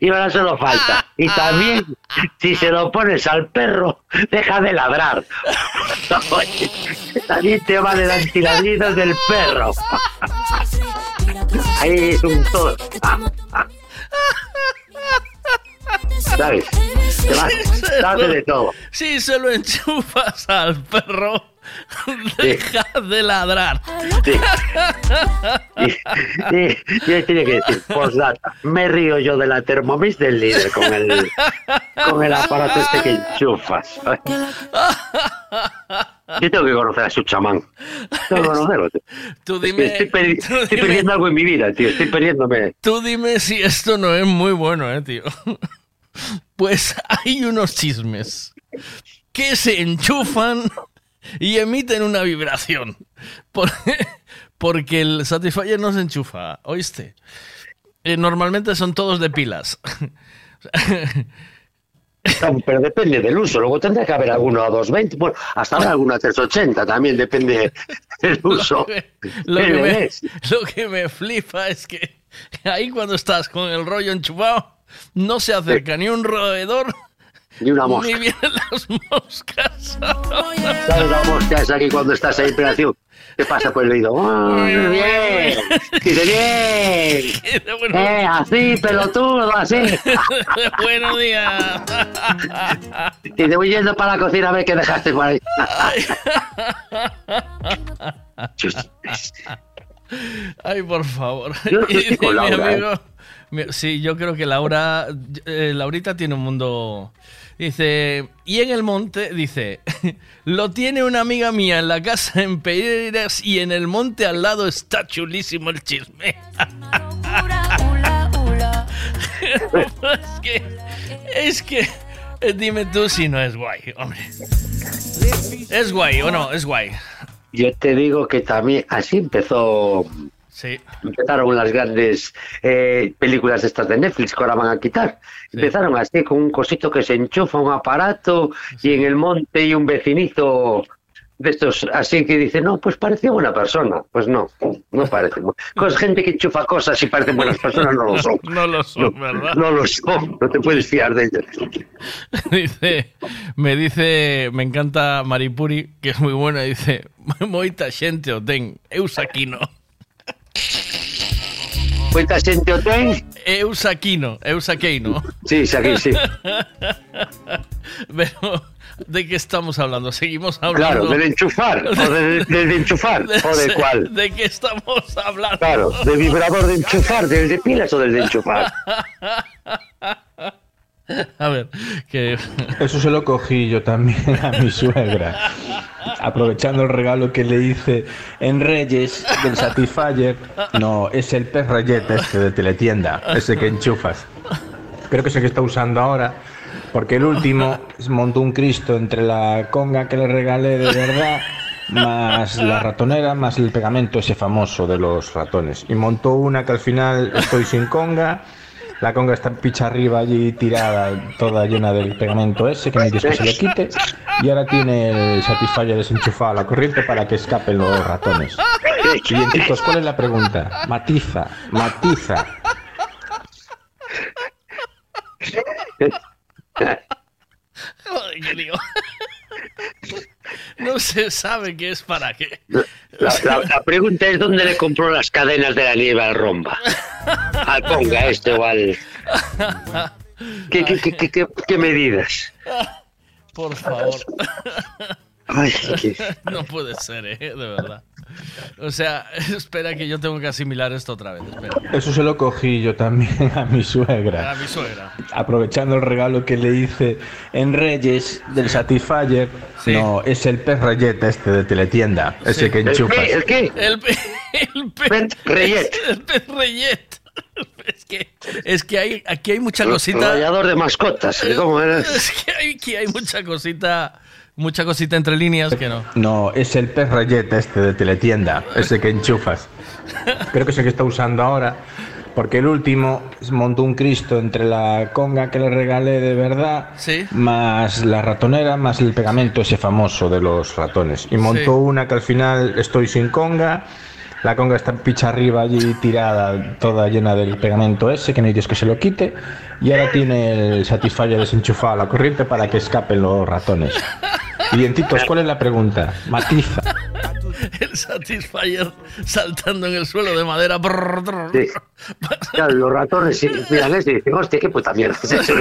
Y ahora solo falta. Y también, si se lo pones al perro, deja de ladrar. También te vale el antiladridos del perro. Ahí es un todo. ¿Sabes? Te va- de todo. Si se lo enchufas al perro, deja de ladrar. Y, y- y tiene que decir, postdata, me río yo de la Thermomix del líder con el, con el aparato este que enchufas. Yo tengo que conocer a su chamán. Tengo que conocerlo. tío. Tú Es que dime, estoy, perdi- tú estoy dime- perdiendo algo en mi vida, tío. Estoy perdiéndome. Tú dime si esto no es muy bueno, eh, tío. Pues hay unos chismes que se enchufan y emiten una vibración. Por- porque el Satisfyer no se enchufa, ¿oíste? Eh, normalmente son todos de pilas. Pero depende del uso. Luego tendrá que haber alguno a 220. Bueno, hasta habrá alguno a 380. También depende del uso. Lo que, ¿Qué me, ves? lo que me flipa es que ahí cuando estás con el rollo enchufado, no se acerca ni un roedor Ni una mosca. ni vienen las moscas. ¿Sabes la mosca esa que cuando estás ahí en te pasa por el oído? ¡Oh, bien! Dice, bien. Eh, así, pelotudo, así. Buenos días. Y te voy yendo para la cocina a ver qué dejaste por ahí. Ay, por favor. Yo- yo estoy con mi Laura, amigo- mi- sí, yo creo que Laura, eh, Laurita tiene un mundo. Dice, y en el monte, dice, lo tiene una amiga mía en la casa en Pereiras y en el monte al lado está chulísimo el chisme. es que, es que, eh, dime tú si no es guay, hombre. ¿Es guay o no? Es guay. Yo te digo que también así empezó. Sí. Empezaron las grandes eh, películas de estas de Netflix que ahora van a quitar. Empezaron así con un cosito que se enchufa un aparato y en el monte y un vecinito de estos así que dicen, no, pues parece buena persona. Pues no, no parece. Con gente que enchufa cosas y parecen buenas personas no lo son. No lo son, ¿verdad? No lo son, no te puedes fiar de ellos. Dice, me dice, me encanta Maripuri, que es muy buena, dice, moita xente o ten, eu saquino. Moita xente o ten? Eu saquino, eu saqueino. Sí, saquei, sí. Pero, ¿de qué estamos hablando? Seguimos hablando. Claro, del enchufar, o de, de- de enchufar, o de cuál. ¿De qué estamos hablando? Claro, de vibrador de enchufar, del de pilas o del de enchufar. A ver, que... Eso se lo cogí yo también a mi suegra. Aprovechando el regalo que le hice en Reyes del Satisfyer. No, es el pez rayete este de teletienda, ese que enchufas. Creo que es el que está usando ahora. Porque el último montó un Cristo entre la conga que le regalé de verdad, más la ratonera, más el pegamento ese famoso de los ratones. Y montó una que al final estoy sin conga. La conga está picha arriba allí tirada, toda llena del pegamento ese, que me dices que se lo quite. Y ahora tiene el Satisfyer desenchufado a la corriente para que escapen los ratones. Clientitos, ¿cuál es la pregunta? Matiza, matiza. Qué lío. No se sabe qué es para qué. La, la- la pregunta es dónde le compró las cadenas de la nieve al romba. Al conga este o al... ¿Qué, qué, qué, qué- qué- medidas? Por favor. Ay, No puede ser, ¿eh? De verdad. O sea, espera que yo tengo que asimilar esto otra vez. Espera. Eso se lo cogí yo también a mi suegra. A mi suegra. Aprovechando el regalo que le hice en Reyes del Satisfyer. No, es el pez rayete este de teletienda, ese Sí. que ¿El enchufas. qué? ¿El qué? El, pe- el pez reyet. El pez reyet. Es que, es que hay, aquí hay mucha cosita. Rallador de mascotas, ¿eh? ¿cómo era? Es que hay, aquí hay mucha cosita. Mucha cosita entre líneas que no. No, es el pez rayete este de teletienda, ese que enchufas. Creo que es el que está usando ahora. Porque el último montó un Cristo entre la conga que le regalé de verdad, Sí. más la ratonera, más el pegamento ese famoso de los ratones. Y montó Sí. una que al final estoy sin conga. La conga está picha arriba allí tirada, toda llena del pegamento ese, que no hay Dios que se lo quite. Y ahora tiene el Satisfyer desenchufado a la corriente para que escapen los ratones. Clientitos, ¿cuál es la pregunta? Matiza. El Satisfyer saltando en el suelo de madera. Sí. Claro, los ratones eso y dicen, hostia, qué puta mierda es eso.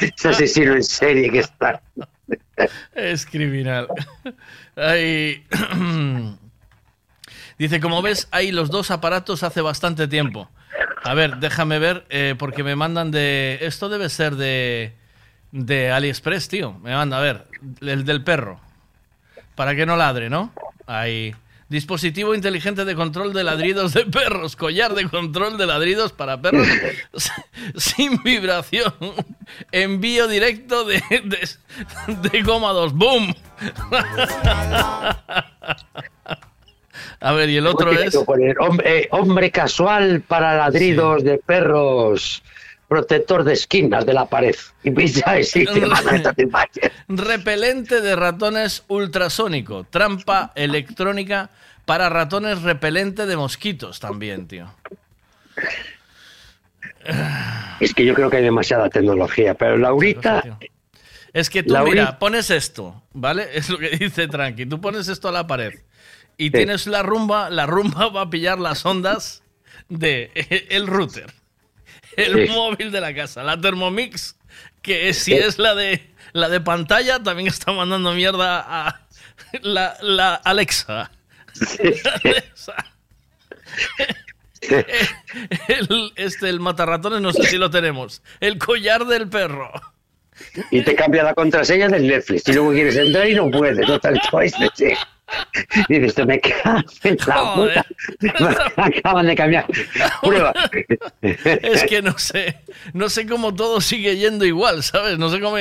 Ese asesino en serie que está. Es criminal. Ay. Dice, como ves, hay los dos aparatos hace bastante tiempo. A ver, déjame ver, eh, porque me mandan de... Esto debe ser de, de AliExpress, tío. Me manda, a ver, el del perro. Para que no ladre, ¿no? Ahí. Dispositivo inteligente de control de ladridos de perros. Collar de control de ladridos para perros sin vibración. Envío directo de, de, de goma 2. ¡Boom! A ver, y el otro es... que poner, hombre, eh, hombre casual para ladridos de perros, protector de esquinas de la pared. Y pisa y sí, te manda esta imagen. Repelente de ratones ultrasónico. Trampa electrónica para ratones repelente de mosquitos también, tío. Es que yo creo que hay demasiada tecnología, pero Laurita, Es que tú, mira, pones esto, ¿vale? Es lo que dice Tranqui. Tú pones esto a la pared y tienes la rumba, la rumba va a pillar las ondas de el router, el Sí. móvil de la casa, la Thermomix, que si Sí. es la de la de pantalla, también está mandando mierda a la, la Alexa. Alexa. El, este, el matarratones, no sé si lo tenemos. El collar del perro. y te cambia la contraseña del Netflix. Y luego quieres entrar y no puedes. No dices, me en la puta. Acaban de cambiar. Prueba. Es que no sé, no sé cómo todo sigue yendo igual, ¿sabes? No sé cómo...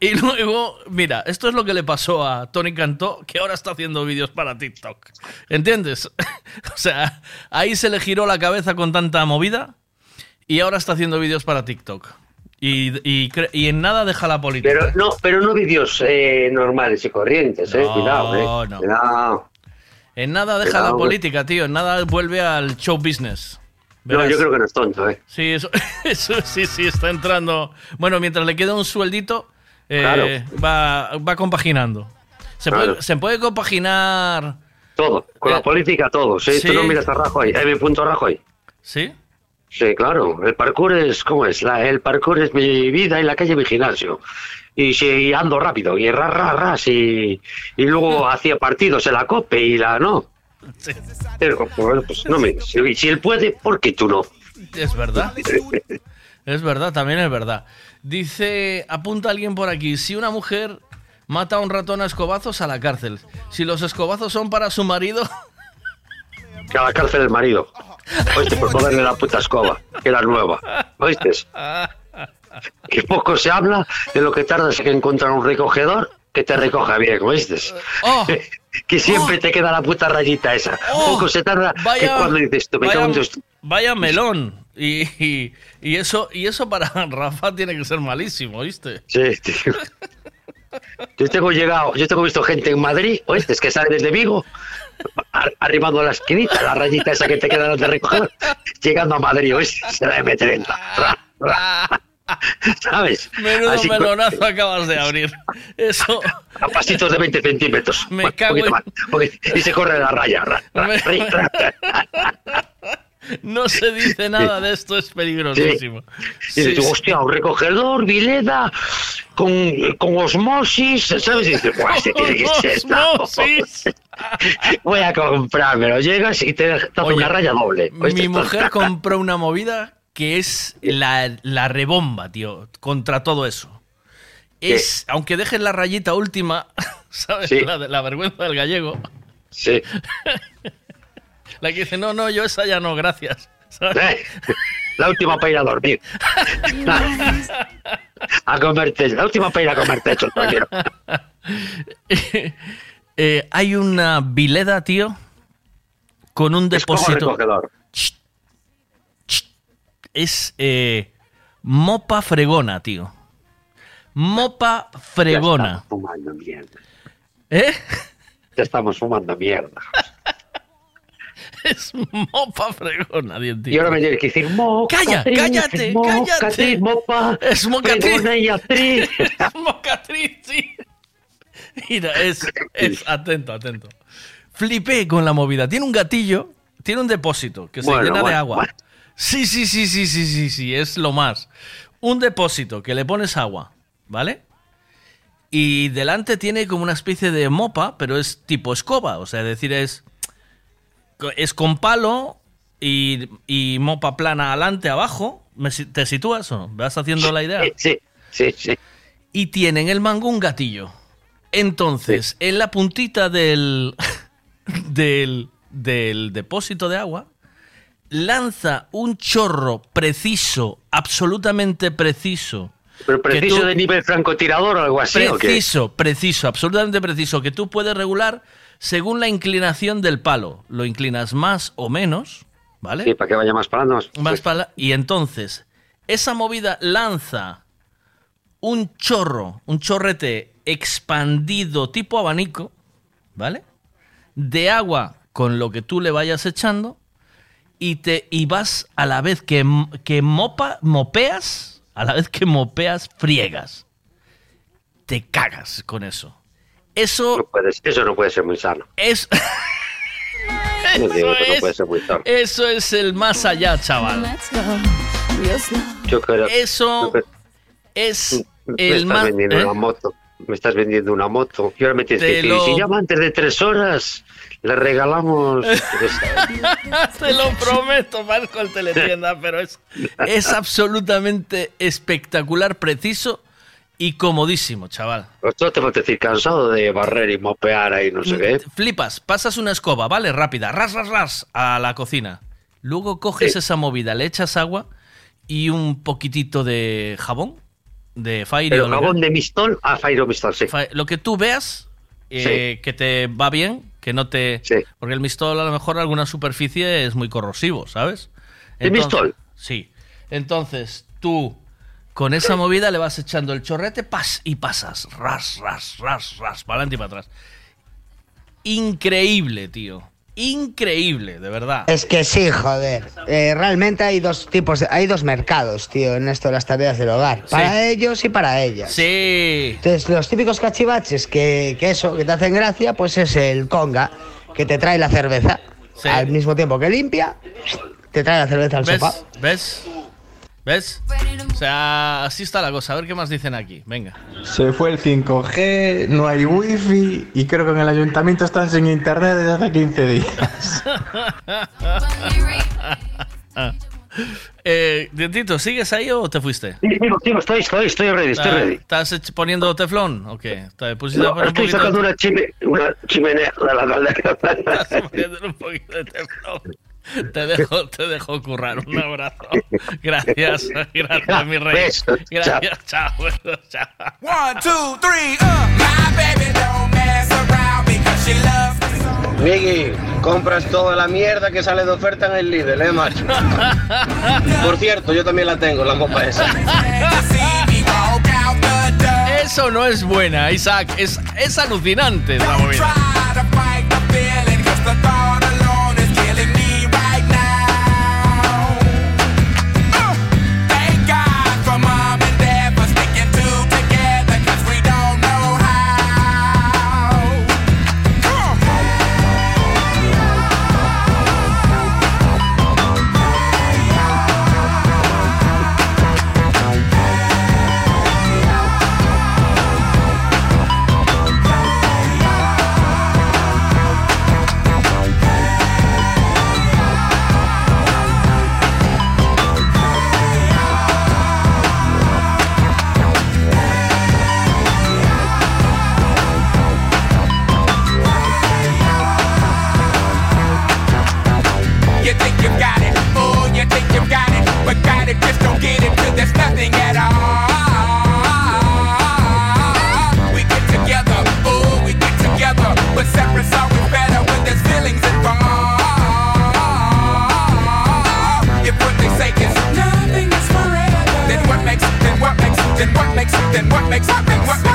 Y luego, mira, esto es lo que le pasó a Tony Cantó, que ahora está haciendo vídeos para TikTok. ¿Entiendes? O sea, ahí se le giró la cabeza con tanta movida y ahora está haciendo vídeos para TikTok. Y, y, y en nada deja la política. Pero no, pero no vídeos eh, normales y corrientes, eh. No, Cuidado, eh. no. Cuidado. En nada deja Cuidado, la hombre. política, tío. En nada vuelve al show business. No, Verás. yo creo que no es tonto, eh. Sí, eso, eso sí, sí, está entrando. Bueno, mientras le queda un sueldito, eh, Claro. va, va compaginando. Se, Claro. puede, se puede compaginar. Todo, con la política todo. Sí, Eh, sí. tú no miras a Rajoy, eh, mi punto Rajoy. ¿Sí? Sí, claro. El parkour es, ¿cómo es? La- el parkour es mi vida y la calle mi gimnasio. Y si ando rápido, y ras, ras, ras, y, y luego hacía partidos en la COPE y la no. Pero, bueno, pues no me. Si, si él puede, ¿por qué tú no? Es verdad. Es verdad, también es verdad. Dice, apunta alguien por aquí, si una mujer mata a un ratón a escobazos a la cárcel. Si los escobazos son para su marido, Que a la cárcel el marido. Oíste, por ponerle la puta escoba, que era nueva. ¿Oíste? Que poco se habla de lo que tardas en encontrar un recogedor que te recoja bien, ¿oíste? Oh. que siempre te queda la puta rayita esa. Poco se tarda que vaya- cuando dices, tú me vaya- cago en vaya melón. Y, y- y eso, y eso para Rafa tiene que ser malísimo, ¿viste? Sí, tío. Yo tengo llegado, yo tengo visto gente en Madrid, oíste, que sale desde Vigo, arribando a la esquinita, la rayita esa que te queda de recoger, llegando a Madrid, oíste, se la M30. Ra, ra. ¿Sabes? Menudo Así, melonazo acabas de abrir. Eso. a pasitos de 20 centímetros. Me cago en- más, porque- y se corre la raya. ra, ra, Me-. No se dice nada de esto, es peligrosísimo. Dices, Sí, sí. hostia, un recogedor, Vileda, con, con osmosis, ¿sabes? Y dices, "Buah, este tiene que ser. Osmosis. Voy a comprármelo. Llegas y te, hace una raya doble. Mi mujer compró una movida que es la, la rebomba, tío, contra todo eso. Es, aunque dejes la rayita última, ¿sabes? Sí. La, la vergüenza del gallego. Sí. La que dice, no, no, yo esa ya no, gracias. Eh, La última para ir a dormir. A comerte, la última para ir a comer techo, tranquilo. Eh, hay una vileda, tío, con un depósito. Es eh, mopa fregona, tío. Mopa fregona. Ya estamos fumando mierda. ¿Eh? Ya estamos fumando mierda. Es mopa fregona, dientito. Y ahora me tienes que decir, moca, ¡Calla, cállate, cállate! mopa, Es mocatriz. fregona y actriz. Es mocatriz, sí. Mira, es, es atento, atento. Flipé con la movida. Tiene un gatillo, tiene un depósito que se Bueno, llena de agua. bueno. Sí, sí, sí, sí, sí, sí, sí, es lo más. Un depósito que le pones agua, ¿vale? Y delante tiene como una especie de mopa, pero es tipo escoba, o sea, es decir, es, es con palo y, y mopa plana adelante, abajo. ¿Me si- ¿Te sitúas o no? ¿Vas haciendo la idea? Sí, sí, sí. Y tiene en el mango un gatillo. Entonces, en la puntita del, del, del depósito de agua, lanza un chorro preciso, absolutamente preciso. Pero preciso tú- de nivel francotirador o algo así, ¿o qué? Preciso, preciso, absolutamente preciso, que tú puedes regular según la inclinación del palo. Lo inclinas más o menos, ¿vale? Sí, para que vaya más para adelante. Más para Y entonces, esa movida lanza un chorro, un chorrete expandido tipo abanico, ¿vale? De agua con lo que tú le vayas echando y, te, y vas a la vez que, que mopa, mopeas, a la vez que mopeas, friegas. Te cagas con eso. Eso No puedes- eso no puede ser muy sano. es... Digo eso, que no es, puede ser muy sano. eso es el más allá, chaval. Yo creo Eso es me el estás más... vendiendo ¿eh? una moto. Me estás vendiendo una moto. Y ahora me tienes Te que decir, lo- si llama antes de tres horas, le regalamos... Te lo prometo, Marco el teletienda, pero es, es absolutamente espectacular, preciso y comodísimo, chaval. Esto te puedo decir, cansado de barrer y mopear ahí, no sé qué. Flipas, pasas una escoba, ¿vale? Rápida, ras, ras, ras, a la cocina. Luego coges Sí. esa movida, le echas agua y un poquitito de jabón, de Fairy Pero jabón de Mistol a Fairo Mistol, sí. Lo que tú veas eh, que te va bien, que no te... Porque el mistol a lo mejor alguna superficie es muy corrosivo, ¿sabes? ¿El Mistol? Sí. Entonces tú con esa movida le vas echando el chorrete, pas, y pasas. Ras, ras, ras, ras, para adelante y para atrás. Increíble, tío. Increíble, de verdad. Es que sí, joder. Eh, realmente hay dos tipos, de- hay dos mercados, tío, en esto de las tareas del hogar. Para ellos y para ellas. Sí. Entonces, los típicos cachivaches que, que eso, que te hacen gracia, pues es el conga, que te trae la cerveza. Al mismo tiempo que limpia, te trae la cerveza al ¿Ves? sofá. ¿Ves? ¿Ves? O sea, así está la cosa. A ver qué más dicen aquí. Venga. Se fue el 5G, no hay wifi y creo que en el ayuntamiento están sin internet desde hace 15 días. eh, Dientito, ¿sigues ahí o te fuiste? Sí, sigo, sigo, estoy, estoy, estoy ready, estoy Ah, ready. ¿Estás ech- poniendo teflón o qué? ¿Te pusiste a No, poner un estoy poquito sacando una, chime- una chimenea de la caldera. Estás poniéndole un poquito de teflón. Te dejo, te dejo currar. Un abrazo. Gracias, gracias, mi rey. Gracias, chao. chao. One, two, three, uh. My baby don't mess around because she loves me so. Miggy, compras toda la mierda que sale de oferta en el Lidl, ¿eh, macho? Por cierto, yo también la tengo, la mopa esa. Eso no es buena, Isaac. Es, es alucinante esa movida. makes something makes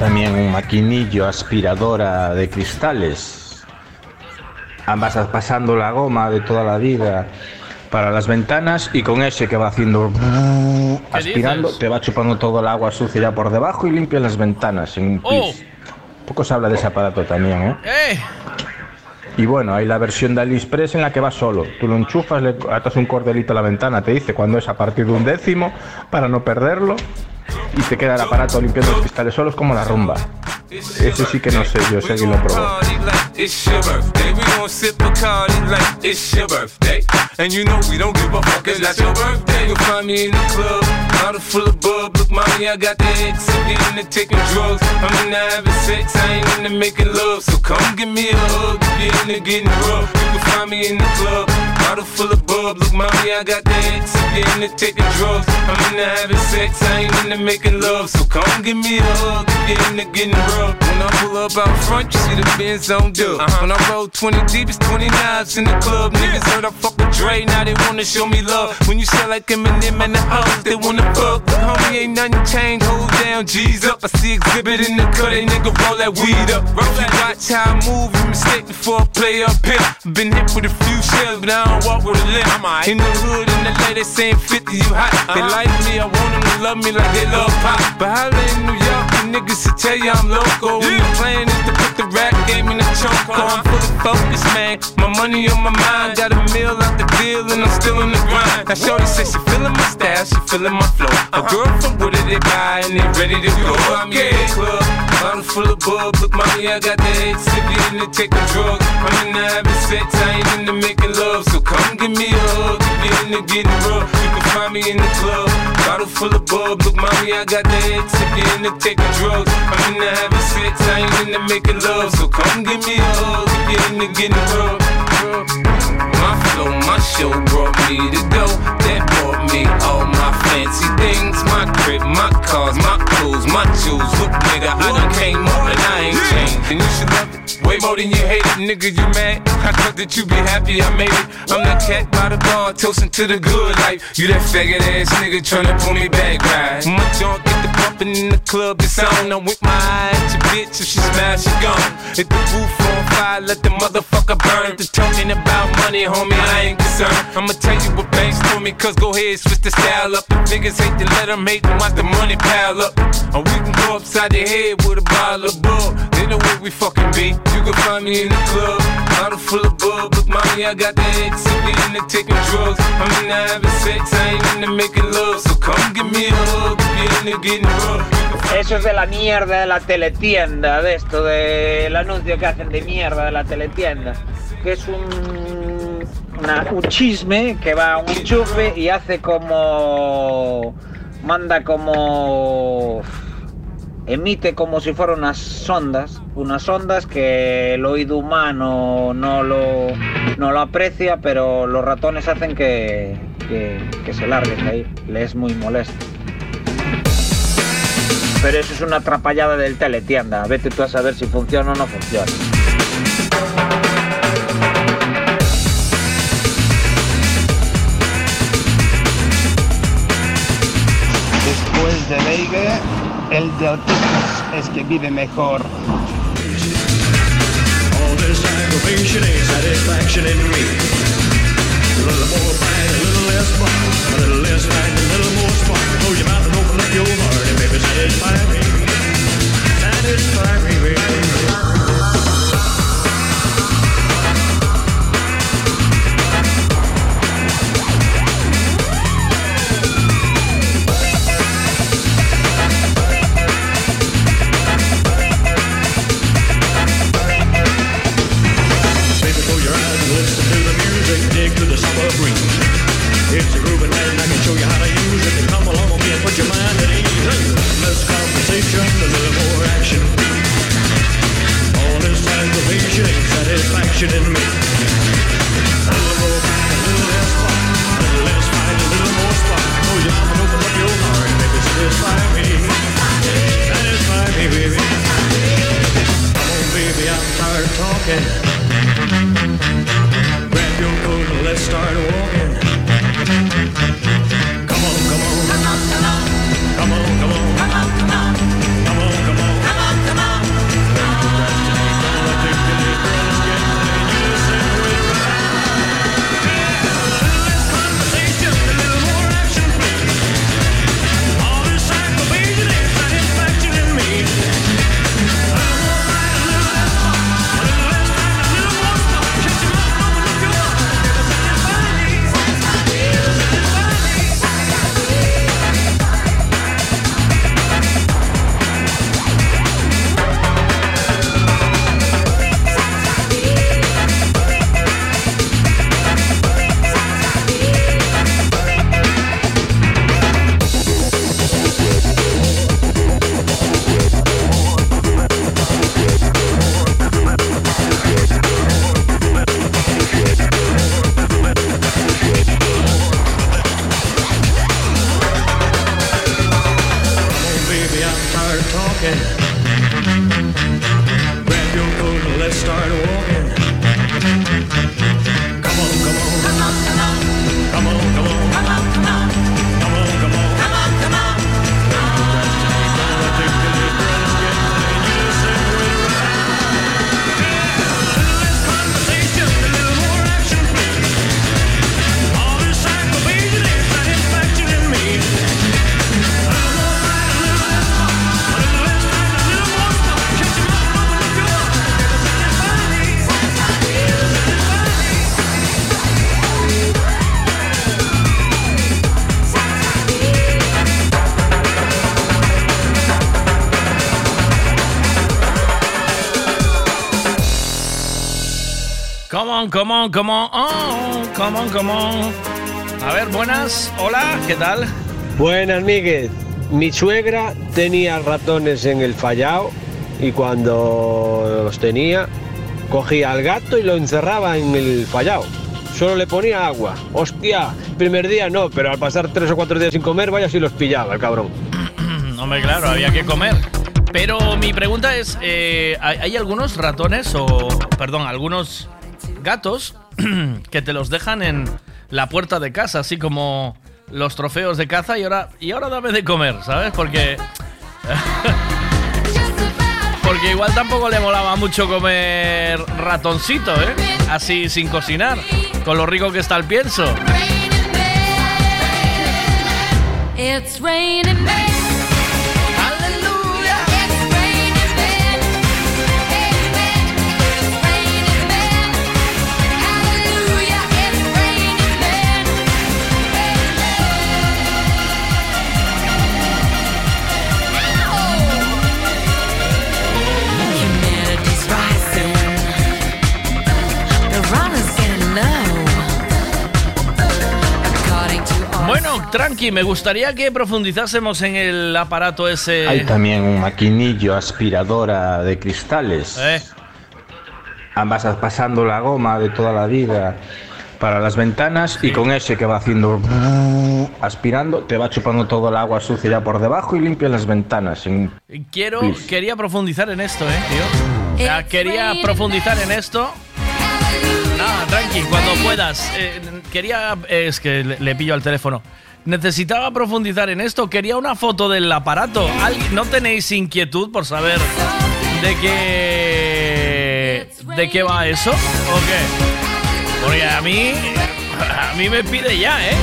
también un maquinillo aspiradora de cristales. Ambas pasando la goma de toda la vida para las ventanas y con ese que va haciendo aspirando dices? te va chupando todo el agua sucia ya por debajo y limpia las ventanas en un Oh. Poco se habla de ese aparato también, ¿eh? ¡Eh! Y bueno, hay la versión de AliExpress en la que va solo. Tú lo enchufas, le atas un cordelito a la ventana, te dice cuando es a partir de un décimo para no perderlo y te queda aparato limpiando los cristales solos como la rumba. Ese sí que no sé, yo sé que lo probó. In the got the taking drugs. Having sex, I ain't into making love. So come give me a hug, bottle full of bub. Look, mommy, I got the X. I'm getting into taking drugs. I'm into having sex, I ain't into making love. So come give me a hug, you're into getting rough. When I pull up out front, you see the Benz on dub. Uh-huh. When I roll 20 deep, it's 20 knives in the club. Niggas heard I fuck with Dre, now they wanna show me love. When you sell like Eminem and the hoes, they wanna fuck. But homie, ain't nothing changed, hold down. G's up. I see exhibit in the cut, they nigga roll that weed up. Roll that watch how I move, you mistake before I play up here. Been hit with a few shells, but I don't walk with a limp. In the hood, in the lady saying 50, you hot. They uh-huh. like me, I want them to love me like they love pop. But holla in New York, niggas to tell you I'm local. And the plan is to put the rap game in the choke. I'm fully focused, man. My money on my mind, got a meal out the deal, and I'm still in the grind. Now, Shorty says she feeling my style, she feeling my flow. A girl from Wooded, they buy, and they ready to go. I'm in the club, bottle full of bub. Look, mommy, I got the head sippy in the a drug. I'm in the having sex, I ain't into making love. So come give me a hug, if you're into getting rough. You can find me in the club, bottle full of bub. Look, mommy, I got the head sippy in the taking drugs. I'm in the having sex, I ain't into making love. So come give me a hug, if you're into getting rough. My flow, my show brought me to go. That brought me all my fancy things. My crib, my cars, my clothes, my shoes. Look, nigga, I done came up and I ain't changed. And you should love it way more than you hate it, nigga. You mad? I thought that you be happy I made it. I'm that cat by the bar, toasting to the good life. You that faggot ass nigga tryna pull me back, right? My junk get the bumping in the club, it's on. I'm with my eye at your bitch. If she smash, she gone. Hit the roof on fire, let the motherfucker burn. To talking about money, homie, I ain't concerned. I'ma tell you what banks told me, cause go ahead, switch the style up. If niggas hate to let them hate them, watch the money pile up. Or we can go upside the head with a bottle of bull. They know where we fucking be. You can find me in the club, bottle full of bub. Look, mommy, I got the ex, we in the taking drugs. I'm in the having sex, I ain't in the making love. So come give me a hug, if you're in the getting rough. Eso es de la mierda de la teletienda, de esto, del anuncio que hacen de mierda de la teletienda. Que es un, una- un chisme que va a un enchufe y hace como. manda como. Emite como si fueran unas sondas, unas ondas que el oído humano no lo, no lo aprecia, pero los ratones hacen que, que, se larguen ahí. Le es muy molesto. Pero eso es una atrapallada del teletienda. Vete tú a saber si funciona o no funciona. Después de Veiga, el de autistas es que vive mejor. All It's a can show you how to use it. Come along with me and put your mind at ease. Less conversation, a little more action. All this ain't satisfaction in me. A little more spark. And open up your heart satisfy me. Satisfy me, baby. Come on, baby, I'm tired talking. Start walking. On, come on, come on, oh, come on, come on. A ver, buenas, hola, ¿qué tal? Buenas, Miguel. Mi suegra tenía ratones en el fallao y cuando los tenía, cogía al gato y lo encerraba en el fallao. Solo le ponía agua. Hostia, primer día no, pero al pasar tres o cuatro días sin comer, vaya si los pillaba el cabrón. Hombre, claro, había que comer. Pero mi pregunta es, eh, ¿hay hay algunos ratones o, perdón, algunos gatos que te los dejan en la puerta de casa, así como los trofeos de caza y ahora, y ahora dame de comer, ¿sabes? Porque... Porque igual tampoco le molaba mucho comer ratoncito, ¿eh? Así sin cocinar, con lo rico que está el pienso. Tranqui, me gustaría que profundizásemos en el aparato ese. Hay también un maquinillo aspiradora de cristales. Eh. Vas pasando la goma de toda la vida para las ventanas y con ese que va haciendo aspirando te va chupando todo el agua sucia ya por debajo y limpia las ventanas. En- Quiero, Please. quería profundizar en esto, eh, tío. O sea, quería profundizar en esto. Nada, tranqui, cuando puedas. Eh, quería, eh, es que le, le pillo al teléfono. Necesitaba profundizar en esto. Quería una foto del aparato. ¿Alguien- ¿No tenéis inquietud por saber de qué, de qué va eso? ¿O qué? Porque a mí, a mí me pide ya, ¿eh?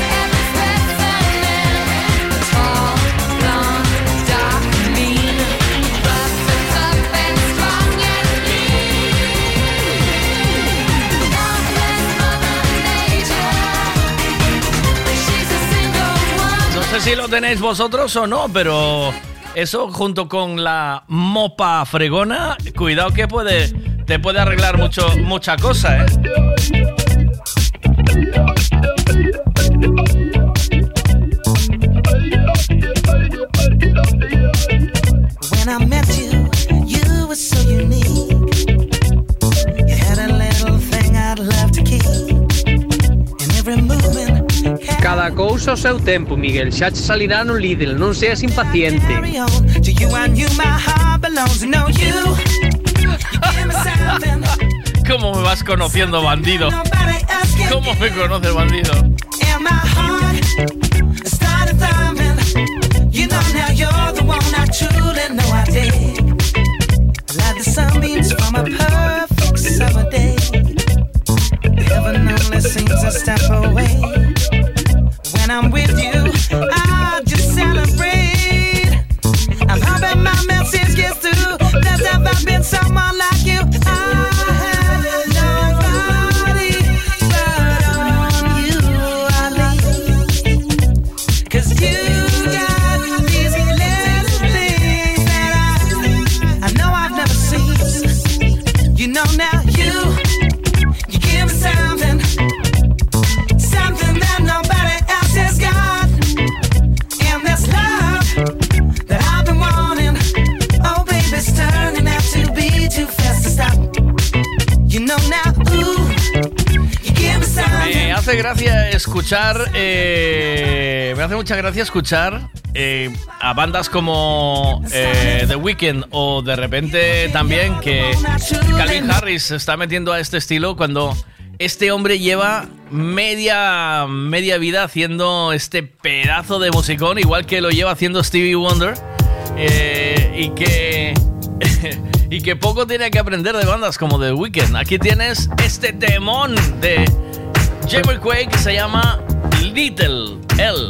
Sé si lo tenéis vosotros o no, pero eso junto con la mopa fregona, cuidado que puede te puede arreglar mucho mucha cosa, ¿eh? Cousa ao seu tempo, Miguel. Xa che salirá no Lidl, non seas impaciente. ¿Cómo me vas conociendo, bandido? ¿Cómo me conoces, bandido? When I'm with hace gracia escuchar. eh, me hace mucha gracia escuchar eh, a bandas como eh, The Weeknd o de repente también que Calvin Harris se está metiendo a este estilo cuando este hombre lleva media, media vida haciendo este pedazo de musicón, igual que lo lleva haciendo Stevie Wonder. y que. y que poco tiene que aprender de bandas como The Weeknd. Aquí tienes este temón de Jammer Quake se llama Little L.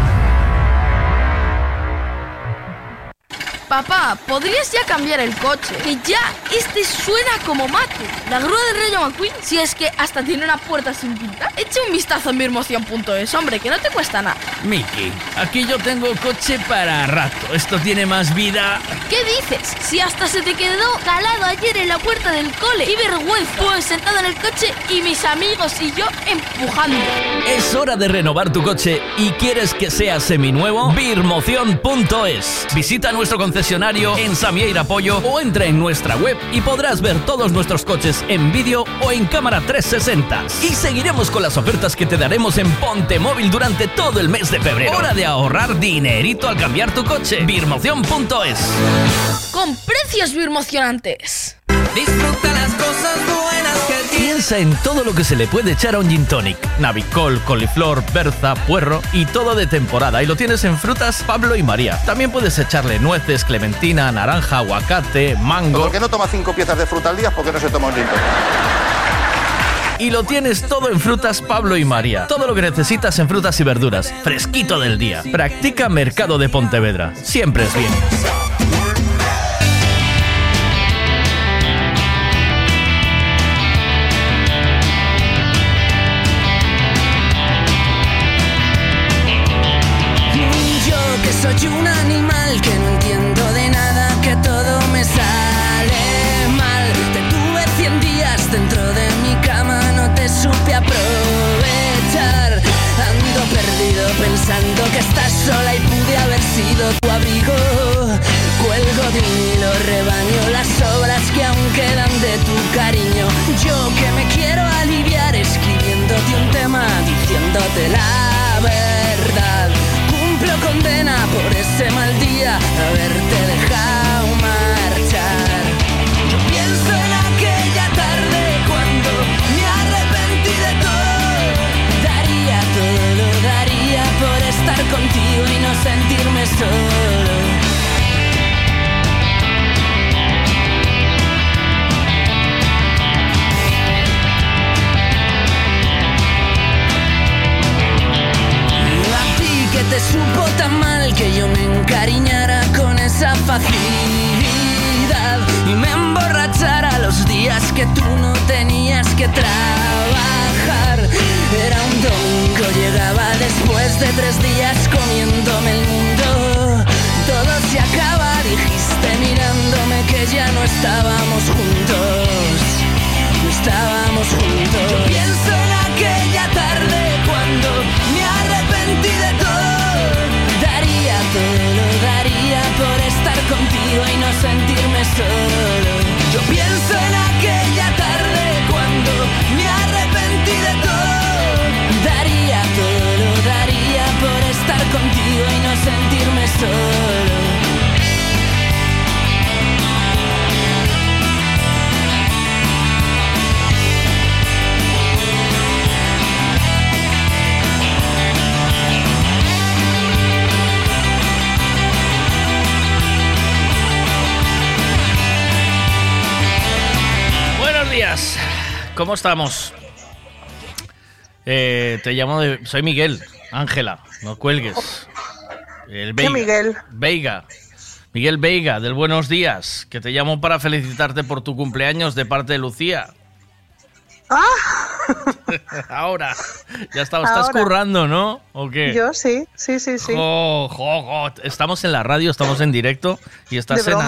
¿Podrías ya cambiar el coche? Que ya este suena como mate. La grúa del Rayo McQueen, si es que hasta tiene una puerta sin pintar. Echa un vistazo en mirmoción.es, hombre, que no te cuesta nada. Miki, aquí yo tengo coche para rato. Esto tiene más vida. ¿Qué dices? Si hasta se te quedó calado ayer en la puerta del cole. ¡Qué vergüenza! Pues sentado en el coche y mis amigos y yo empujando. Es hora de renovar tu coche y quieres que sea seminuevo. Birmoción.es. Visita nuestro concesionario en Samieira Pollo o entra en nuestra web y podrás ver todos nuestros coches en vídeo o en cámara 360. Y seguiremos con las ofertas que te daremos en Ponte Móvil durante todo el mes de febrero. Hora de ahorrar dinerito al cambiar tu coche. Birmoción.es. Con precios birmocionantes. Disfruta las cosas buenas que Piensa en todo lo que se le puede echar a un gin tonic. Navicol, coliflor, berza, puerro y todo de temporada. Y lo tienes en frutas Pablo y María. También puedes echarle nueces, clementina, naranja, aguacate, mango. ¿Por qué no toma cinco piezas de fruta al día? ¿Por qué no se toma un gin tonic? Y lo tienes todo en Frutas Pablo y María. Todo lo que necesitas en frutas y verduras. Fresquito del día. Practica Mercado de Pontevedra. Siempre es bien. Yo que soy un te laves. que yo me encariñara con esa facilidad y me emborrachara los días que tú no tenías que trabajar. Era un domingo, llegaba después de tres días comiéndome el mundo. Todo se acaba, dijiste mirándome que ya no estábamos juntos. No estábamos juntos. Yo pienso en aquella tarde cuando me arrepentí de todo estar contigo y no sentirme solo. Yo pienso en aquella tarde cuando me arrepentí de todo. Daría todo, daría por estar contigo y no sentirme solo. ¿Cómo estamos? Eh, te llamo de... Soy Miguel. Ángela, no cuelgues. El ¿Qué Miguel? Veiga. Miguel Veiga, del Buenos Días, que te llamo para felicitarte por tu cumpleaños de parte de Lucía. Ahora, ya está, estás Ahora. currando, ¿no? ¿O qué? Yo sí, sí, sí, sí. Jo, jo, jo. Estamos en la radio, estamos en directo y estás De en.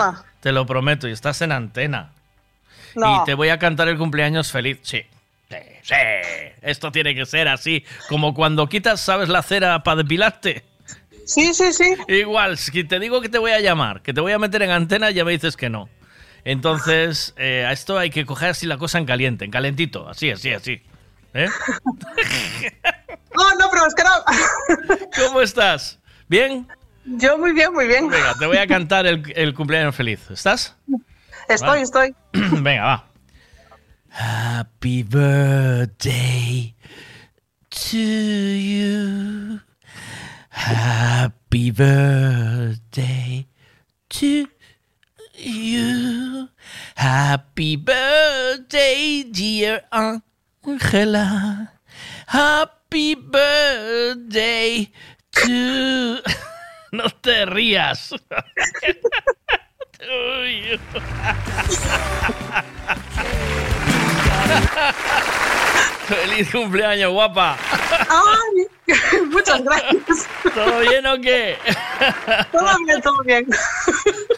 Te lo prometo, y estás en antena. No. Y te voy a cantar el cumpleaños feliz. Sí. Sí, sí. Esto tiene que ser así. Como cuando quitas, ¿sabes la cera para depilarte? Sí, sí, sí. Igual, si te digo que te voy a llamar, que te voy a meter en antena, ya me dices que no. Entonces, eh, a esto hay que coger así la cosa en caliente, en calentito. Así, así, así. ¿Eh? No, no, pero es que no. ¿Cómo estás? ¿Bien? Yo muy bien, muy bien. Venga, te voy a cantar el, el cumpleaños feliz. ¿Estás? Estoy, Vale. estoy. Venga, va. Happy birthday to you. Happy birthday to you. Happy birthday, dear Angela. Happy birthday to. No te rías. Uy. Feliz cumpleaños, guapa. Ay, muchas gracias. ¿Todo bien o qué? Todo bien, todo bien.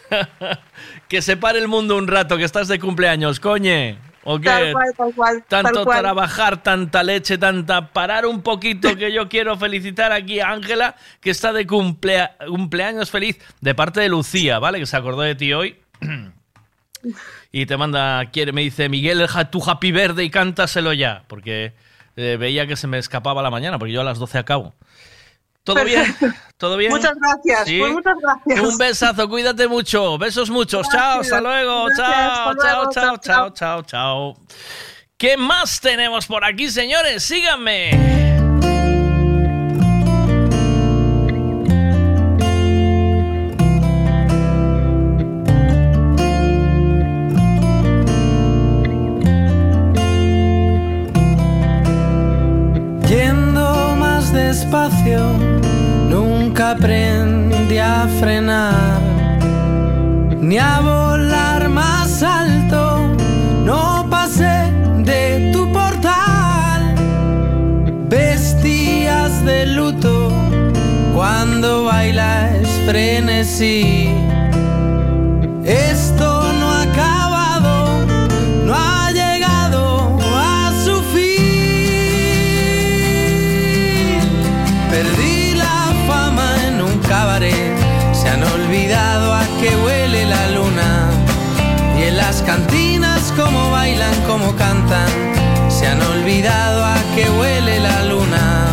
Que se pare el mundo un rato, que estás de cumpleaños, coñe. ¿O qué? Tal cual, tal cual. Tanto tal cual. trabajar, tanta leche, tanta... Parar un poquito, que yo quiero felicitar aquí a Ángela, que está de cumplea- cumpleaños feliz, de parte de Lucía, ¿vale? Que se acordó de ti hoy. Y te manda, quiere, me dice, Miguel, tu happy verde y cántaselo ya. Porque eh, veía que se me escapaba la mañana, porque yo a las 12 acabo. ¿Todo bien? ¿Todo bien? Muchas gracias. ¿Sí? Pues muchas gracias. Un besazo, cuídate mucho. Besos muchos. Chao, hasta luego. Gracias, chao, hasta chao, luego, chao, chao, chao, chao, chao. ¿Qué más tenemos por aquí, señores? Síganme. Nunca aprendí a frenar, ni a volar más alto, no pasé de tu portal. Vestías de luto cuando bailas frenesí. Como cantan, se han olvidado a qué huele la luna.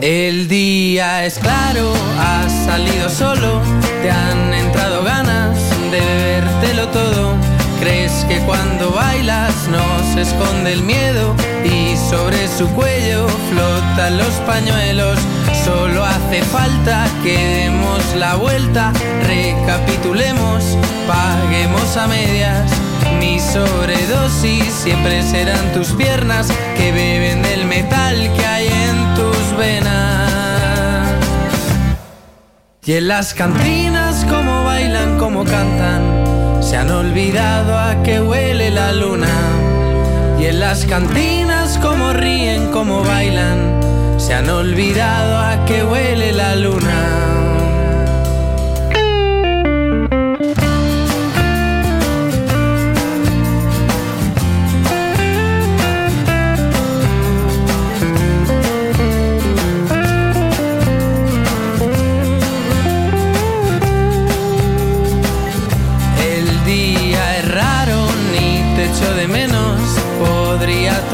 El día es claro, has salido solo, te han entrado ganas de bebértelo todo. Crees que cuando bailas no se esconde el miedo y sobre su cuello flotan los pañuelos. Solo hace falta que demos la vuelta, recapitulemos, paguemos a medias. Mi sobredosis siempre serán tus piernas que beben del metal que hay en tus venas. Y en las cantinas como bailan, como cantan, se han olvidado a qué huele la luna. las cantinas, cómo ríen, cómo bailan. Se han olvidado a qué huele la luna.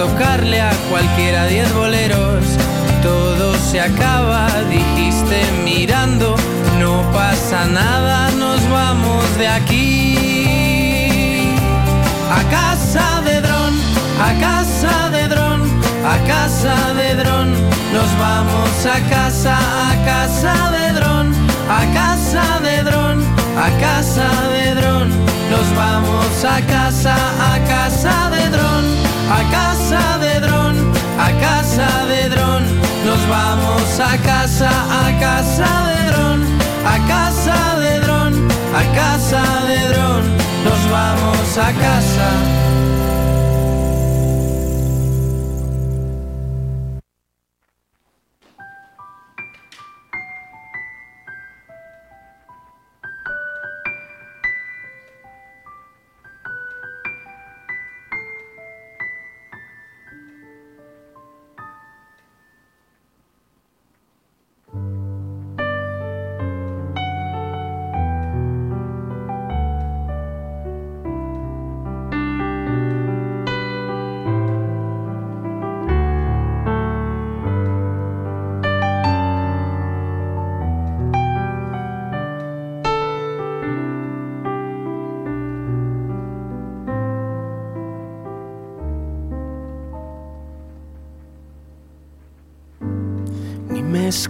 Tocarle a cualquiera diez boleros. Todo se acaba, dijiste mirando. No pasa nada, nos vamos de aquí. A casa de dron, a casa de dron, a casa de dron. Nos vamos a casa, a casa de dron, a casa de dron, a casa de dron. Nos vamos a casa, a casa de dron, a casa de dron, a casa de dron. Nos vamos a casa, a casa de dron, a casa de dron, a casa de dron. Nos vamos a casa.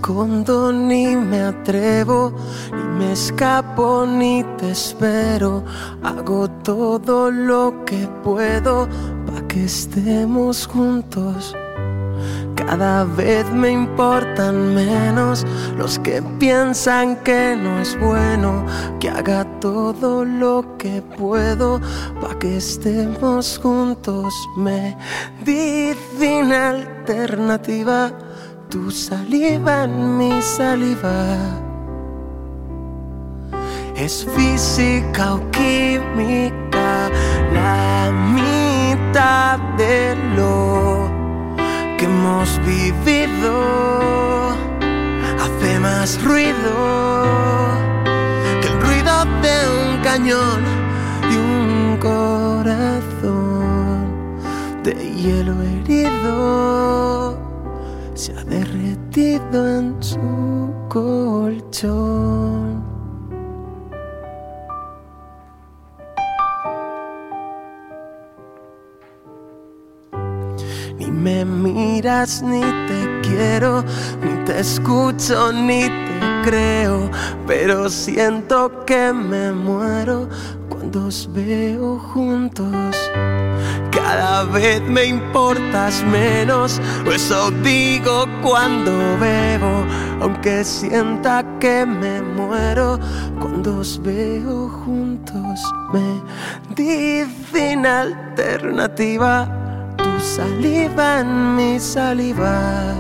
Escondo ni me atrevo, ni me escapo ni te espero. Hago todo lo que puedo para que estemos juntos. Cada vez me importan menos los que piensan que no es bueno. Que haga todo lo que puedo para que estemos juntos. Medicina alternativa, tu saliva en mi saliva. Es física o química, la mitad de lo que hemos vivido hace más ruido que el ruido de un cañón y un corazón de hielo herido se ha derretido en su colchón. Ni me miras ni te quiero, ni te escucho ni te creo, pero siento que me muero cuando os veo juntos. Cada vez me importas menos, eso digo cuando bebo, aunque sienta que me muero cuando os veo juntos. Medicina alternativa, tu saliva en mi saliva.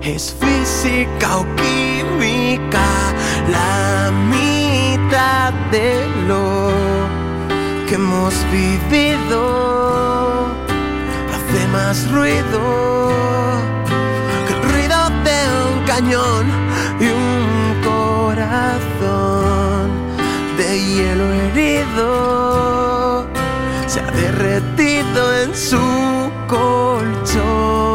Es física o química, la mitad de lo que hemos vivido hace más ruido que el ruido de un cañón y un corazón de hielo herido se ha derretido en su colchón.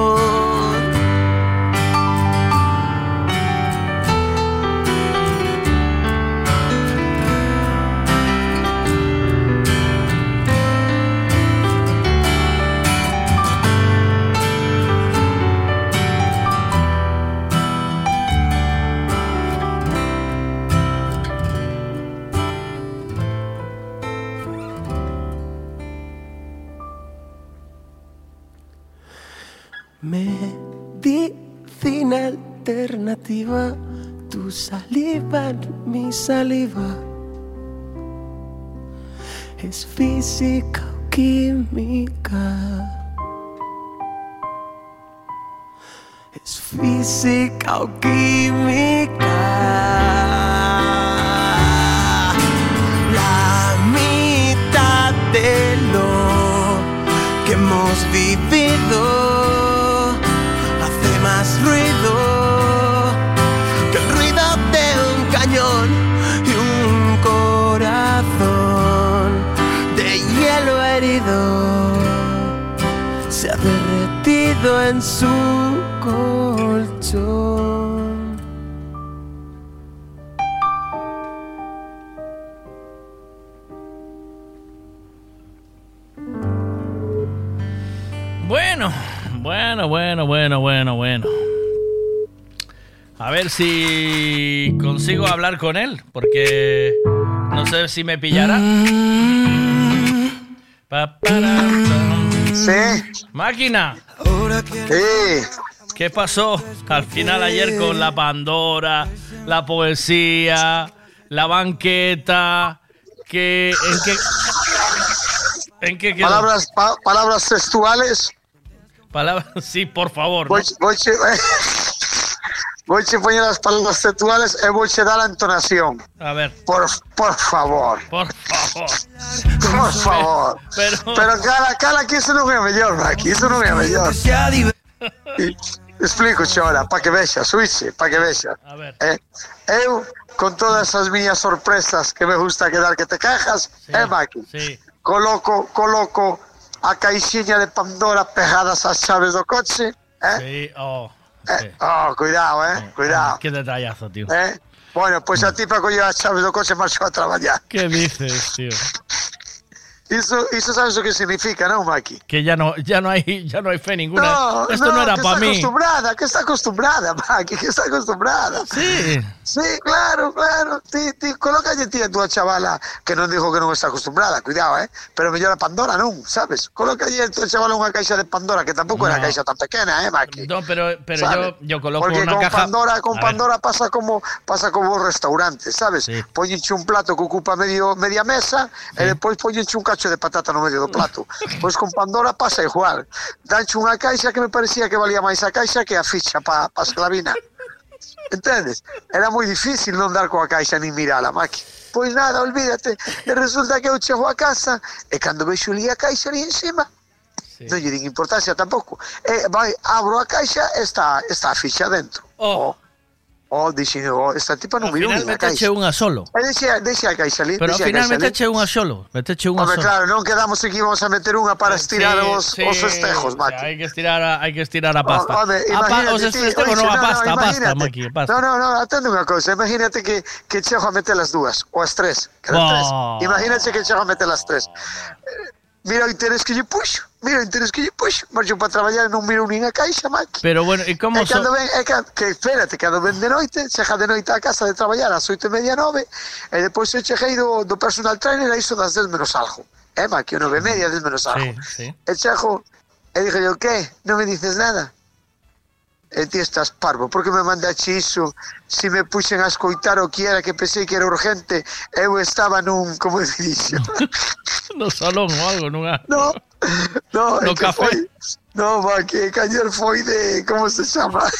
Alternativa, tu saliva mi saliva. Es física o química. Es física o química. La mitad de lo que hemos vivido en su colchón. Bueno, bueno, bueno, bueno, bueno, bueno. A ver si consigo hablar con él, porque no sé si me pillará. Pa, para, pam. Sí. Máquina. Sí. ¿Qué pasó al final ayer con la Pandora, la poesía, la banqueta? ¿Qué, ¿En qué, en qué quedó? Palabras, pa- palabras textuales. Palabras, sí, por favor. Voy, voy, voy a poner las palabras textuales y voy a dar la entonación. A ver, Por, por favor. por favor. Por favor. Pero, Pero cara, cara que isso non é mellor, Maki, isso non é mellor. E- Explico, chora, para que vexas, suiche, para que vexas. A ver. Eh, eu, con todas as miñas sorpresas que me gusta quedar que te cajas, eh, Maki, Sí. coloco, coloco a caixiña de Pandora pegadas ás chaves do coche, eh? Sí, oh, Eh, Oh, cuidado, eh, cuidado. qué detallazo, tío. Eh? Bueno, pois a tipa colleu as chaves do coche e marchou a traballar. ¿Qué dices, tío? Iso, iso sabes o que significa, non, Maki? Que ya no, ya no hay, ya no hay fe ninguna. No, Esto no, era que para está mí. acostumbrada, que está acostumbrada, Maki, que está acostumbrada. Sí. Sí, claro, claro. Ti, ti, colócalle ti a túa chavala que non dijo que non está acostumbrada, cuidado, eh. Pero mellor a Pandora non, sabes? Colócalle a túa chavala unha caixa de Pandora, que tampouco era No. caixa tan pequena, eh, Maki. No, pero, pero ¿Sabes? yo, yo coloco Porque una con caja. Pandora, con Pandora pasa como pasa como os restaurantes, sabes? Poñenche un plato que ocupa medio media mesa e despois poñenche un cacho de patata no medio do plato. pois con Pandora pasa igual. Danche unha caixa que me parecía que valía máis a caixa que a ficha pa, pa esclavina. Entendes? Era moi difícil non dar coa caixa nin mirala, Maki. Pois nada, olvídate. E resulta que eu chego a casa e cando vexo ali a caixa ali encima, non lle din importancia tampouco. E vai, abro a caixa e está, está a ficha dentro. Oh. Oh, dixen, oh, esta tipa non mirou final nin a meteche caixa. unha solo. E deixa, deixa a caixa ali, Pero al a final meteche unha solo. Hombre, solo. claro, non quedamos en que íbamos a meter unha para estirar Sí, os, sí, os festejos, Maki. Hay que estirar a, hay que estirar a pasta. Oh, a pa, imagínate os ti, festejos oixe, non a no, pasta, a pasta. Maki, a pasta. No, no, no, atende unha cousa. Imagínate que, que chego a meter as dúas, ou as tres. Que. Oh. Imagínate que chego a meter as tres. Eh, Mira o interés que lle puxo, mira, interés que lle pois, marcho para traballar e non miro nin a caixa, Maki. Pero bueno, e como... E cando so... ven, e cando, que espérate, cando ven de noite, chega de noite a casa de traballar ás oito e media nove, e depois eu chegei do, do personal trainer a iso das 10 menos algo. Eh, Maki, o nove e media, 10 menos algo. Sí, sí. E chego, e dixo, yo, que? Non me dices nada? e ti estás parvo, por que me mandaxe iso? Si me puxen a escoitar o que era, que pensei que era urgente, eu estaba nun, como dixo? no salón ou algo, nunha... No, no, No café. foi, no, va, que, ayer foi de, como se chama?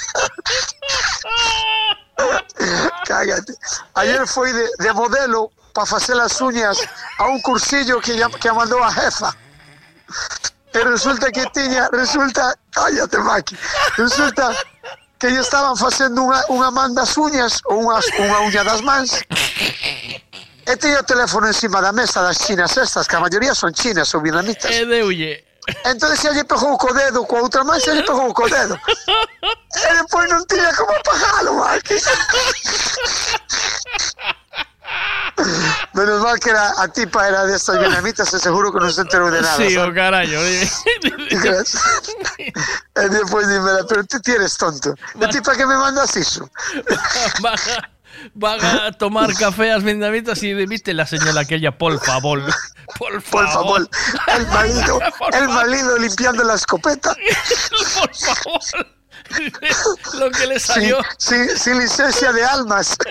Cágate. Ayer foi de, de modelo para facer as uñas a un cursillo que, lla- que a mandou a jefa. E resulta que tiña, resulta, cállate, Maki, resulta que lle estaban facendo unha, unha man das uñas ou unhas, unha uña das mans e tiña o teléfono encima da mesa das chinas estas, que a maioría son chinas ou vietnamitas. E deulle. Entonces xa lle pegou co dedo, coa outra man xa lle pegou co dedo. E depois non tiña como apagalo, Maki. Menos mal que era, a tipa era de estas vietnamitas e seguro que non se enterou de nada. Sí, ¿sabes? o carallo. E despois dímela, pero tú ti eres tonto. E ti para que me mandas iso? Van a, a tomar café as vietnamitas y viste la señora aquella, por favor. Por favor. El marido, el marido limpiando la escopeta. Por favor. Lo que le salió. Sin, sin, sin licencia de almas.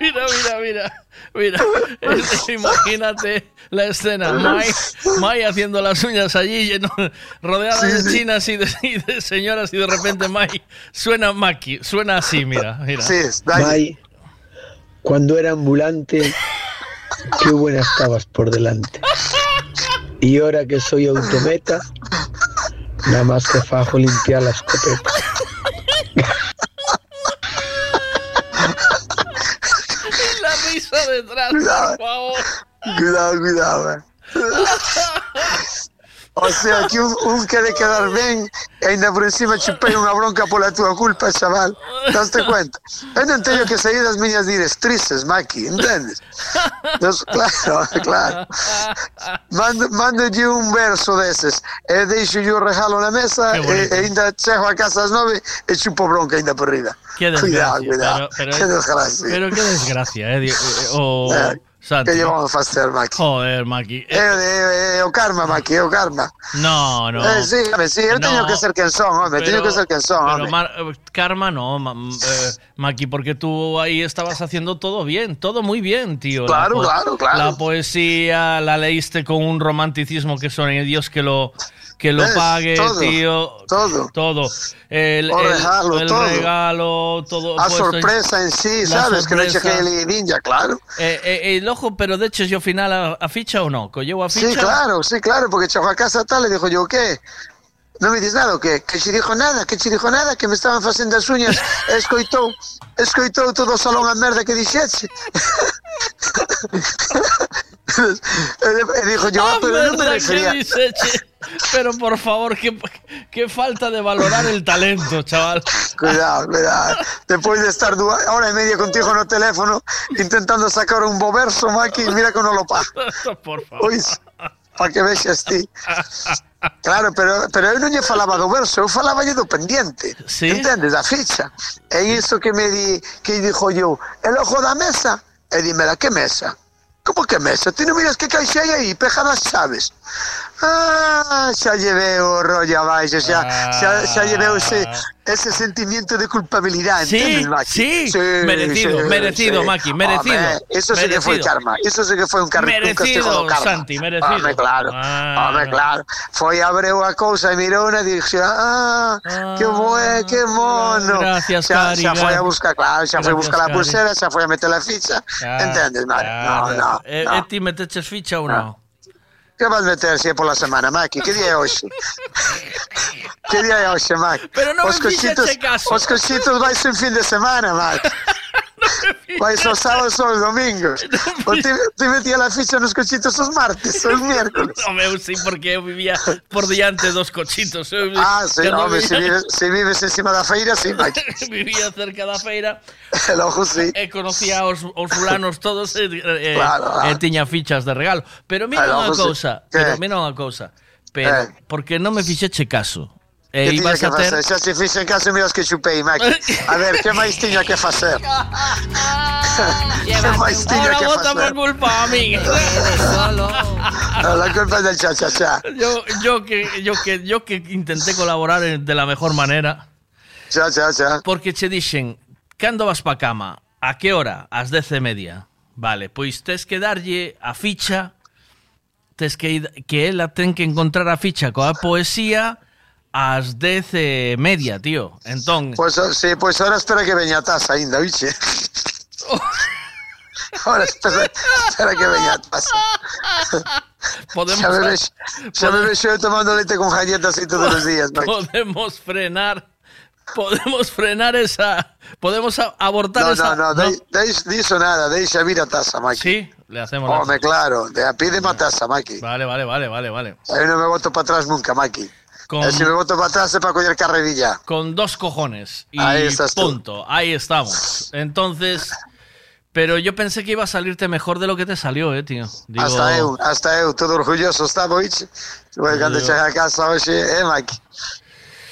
Mira, mira, mira. Mira, Es- imagínate la escena. Mai, Mai haciendo las uñas allí, lleno, rodeada de chinas y de, y de señoras, y de repente Mai suena Maki, suena así, mira. mira. May, cuando era ambulante, qué buena estabas por delante. Y ahora que soy autometa, nada más que fajo limpiar la escopeta. La risa detrás, por favor. Cuidado, cuidado, eh. O sea, que un, un quere quedar ben e ainda por encima chupei unha bronca pola túa culpa, chaval. Daste cuenta? Eu non teño que seguir as miñas directrices, Maki, entendes? Nos, claro, claro. Mando, mandolle un verso deses e deixo o regalo na mesa e, e ainda chego a casa ás nove e chupo bronca ainda por. Qué Cuidado, cuidado. Pero, pero, Qué desgracia. Pero qué desgracia, eh. di- eh, O, Eh, Santi. Llevamos a facer, Maki? Joder, Maki. É, é, é o karma, Maki, é o karma. No, no. Eh, sí, sí, teño No, que ser quen son, home, teño que ser quen son, pero. Mar- eh, Karma no, ma- eh, Maki, porque tú ahí estabas haciendo todo bien, todo muy bien, tío. La Claro, claro, claro. La poesía la leíste con un romanticismo que son Dios que lo que lo ¿Ves? pague, Todo, tío. todo. Todo. El, el- regalo, el todo. regalo, todo. A puesto- sorpresa en sí, la sabes, que sorpresa. que ninja, claro. Eh, eh, el ojo, pero de hecho yo final a, a ficha o no? ¿Que llevo a ficha? Sí, claro, sí, claro, porque a casa tal e dijo yo, ¿qué? Non me dices nada, que? Que che dijo nada, que che dijo nada, que me estaban facendo as uñas, escoitou, escoitou todo o salón a merda que dixeche. dijo yo, ah, pero non me refería. dice, Pero por favor, qué, qué falta de valorar el talento, chaval. Cuidado, cuidado. Despois de estar hora e media contigo no teléfono intentando sacar un bo verso, Maki, mira que non lo pago. Por favor. Para que vexas ti. Claro, pero, pero eu non lle falaba do verso, eu falaba do pendiente. Sí? Entendes? Da ficha. E iso que me di, que dixo yo, el ojo da mesa. E dímela, que mesa? Como que mesa? Ti non miras que caixa hai aí, peja das chaves. Ah, xa llevei o rollo abaixo, xa, xa, xa llevei ese, ese sentimiento de culpabilidade, Sí, entendes, Maki? sí. Merecido, merecido, Maki, merecido. Home, eso sí que foi Merecido. karma, eso sí que foi un, car un Merecido, castigo do karma. Santi, merecido. Home, claro, Ah. home, claro. Foi abreu a cousa e mirou e dixo, ah, que buen, que mono. Gracias, xa, Cari, xa foi a buscar, claro, xa foi a buscar a pulsera, xa foi a meter a ficha, Claro, entendes, Mari? No, claro. no, Eh, no. eh, ti meteches ficha ou non? Que vas meter así pola semana, Maki? Que día é hoxe? que día é hoxe, Maki? Pero non os me coxitos, caso. Os cochitos vais sen fin de semana, Maki. Pois os sábados ou os domingos. O ti, ti metía a ficha nos cochitos os martes, os miércoles. No, eu sí, porque eu vivía por diante dos cochitos. Eu, ah, sí, no, home, vivía... se, vives, se vives encima da feira, sí, vai. vivía cerca da feira. Eh, e logo, sí. E conocía os, os fulanos todos e, e, claro, e tiña fichas de regalo. Pero mira eh, unha cousa, sí. pero mira unha cousa. Pero, eh. porque non me fixeche caso. Que E tiña ibas que ter facer? Xa se caso, miras que chupei, Maki. A ver, que máis tiña que facer? que máis tiña Ahora que vota por culpa a mí. No, la culpa es del cha-cha-cha. Yo, yo, que, yo, que, yo que intenté colaborar de la mejor manera. Xa, xa, xa. Porque che dixen, cando vas pa cama? A que hora? Ás dez e media. Vale, pois tes que darlle a ficha, tes que, ir- que ela ten que encontrar a ficha coa poesía ás dez e media, tío. Entón, Pues oh, sí, pues ahora espera que veña a taza ainda, biche. Ahora espera, espera que veña a taza. podemos, Xa me vexo, xa me vexo eu tomando leite con galletas y todos os días, Maki. podemos frenar podemos frenar esa podemos abortar No, esa no, no, de, de, diso nada, deixa vir a taza, Maki. Sí, le hacemos Home, claro, de a pide a taza, Maki. Vale, vale, vale, vale, vale. Eu non me boto para atrás nunca, Maki. Con- E se me boto para atrás para coller carrerilla. con dos cojones y Ahí estás tú. punto. Ahí estamos. Entonces, pero yo pensé que iba a salirte mejor de lo que te salió, eh, tío. Digo, Hasta eu, hasta eu, todo orgulloso estaba, cando Digo- cheguei a casa hoxe, eh, Maki.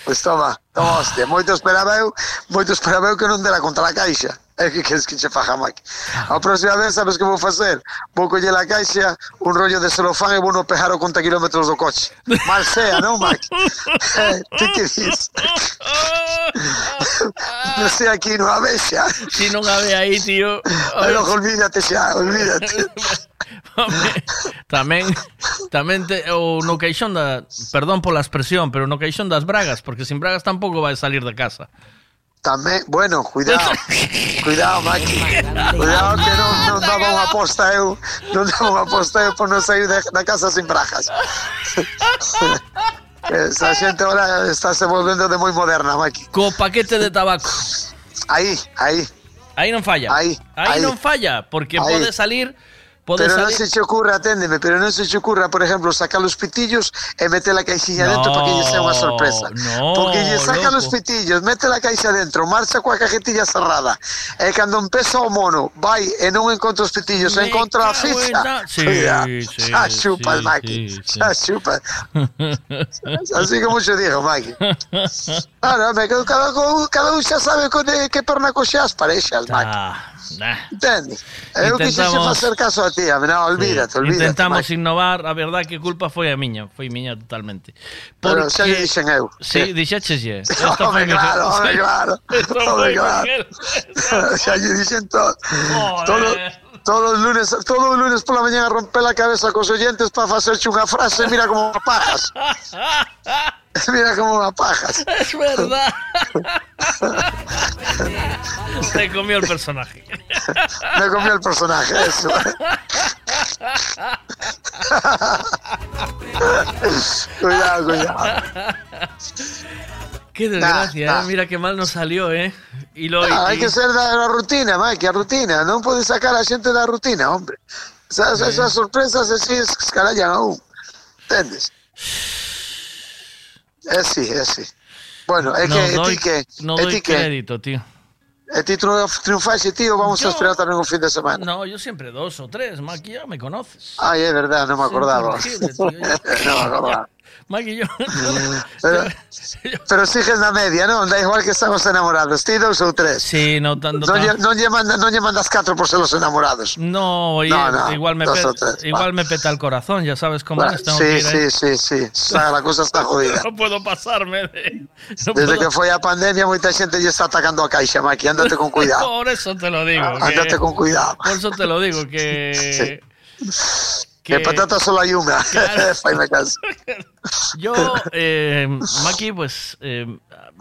Pois toma, toma, hostia. Moito esperaba eu, moito esperaba eu que non dera contra a caixa. É que queres que che faja, Maki. A próxima vez, sabes que vou facer? Vou coller a caixa, un rollo de celofán e vou no pejar o conta kilómetros do coche. Mal sea, non? Eh, ti que dis? non sei aquí no avexa. Si non a ve aí, tío. Pero olvídate xa, olvídate. Tamén tamén te, o no caixón da, perdón pola expresión, pero no caixón das bragas, porque sin bragas tampouco vai salir de casa. Tamén, bueno, cuidado. cuidado, Maki. Cuidado que non, non daba unha posta eu, non daba unha posta eu por non sair de, da casa sin brajas. Esa xente ahora está se volvendo de moi moderna, Maki. Co paquete de tabaco. Aí, aí. Aí non falla. Aí, Aí aí. non falla, porque Aí. pode salir pero salir se che ocurra, aténdeme, pero non se che ocurra, por exemplo, sacar os pitillos e meter a caixinha No, dentro para que lle sea unha sorpresa. no, Porque lle saca loco. os pitillos, mete a caixa dentro, marcha coa cajetilla cerrada. E cando empeza o mono, vai e non encontra os pitillos, Me encontra a cago en ficha. la- Sí, sí, xa chupas, sí, Maki. sí. Xa chupas. Así como yo digo, Maki. Quedo cada, cada un xa sabe con de que perna coxeas parexas, Maki. Ah, nah. Eu Intentamos- facer caso a ti, no, olvídate, Sí, olvídate. Intentamos innovar, a verdad que culpa foi a miña, foi miña totalmente. Pero xa lle dixen eu. Sí, dixécheslle. Home, claro, home, claro. Home, claro. Xa lle dixen todo. todo todos os lunes, todos os lunes pola mañá rompe a cabeza cos oyentes para facerche unha frase, mira como pajas. mira como me pajas. Es verdad. Se comió el personaje. Me comió el personaje, eso. cuidado, cuidado. Qué desgracia, Nah, eh. nah. Mira qué mal nos salió, eh. Y lo Ah, hai y- que ser da, da rutina, Mike, a rutina. Non podes sacar a xente da rutina, hombre. Esas, esas sorpresas así escarallan aún. Entendes? É sí, é sí. Bueno, é no que, doy, ti que, no doy que, crédito, tío. é ti triunf- triunfaxe, tío, vamos a esperar tamén un fin de semana. No, yo siempre dos o tres, Maki, ya me conoces. Ai, é verdad, non me acordaba. non me acordaba. Maki, yo. Pero, pero sigues na media, non? Da igual que estamos enamorados. Ti dous ou tres. Sí, no tanto. Non lle, non lle, manda, non lle mandas catro por ser los enamorados. No, oye, No, no, igual, me dos pe- o tres, igual me peta el corazón, ya sabes cómo Va, es. tengo sí, que ir ahí. sí, sí, sí. Está- la cosa está jodida. No puedo pasarme de. no Desde puedo- que foi a pandemia, moita xente lle está atacando a caixa, Maki. Ándate con cuidado. Por eso te lo digo. Ándate que- con cuidado. Por eso te lo digo, que. Que patata solo hay una. Caso. Yo, eh, Maki, pues. eh,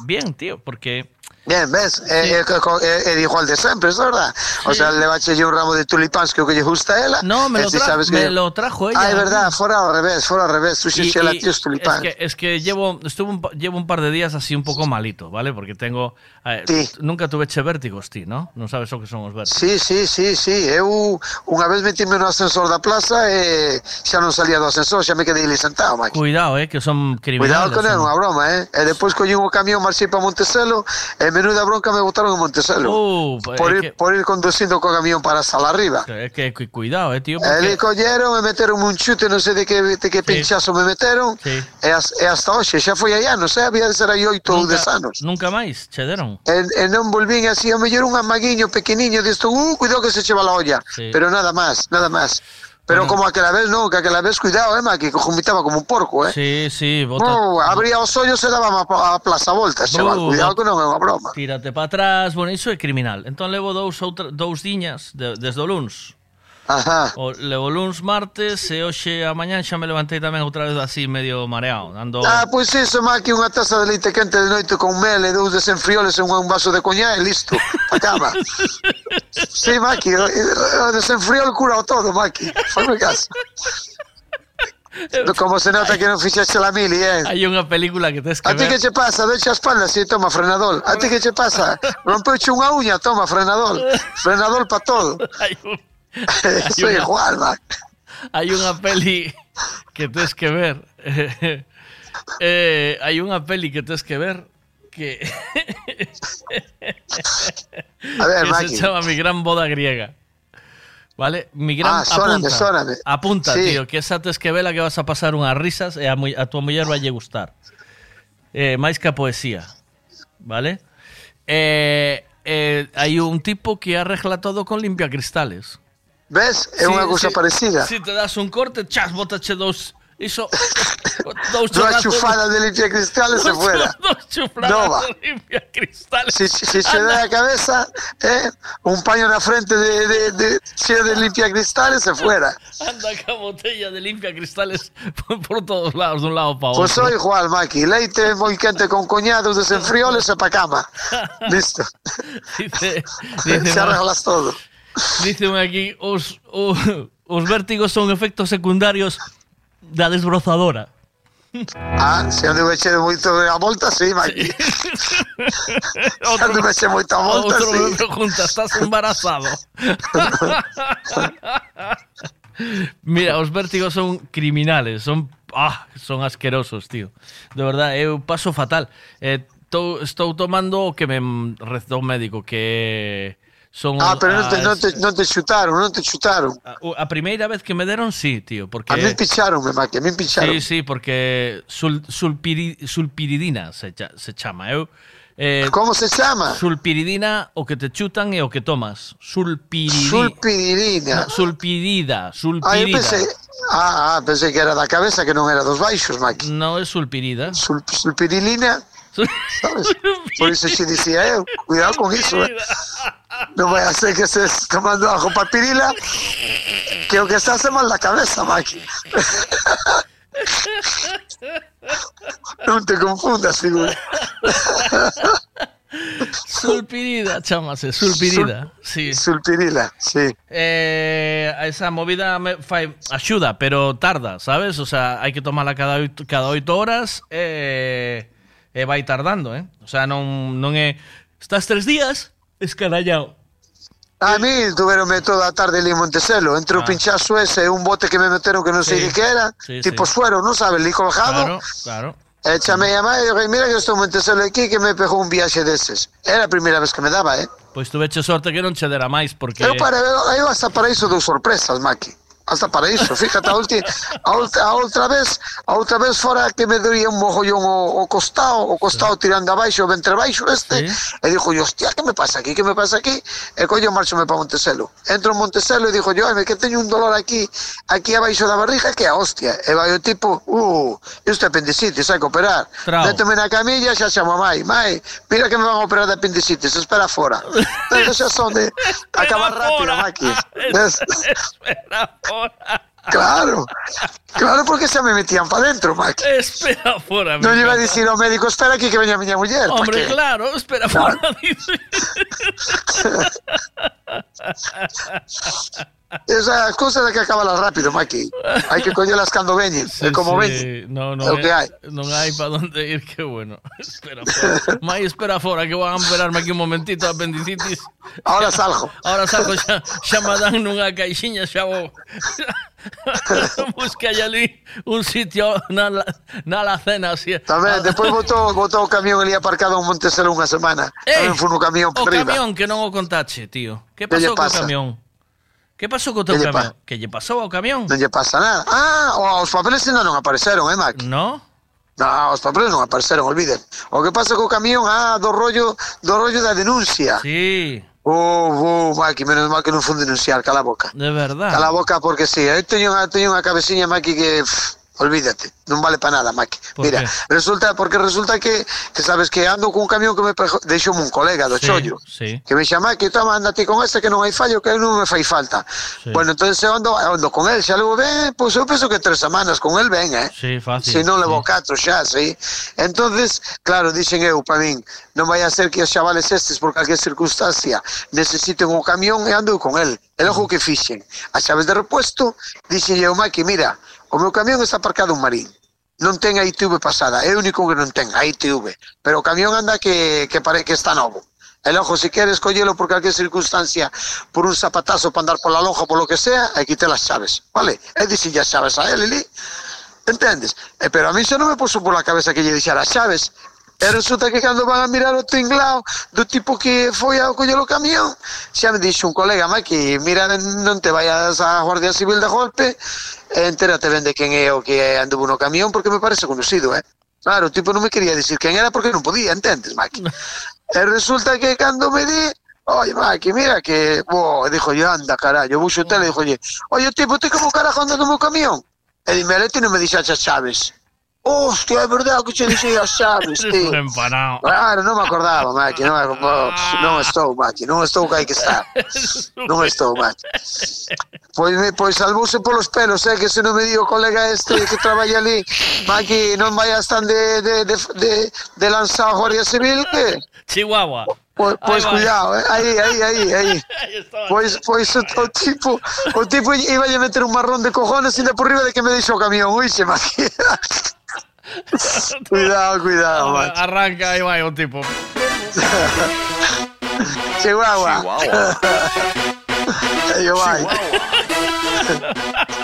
bien, tío, porque. Bien, ves? É, é, co- é, é igual de sempre, es verdad? O sea, le bache un ramo de tulipáns que o que lle gusta a ela. No, me lo, tra- sabes me que... lo trajo ella. Ah, é verdad, fora ao revés, fora ao revés. Tú Y- y tíos tulipáns. Es que, es que llevo, estuve un, llevo un par de días así un poco malito, ¿vale? Porque tengo. eh, Nunca tuve che vértigos, ti, ¿no? No sabes lo que son os vértigos. Sí, sí, sí, sí. Eu unha vez metíme no ascensor da plaza e xa non salía do ascensor, xa me quedei sentado, Maki. Cuidado, eh, que son criminales. Cuidado con él, son. unha broma, eh? E depois collín o camión, marchei para Monteselo e menuda bronca me botaron en Monteselo. Uh, por, é ir, que- por ir conducindo co camión para Sala Arriba. Es que cu- cuidado, eh, tío. Porque, colleron, me meteron un chute, non sei de que, de que pinchazo me meteron, Sí. e, e hasta hoxe, xa foi aí anos, eh? había de ser aí oito ou dez anos. nunca máis, che deron. E, e non volvín así, ao mellor un amaguiño pequeniño disto, uh, cuidado que se cheva la olla, Sí. pero nada máis, nada máis. Pero bueno. como aquela vez non, que aquela vez cuidado, eh, que vomitaba como un porco, eh. Sí, sí, bota. No, abría os ollos e daba a plaza volta, chaval, uh, cuidado que non é unha broma. Tírate para atrás, bueno, iso é criminal. Entón levo dous outra, dous diñas de, desde o luns. Ajá. O, levo luns, martes e hoxe a mañán xa me levantei tamén outra vez así medio mareado, dando Ah, pois iso, Maki, unha taza de leite quente de noite con mel e dous desenfrioles e un vaso de coñá e listo, a cama. sí, Maki, o, o desenfriol cura o todo, Maki. Fame caso. Como se nota que non fixaste la mili, eh? Hai unha película que tes que A ti que che pasa? Deche a espalda, si, toma frenador. A ti que che pasa? Rompeuche unha uña, toma frenador. Frenador para todo. Hai un- Soy una- igual, peli que tes que ver. eh, hai unha peli que tes que ver que A ver, que Maki. se chama Mi gran boda griega. ¿Vale? Mi gran Ah, sóname, apunta, sóname. apunta, Sí. tío, que esa tes que vela que vas a pasar unhas risas e a, a tua muller vai lle gustar. Eh, máis que a poesía. ¿Vale? Eh, eh, hai un tipo que arregla todo con limpiacristales. Ves? É unha cousa parecida. Si te das un corte, chas, botache dous Iso dous Dúas chorrazos- chufadas de limpia cristales se fuera. Dous chufladas Nova. de limpia cristales. Si, si se da a cabeza, eh, un paño na frente de, de, de, cheo de limpia cristales se fuera. Anda ca botella de limpia cristales por, por todos lados, de un lado para Pues outro. soy igual, Maki. Leite moi quente con coñados desenfrioles e pa cama. Listo. Dice, dice, Se arreglas todo. Dicen aquí, os, o, os vértigos son efectos secundarios da desbrozadora. Ah, se eu eche moito a volta, sí, Maki. Outro, se eu eche moito a volta, outro sí. Outro pregunta, estás embarazado? Mira, os vértigos son criminales, son ah, son asquerosos, tío. De verdade, eu paso fatal. Eh, to, estou tomando o que me recetou o médico, que é son Ah, pero non te, non te, non te chutaron, non te chutaron. a, a primeira vez que me deron, sí, tío, porque A mí picharon, me Maki, a mí picharon. Sí, sí, porque sul, sulpiri- sulpiridina se, se chama. Eu, eh, Como se chama? Sulpiridina o que te chutan e o que tomas. Sulpiridi... Sulpiridina. No, sulpirida, Ah, eu sulpirida. pensei, ah, ah, pensei que era da cabeza, que non era dos baixos, Maki. No es sulpirida. Sul, sulpirilina, sabes? Por iso xe dicía eu, cuidado con iso, eh. Non vai a ser que estés tomando algo para pirila, que estás é mal da cabeza, Maki. non te confundas, figura. Sulpirida, chamase, sulpirida. sí. Sulpirila, sí. Eh, esa movida me fai axuda, pero tarda, sabes? O sea, hai que tomala cada cada oito horas e, e vai tardando, eh? O sea, non, non é... Estás tres días escarallao. A mí tuveronme toda a tarde en Monteselo, entre o pinchazo ese un bote que me meteron que Ah. Sí. de que era, Sí, tipo sí. suero, non sabes, li colgado. Claro, claro. E chamei a mãe e dije, mira que eu estou en Monteselo aquí que me pegou un viaxe deses. Era a primeira vez que me daba, eh? Pois tuveche sorte que non che dera máis, porque... Eu, para, eu hasta para iso dou sorpresas, Maki. Hasta para iso, fíjate, a, ulti, a, a outra vez, a outra vez fora que me doía un mogollón o, o costado, o costado tirando abaixo, o ventre baixo este, e dixo hostia, que me pasa aquí, que me pasa aquí? E collo marchome para Monteselo. Entro en Monteselo e dixo yo, que teño un dolor aquí, aquí abaixo da barriga, que a hostia. E vai o tipo, uh, isto é apendicitis, hai que operar. Trao. Métome na camilla, xa chamo a mai, mai, mira que me van a operar de apendicitis, espera fora. Pero xa son de acabar rápido. ¿Ves? Espera fora. Claro, claro, porque xa me metían para dentro, Maki. Espera fora. Non a encanta. dicir ao médico, espera aquí que veña a miña muller. ¿pa Hombre, claro, espera fora, dice. Esas cosas de que acabalas rápido, Maki. Hai que collelas cando veñen, é como Sí, veñen. No, no É o que hai. Non hai para onde ir, que bueno. Espera. Mai, espera fora, que van a operarme aquí un momentito apendicitis. Ahora salgo. Ahora salgo, xa, xa me dan nunha caixiña, xa vou... Busca ali un sitio na, la- na la cena, así. Tamén, despois botou, botou o camión ali aparcado en Monteselo unha semana. Eh, Tamén foi no camión O camión que non o contache, tío. Que pasou co pasa? camión? Que pasou co teu Que lle camión? Que lle pasou ao camión? Non lle pasa nada. Ah, o- os papeles ainda non apareceron, eh, Maki? No? No, os papeles non apareceron, olviden. O que pasa co camión, ah, do rollo, do rollo da denuncia. Sí. Oh, oh, Maki, menos mal que non fun denunciar, cala a boca. De verdad. Cala a boca porque sí, eu teño unha, teño unha cabeciña, Maki, que pff, olvídate, non vale para nada, Maki. Mira, qué? resulta, porque resulta que, que sabes que ando cun camión que me pejo, deixoume un colega do Sí, chollo. Sí. Que me chama que toma, andate con este que non hai fallo, que non me fai falta. Sí. Bueno, entonces eu ando, ando con el, xa logo ben, pois eu penso que tres semanas con el ben, eh? Sí, fácil. Se non levo catro xa, sí. Entonces, claro, dixen eu para min, non vai a ser que os chavales estes por calquer circunstancia necesiten un camión e ando con el. E logo que fixen? As chaves de repuesto, dixen eu, Maki, mira, O meu camión está aparcado en Marín. Non ten a ITV pasada, é o único que non ten a ITV, pero o camión anda que que pare que está novo. E logo, se queres collelo por calquer circunstancia, por un zapatazo para andar pola lonja, polo que sea, e quite as chaves, vale? E dixen as chaves a él, Lili, entendes? E, pero a mí xa non me puso pola cabeza que lle dixera as chaves, E resulta que cando van a mirar o tinglao do tipo que foi a coller o camión, xa me dixo un colega, má, que mira, non te vayas á Guardia Civil de golpe, e entérate ben de quen é o que anduvo no camión, porque me parece conocido, eh? Claro, o tipo non me quería dicir quen era porque non podía, entendes, Maki? e resulta que cando me di, Oye, Maki, mira que... Bo, dijo, yo anda, carallo, buxo tele, dijo, oye, oye, tipo, ti como carajo andas no meu camión? E dime, Leti non me dixaxe chaves. Hostia, é verdade que che dixei as chaves, tío. Empanado. Claro, non me acordaba, Maki, non, oh, non estou, Maki, non estou que hai que estar. Non estou, Maki. Pois, me, pois salvouse polos pelos, eh, que se non me di o colega este que traballa ali, Maki, non vai a estar de, de, de, de, de lanzar a Guardia Civil, que? Chihuahua. Pois, pois Ahí va. cuidado, eh. aí, aí, aí, aí. Pois, pois o, o tipo, o tipo iba a meter un marrón de cojones ainda por riba de que me deixou o camión, uixe, Maki. cuidado, cuidado, Maki. Arranca, ahí va un tipo. Chihuahua. Vai.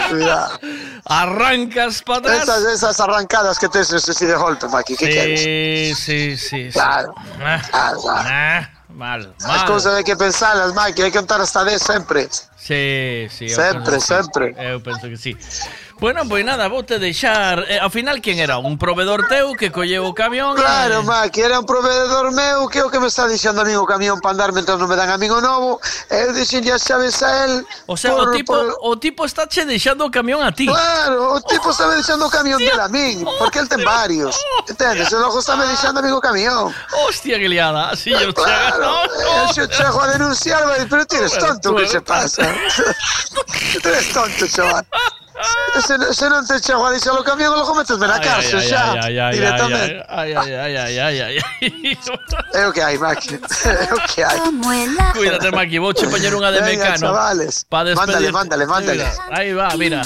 Cuidado. Arrancas para. Esas, esas arrancadas que tes así de Maki, que queres? Sí, sí, sí. sí. Claro. Ah, Claro, claro. ah, mal, mal. cousas hai que pensalas, Maki, hai que contar hasta 10 sempre. Sí, sí. Sempre, sempre. Eu penso que sí. Bueno, pois nada, vou te deixar. Eh, ao final, quen era? Un proveedor teu que colleu o camión? Claro, eh? Maki, era un proveedor meu que é o que me está dixendo a mí o camión para andar mentre non me dan amigo novo. E eu dixen ya sabes a él. O sea, o tipo, o tipo está che deixando o camión a ti. Claro, o tipo está me deixando o camión dele a min, porque el ten varios. Entendes? E logo está me deixando a min o camión. Hostia, que liada. Así yo Claro, e se chego a denunciar, pero ti eres tonto, que se pasa? Tú eres tonto, chaval. Se, se non te chego a deixar o camión, logo metesme na cárcel, xa, directamente. Ay, ay, ay, ay, ay, ay, ay. É o que hai, Maki, é o que hai. Cuídate, Maki, vou che poñer unha de Venga, mecano. chavales. Pa Mándale, despedirte. mándale, mándale. Ahí va, mira.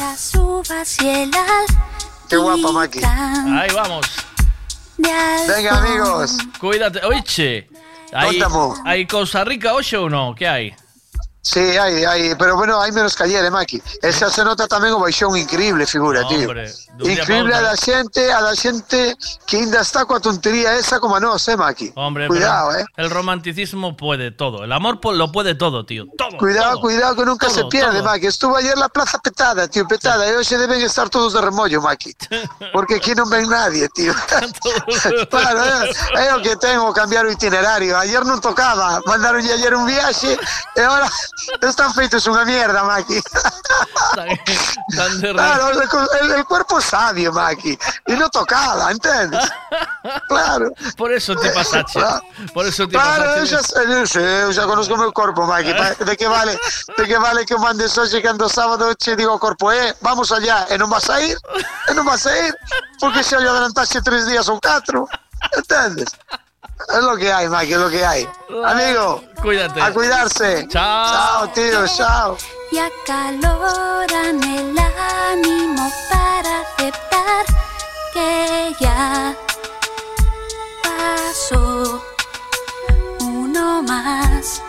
Qué guapa, Maki. Ahí vamos. Venga, amigos. Cuídate. Oiche. Hai, Contamo. hai cousa rica hoxe ou non? Que hai? Sí, hai, hai, pero bueno, hai menos que ayer, eh, Maki. Esa se nota tamén o baixón increíble, figura, tío. Hombre, Increíble a da xente, a da xente que ainda está coa tontería esa como a nós, eh, Maki. Hombre, Cuidado, eh. El romanticismo puede todo. El amor lo puede todo, tío. Todo. Cuidado, todo. cuidado que nunca se Todo, pierde, todo. Maki. Estuvo ayer la plaza petada, tío, petada. E hoxe deben estar todos de remollo, Maki. Porque aquí non ven nadie, tío. claro, é, é o que tengo, cambiar o itinerario. Ayer non tocaba, mandaron ayer un viaxe e ahora están feitos unha mierda, Maki. Claro, el, el- cuerpo es sabio, Maki. Y no tocaba, ¿entiendes? Claro. Por eso te pasache. Por eso te Claro, pasache. eu xa, eu, sei, eu xa conozco o meu corpo, Maki. Pa- De que vale, de que vale que mandes hoxe cando sábado che digo corpo, eh, vamos allá, e non vas a ir, e non vas a ir, porque xa lle adelantaxe tres días ou catro, entendes? É lo que hai, Maki, é lo que hai. Amigo, Cuídate. a cuidarse. Chao. Chao, tío, chao. y acaloran el ánimo para aceptar que ya pasó uno más.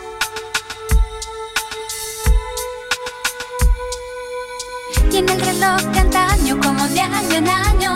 Y en el reloj de antaño, como de año en año,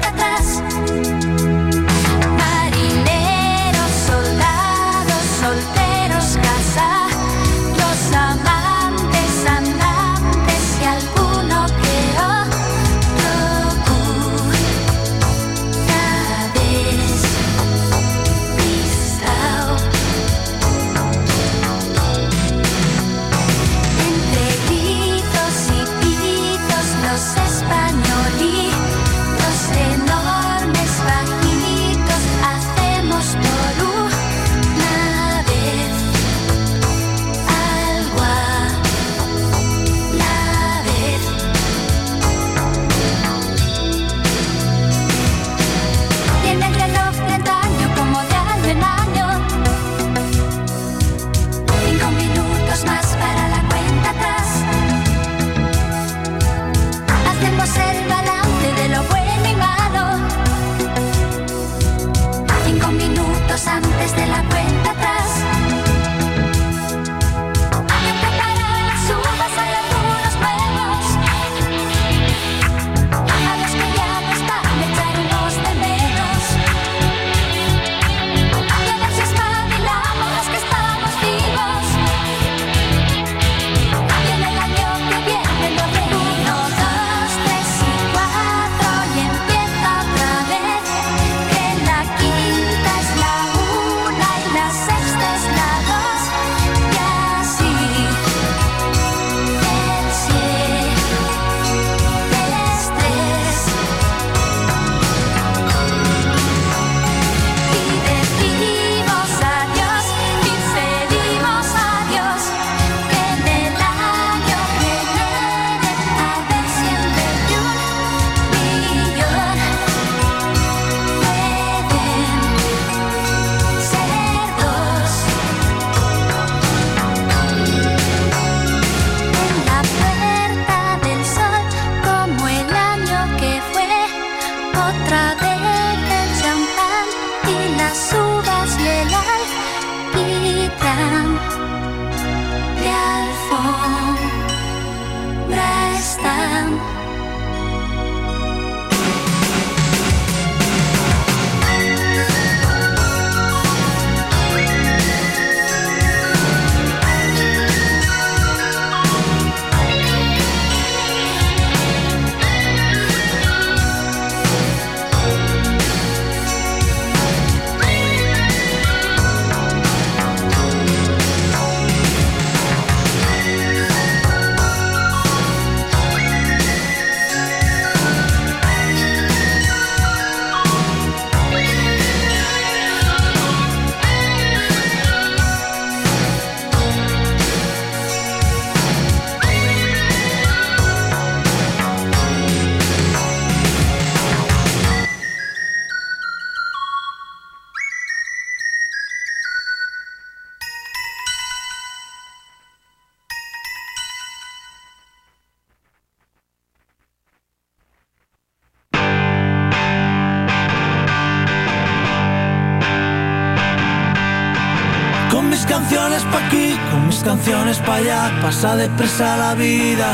la vida.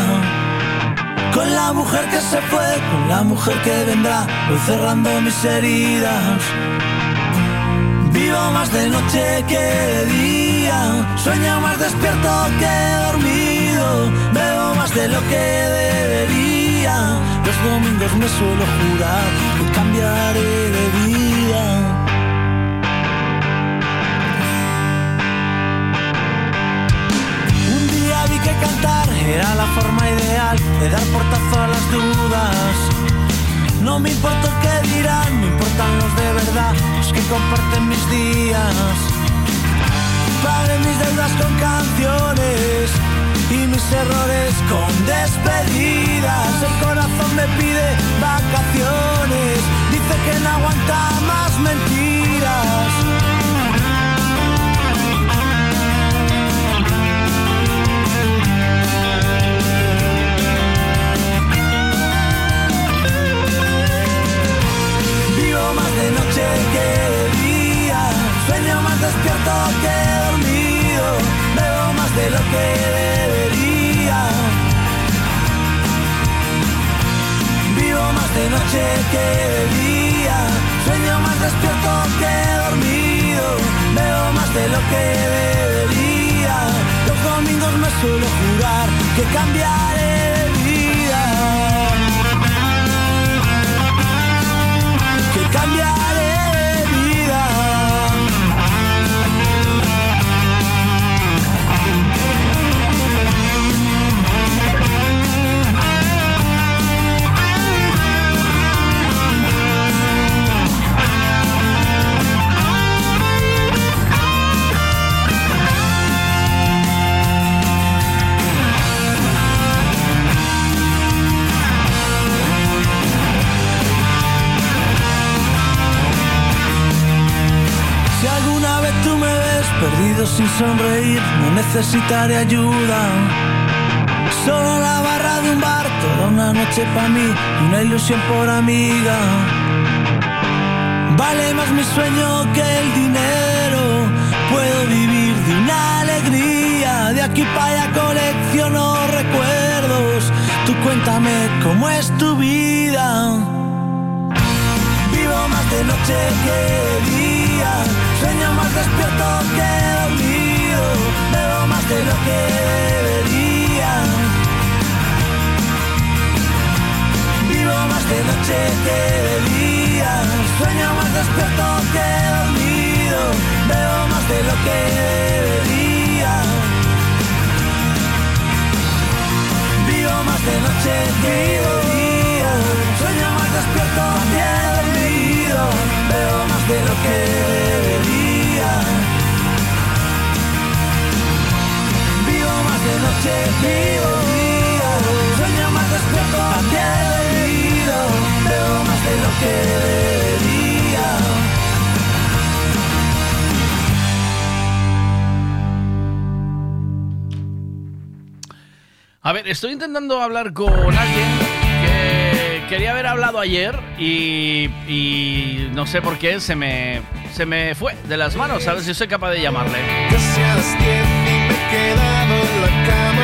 Con la mujer que se fue, con la mujer que vendrá, voy cerrando mis heridas. Vivo más de noche que de día, sueño más despierto que dormido, bebo más de lo que debería. Los domingos me suelo jurar que cambiaré de vida. Cantar era la forma ideal de dar portazo a las dudas. No me importa el que dirán, me importan los de verdad, los que comparten mis días. Pagué mis deudas con canciones y mis errores con despedidas. El corazón me pide vacaciones, dice que no aguanta más mentiras. Más de noche que de día, sueño más despierto que dormido, bebo más de lo que debería. Vivo más de noche que de día, sueño más despierto que dormido, bebo más de lo que debería. Los domingos me suelo jurar que cambiaré tú me ves perdido sin sonreír, no necesitaré ayuda. Solo la barra de un bar, toda una noche para mí una ilusión por amiga. Vale más mi sueño que el dinero. Puedo vivir de una alegría. De aquí para allá colecciono recuerdos. Tú cuéntame cómo es tu vida. Vivo más de noche que día, despierto que dormido, bebo más de lo que debería. Vivo más de noche que de día, sueño más despierto que dormido, bebo más de lo que debería. Vivo más de noche que de día, sueño más despierto que dormido, veo más de lo que debería. De noche día, sueño más despierto que dormido, veo más de lo que debería. A ver, estoy intentando hablar con alguien que quería haber hablado ayer y, y no sé por qué se me, se me fue de las manos. A ver si soy capaz de llamarle.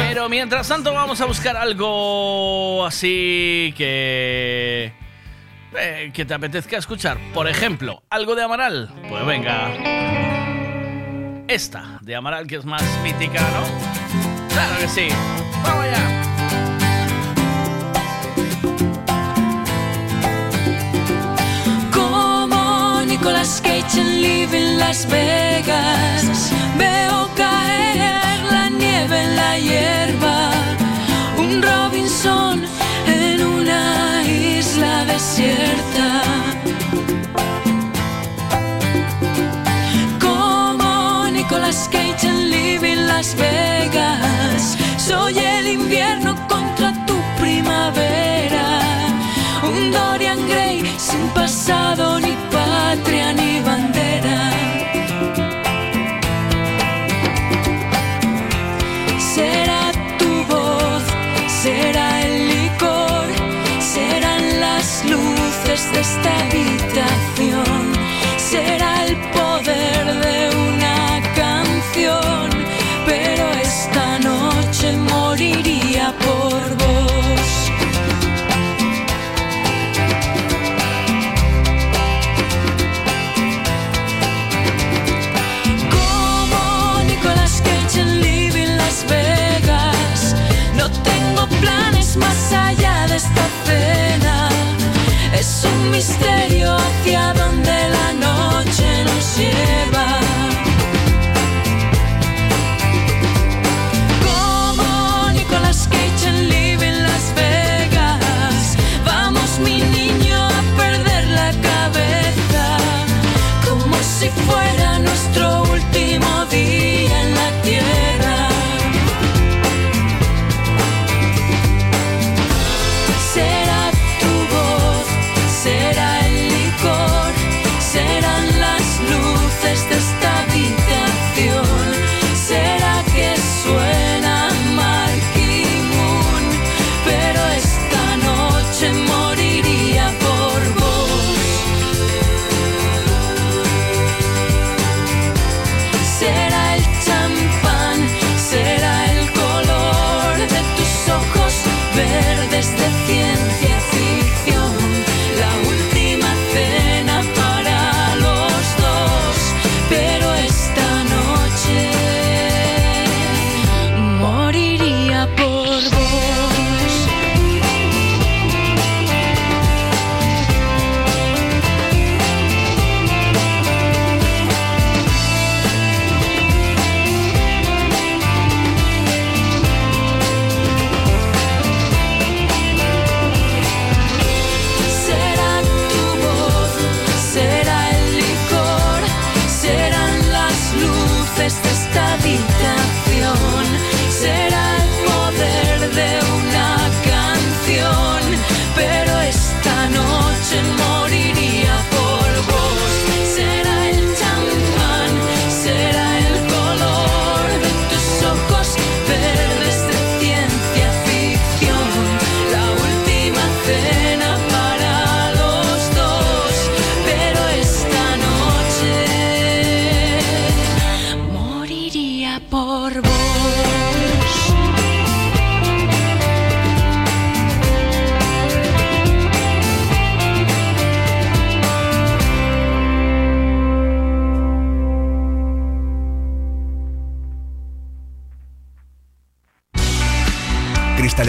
Pero mientras tanto vamos a buscar algo así que... eh, que te apetezca escuchar. Por ejemplo, algo de Amaral. Pues venga. Esta de Amaral que es más mítica, ¿no? Claro que sí. Vamos allá. Como Nicolas Cage en Living Las Vegas, veo caer nieve en la hierba. Un Robinson en una isla desierta. Como Nicolas Cage en Living Las Vegas, soy el invierno contra tu primavera. Un Dorian Gray sin pasado, ni patria, ni bandera. Luces de esta Es un misterio hacia donde la noche nos lleva. Como Nicolas Cage en Live en Las Vegas, vamos mi niño a perder la cabeza, como si fuera.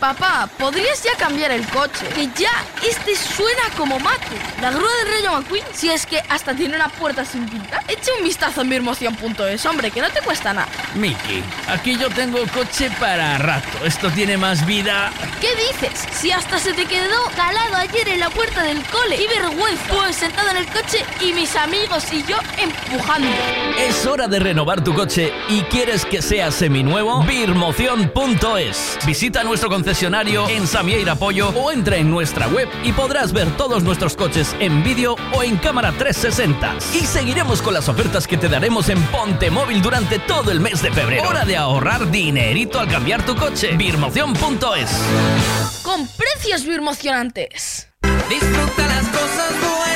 Papá, ¿podrías ya cambiar el coche? Que ya este suena como mate. La grúa del Rayo McQueen, si es que hasta tiene una puerta sin pintar. Echa un vistazo en mirmoción.es, hombre, que no te cuesta nada. Miki, aquí yo tengo coche para rato. Esto tiene más vida. ¿Qué dices? Si hasta se te quedó calado ayer en la puerta del cole. Y vergüenza. Pues sentado en el coche y mis amigos y yo empujando. Es hora de renovar tu coche y quieres que sea seminuevo. Birmoción.es. Visita nuestro concesionario en Samieira Pollo o entra en nuestra web y podrás ver todos nuestros coches en vídeo o en cámara 360. Y seguiremos con las ofertas que te daremos en Ponte Móvil durante todo el mes de febrero. Hora de ahorrar dinerito al cambiar tu coche. Birmoción.es. Con precios birmocionantes. Disfruta las cosas buenas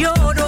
lloro.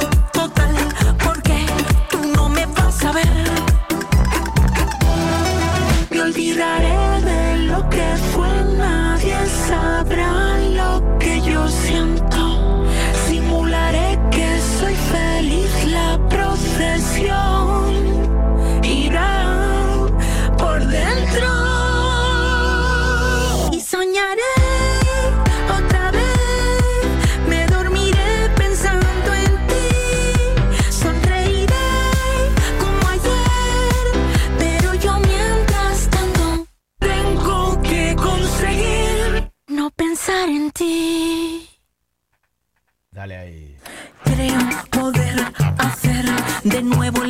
de nuevo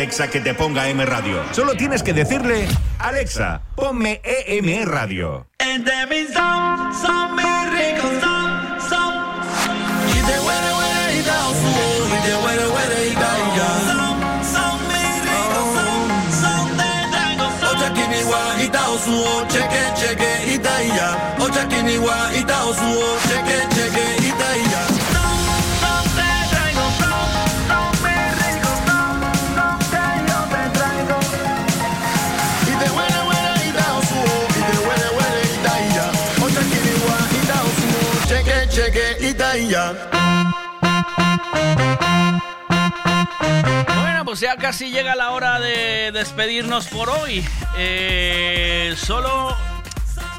Alexa que te ponga M Radio. Solo tienes que decirle, Alexa, ponme EM Radio. pues ya casi llega la hora de despedirnos por hoy. Eh, solo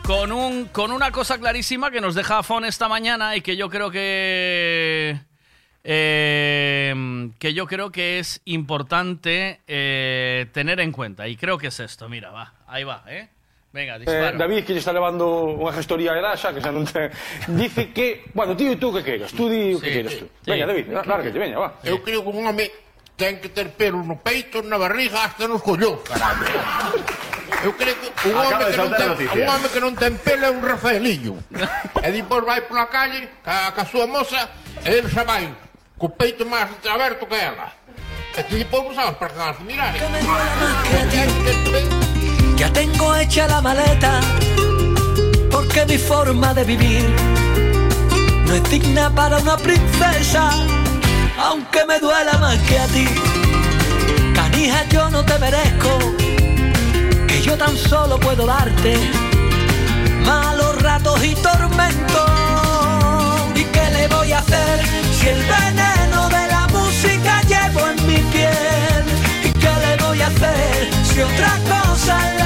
con, un, con una cosa clarísima que nos deja Fon esta mañana y que yo creo que. Eh, que yo creo que es importante eh, tener en cuenta. Y creo que es esto. Mira, va. Ahí va, ¿eh? Venga, eh, David, que lle está levando unha gestoría graxa, que xa non te... Dice que... Bueno, tío, tú que queiras? Tú di o que sí, queiras tú. Venga, David, sí, lárgate, veña, va. Yo creo que un home ten que ter pelo no peito, na barriga, hasta nos collóns, caralho. Eu creo que un home que, non ten, un home que non ten pelo é un Rafaeliño. e depois vai pola calle, ca, ca súa moza, e ele xa vai co peito máis aberto que ela. E depois non sabes para que vas mirar. Ya tengo hecha la maleta porque mi forma de vivir no es digna para una princesa. Aunque me duela más que a ti. Canija, yo no te merezco, que yo tan solo puedo darte malos ratos y tormentos. ¿Y qué le voy a hacer si el veneno de la música llevo en mi piel? ¿Y qué le voy a hacer si otra cosa en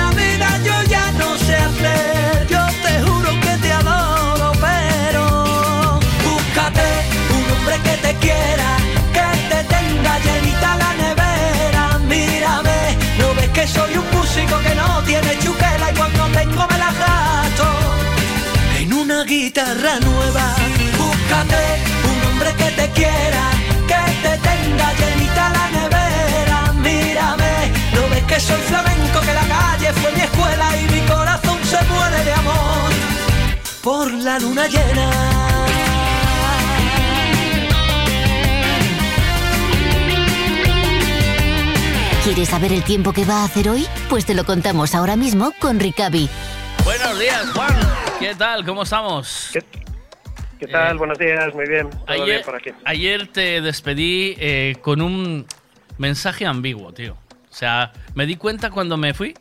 llenita la nevera. Mírame, no ves que soy un músico que no tiene chuquera y cuando tengo me la gasto en una guitarra nueva. Búscate un hombre que te quiera, que te tenga llenita la nevera. Mírame, no ves que soy flamenco, que la calle fue mi escuela y mi corazón se muere de amor por la luna llena. ¿Quieres saber el tiempo que va a hacer hoy? Pues te lo contamos ahora mismo con Ricavi. Buenos días, Juan. ¿Qué tal? ¿Cómo estamos? ¿Qué tal? Buenos días, muy bien. Todo Ayer, bien por aquí. ayer te despedí eh, con un mensaje ambiguo, tío. O sea, me di cuenta cuando me fui.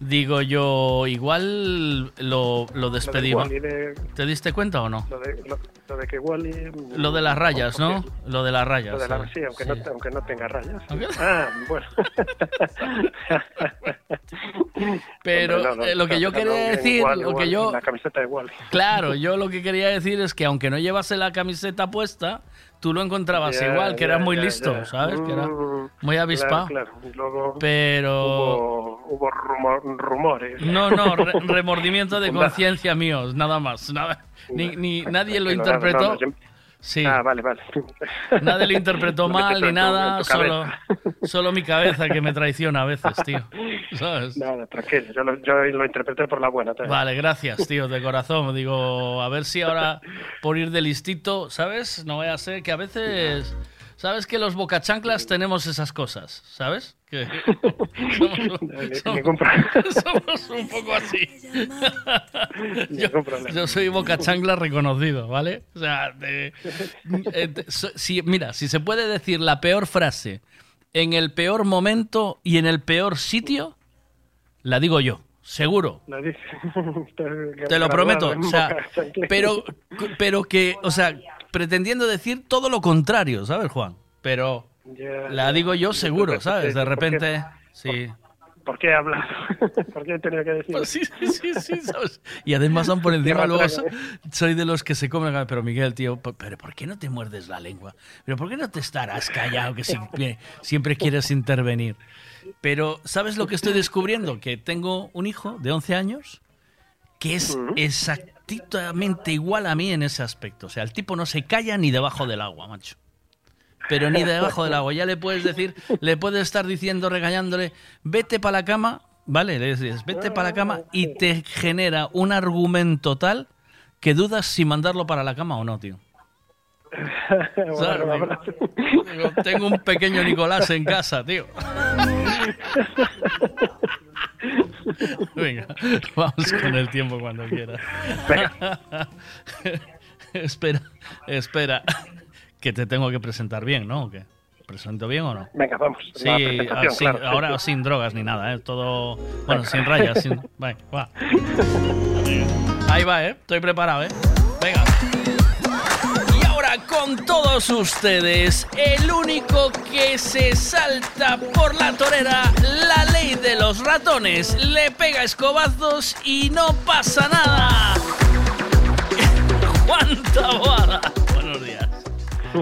Digo yo, igual lo, lo despedí. Lo de Wall-E de- ¿Te diste cuenta o no? Lo de, lo, lo de que Wally. Lo de las rayas, ¿no? Lo de las rayas. Lo de la, ¿sabes? sí, aunque, Sí. No, aunque no tenga rayas. Ah, bueno. Pero Hombre, no, no, eh, lo que yo quería decir, lo que yo... La camiseta de Wally. Claro, yo lo que quería decir es que aunque no llevase la camiseta puesta, tú lo encontrabas Ya, igual, que ya, eras muy ya, listo. ¿sabes? Que era Mm, muy avispado. Claro, claro. Y luego Pero... hubo, hubo rumor- rumores. No, no, re- remordimiento de conciencia míos, nada más. Nada, ni, ni nadie lo interpretó. no, no, yo- Sí. Ah, vale, vale. Nadie lo interpretó mal ni nada, solo, solo mi cabeza que me traiciona a veces, tío. ¿Sabes? Nada, tranquilo. Yo lo, yo lo interpreté por la buena. también. Vale, gracias, tío, de corazón. Digo, a ver si ahora por ir de listito, ¿sabes? No voy a ser que a veces, ¿sabes que los bocachanclas tenemos esas cosas, ¿sabes? Somos, somos- somos un poco así. Yo, yo soy bocachancla reconocido, ¿vale? O sea, de- eh, de- so- si, mira, si se puede decir la peor frase en el peor momento y en el peor sitio, la digo yo, seguro. Te lo prometo. O sea, Boca pero, pero que, o sea, pretendiendo decir todo lo contrario, ¿sabes, Juan? Pero Ya, la digo yo seguro, ¿sabes? De repente, sí. ¿Por qué he hablado? ¿Por qué he tenido que decir? Sí, sí, sí, sí, ¿sabes? Y además son por encima, luego so- soy de los que se comen. Pero Miguel, tío, ¿pero por qué no te muerdes la lengua? ¿Pero por qué no te estarás callado que siempre, siempre quieres intervenir? Pero, ¿sabes lo que estoy descubriendo? Que tengo un hijo de 11 años que es exactamente igual a mí en ese aspecto. O sea, el tipo no se calla ni debajo del agua, macho. Pero ni debajo del agua. Ya le puedes decir, le puedes estar diciendo, regañándole, vete para la cama, ¿vale? Le dices, vete para la cama y te genera un argumento tal que dudas si mandarlo para la cama o no, tío. Tengo un pequeño Nicolás en casa, tío. Venga, vamos con el tiempo cuando quieras. espera, espera. Que te tengo que presentar bien, ¿no? ¿O qué? ¿Presento bien o no? Venga, vamos. Sí, ah, sin- claro, sí, ahora sí. sin drogas ni nada, ¿eh? Todo. Bueno, sin rayas. Sin... Va. Ahí va, ¿eh? Estoy preparado, ¿eh? Venga. Y ahora con todos ustedes, el único que se salta por la torera, la ley de los ratones, le pega escobazos y no pasa nada. Juan Taboada.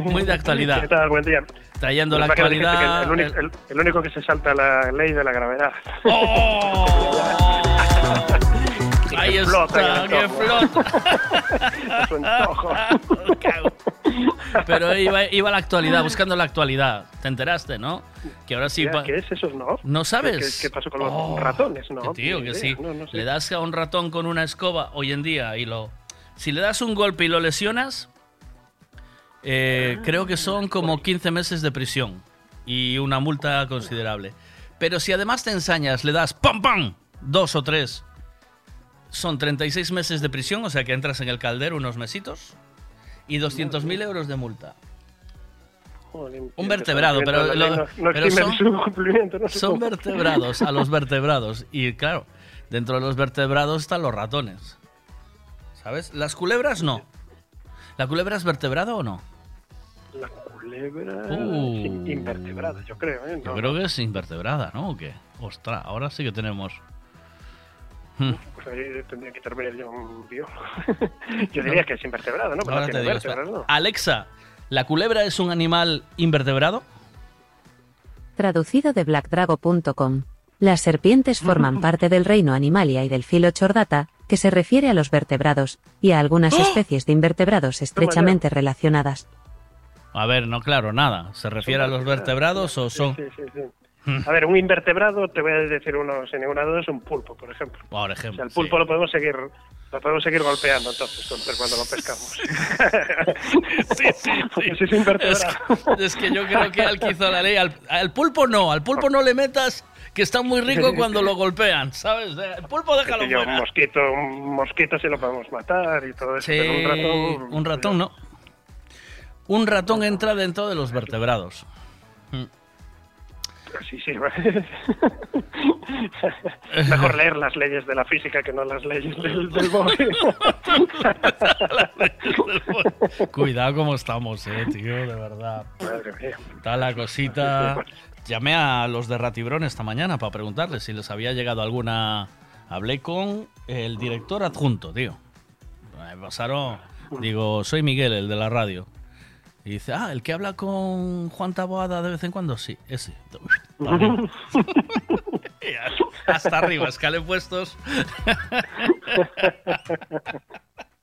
Muy de actualidad. ¿Qué tal? Buen día. Trayendo la actualidad. El, único- el- el único que se salta la ley de la gravedad. Ahí Que flota, que flota. Pero iba, iba a la actualidad, buscando la actualidad. ¿Te enteraste, no? Que ahora sí. ¿Qué- pa- ¿Qué es eso, no? ¿No sabes? ¿Qué, qué pasó con los Oh, ratones, no? Tío, que sí. no, no sé. Le das a un ratón con una escoba hoy en día y lo. Si le das un golpe y lo lesionas, eh, creo que son como 15 meses de prisión y una multa considerable. Pero si además te ensañas, le das ¡pam, pam! Dos o tres. Son 36 meses de prisión, o sea que entras en el caldero unos mesitos. Y 200.000 euros de multa. Un vertebrado, pero, lo- pero son, son vertebrados, a los vertebrados. Y claro, dentro de los vertebrados están los ratones. ¿Sabes? Las culebras no. ¿La culebra es vertebrada o no? La culebra Uh. invertebrada, yo creo, ¿eh? Yo creo que es invertebrada, ¿no? ¿O qué? Ostras, ahora sí que tenemos. Hmm. Pues ahí tendría que intervenir yo un biólogo. yo diría que es invertebrada, ¿no? Porque Ahora no te tiene digo. Alexa, ¿la culebra es un animal invertebrado? Traducido de blackdrago.com. Las serpientes forman parte del reino Animalia y del filo Chordata, que se refiere a los vertebrados, y a algunas ¡Oh! especies de invertebrados estrechamente relacionadas. A ver, no, claro, nada. ¿Se refiere a los vertebrados o son.? Sí, sí, sí. A ver, un invertebrado, te voy a decir uno sin ninguna duda, es un pulpo, por ejemplo. Por O ejemplo. sea, el pulpo lo podemos seguir lo podemos seguir golpeando entonces cuando lo pescamos. sí, sí, Porque si es invertebrado. Es, es que yo creo que al que hizo la ley, al, al pulpo no, al pulpo no le metas que está muy rico cuando lo golpean, ¿sabes? El pulpo déjalo sé yo, un mosquito, un mosquito sí lo podemos matar y todo eso, Sí, pero un ratón... un ratón no. Un ratón entra dentro de los vertebrados. Mm. Sí, sí. Mejor leer las leyes de la física que no las leyes del, del bosque. Cuidado cómo estamos, eh, tío, de verdad. Madre mía. Está la cosita. Llamé a los de Ratibrón esta mañana para preguntarles si les había llegado alguna. Hablé con el director adjunto, tío. Me pasaron. Digo, soy Miguel, el de la radio. Y dice, ah, el que habla con Juan Taboada de vez en cuando, sí, ese. Hasta arriba, escale puestos.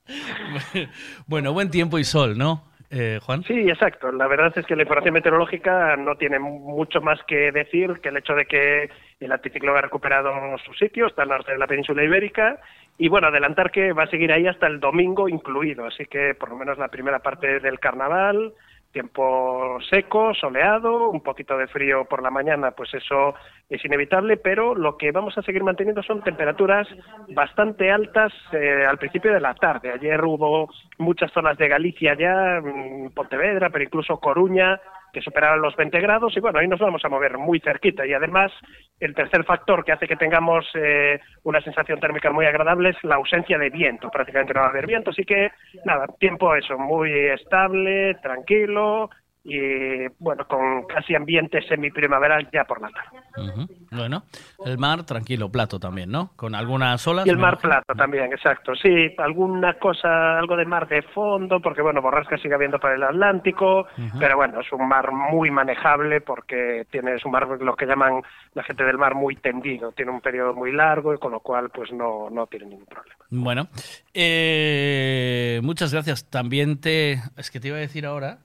bueno, buen tiempo y sol, ¿no, eh, Juan? Sí, exacto. La verdad es que la información meteorológica no tiene mucho más que decir que el hecho de que el anticiclón ha recuperado su sitio, está al norte de la península ibérica, y bueno, adelantar que va a seguir ahí hasta el domingo incluido, así que por lo menos la primera parte del carnaval, tiempo seco, soleado, un poquito de frío por la mañana, pues eso es inevitable, pero lo que vamos a seguir manteniendo son temperaturas bastante altas eh, al principio de la tarde. Ayer hubo muchas zonas de Galicia ya, mm, Pontevedra, pero incluso Coruña, que superaron los 20 grados y bueno, ahí nos vamos a mover muy cerquita. Y además el tercer factor que hace que tengamos eh, una sensación térmica muy agradable es la ausencia de viento, prácticamente no va a haber viento, así que nada, tiempo eso, muy estable, tranquilo y bueno, con casi ambiente semiprimaveral ya por la tarde. Bueno, el mar tranquilo, plato también, ¿no? Con algunas olas. Y el mar imagino. plato también, exacto. Sí, alguna cosa, algo de mar de fondo, porque bueno, borrasca sigue habiendo por el Atlántico, pero bueno, es un mar muy manejable porque tiene es un mar lo que llaman la gente del mar muy tendido, tiene un periodo muy largo y con lo cual pues no, no tiene ningún problema. Bueno, eh, muchas gracias. También te. Es que te iba a decir ahora.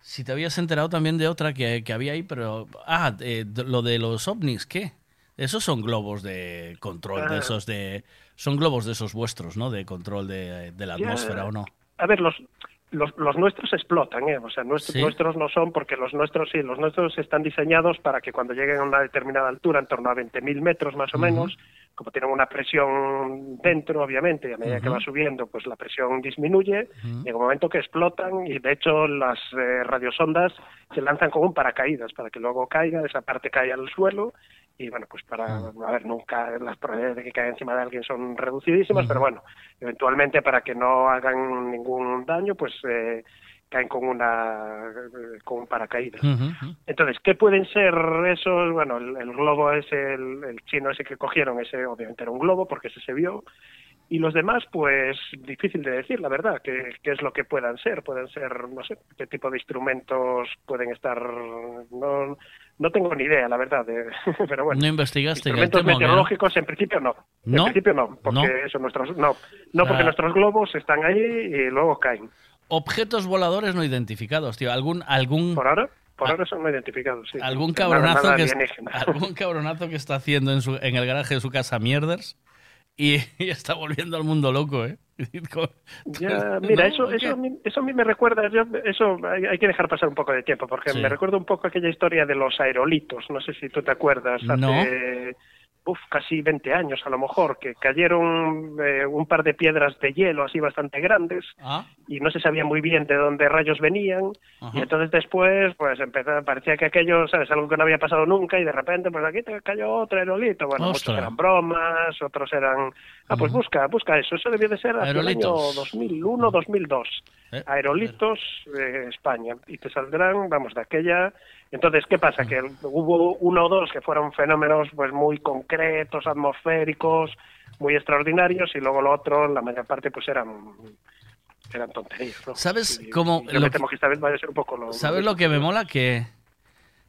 Si te habías enterado también de otra que, que había ahí, pero. Ah, de- lo de los ovnis, ¿qué? Esos son globos de control, de Ah. esos de. Son globos de esos vuestros, ¿no? De control de, de la Ya. atmósfera, ¿o no? A ver, los, los, los nuestros explotan, ¿eh? O sea, nuestros, Sí. nuestros no son porque los nuestros sí, los nuestros están diseñados para que cuando lleguen a una determinada altura, en torno a 20.000 metros más o menos, como tienen una presión dentro, obviamente, y a medida que va subiendo, pues la presión disminuye, llega un momento que explotan y de hecho las eh, radiosondas se lanzan como un paracaídas para que luego caiga, esa parte cae al suelo y bueno, pues para, a ver, nunca las probabilidades de que caiga encima de alguien son reducidísimas, pero bueno, eventualmente para que no hagan ningún daño, pues eh, caen con una con un paracaídas. Ujú. Entonces, ¿qué pueden ser esos? Bueno, el, el globo es el, el chino ese que cogieron, ese obviamente era un globo porque ese se vio. Y los demás, pues difícil de decir, la verdad, qué, qué es lo que puedan ser. Pueden ser, no sé, qué tipo de instrumentos pueden estar. No, no tengo ni idea, la verdad, de- pero bueno. ¿No investigaste Instrumentos tema? qué? meteorológicos en principio no. ¿No? En principio no, porque ¿No? eso nuestros no, no porque Ah. nuestros globos están ahí y luego caen. Objetos voladores no identificados, tío. ¿Algún, algún, Por ahora, por ahora son no identificados, sí. algún Nada- cabronazo nada que es- alienígena. algún cabronazo que está haciendo en, su, en el garaje de su casa mierders y, y está volviendo al mundo loco, ¿eh? Ya, mira, ¿No? eso, eso, a mí, eso a mí me recuerda, yo- eso hay, hay que dejar pasar un poco de tiempo, porque Sí. me recuerda un poco aquella historia de los aerolitos, no sé si tú te acuerdas, hace No. Uf, casi 20 años a lo mejor, que cayeron eh, un par de piedras de hielo así bastante grandes Ah, y no se sabía muy bien de dónde rayos venían Ajá. y entonces después pues empezó, parecía que aquello, ¿sabes? Algo que no había pasado nunca y de repente pues aquí te cayó otro aerolito, bueno, muchos eran bromas, otros eran... Ah, pues busca, busca eso, eso debió de ser hacia el año Aerolitos. 2001, 2002. Eh, Aerolitos eh, España y te saldrán, vamos, de aquella... Entonces, ¿qué pasa? Que hubo uno o dos que fueron fenómenos pues muy concretos, atmosféricos, muy extraordinarios y luego lo otro, la mayor parte pues eran eran tonterías, ¿no? ¿Sabes Y- cómo y Yo lo me que- temo que esta vez vaya a ser un poco lo... ¿Sabes lo que me mola? Que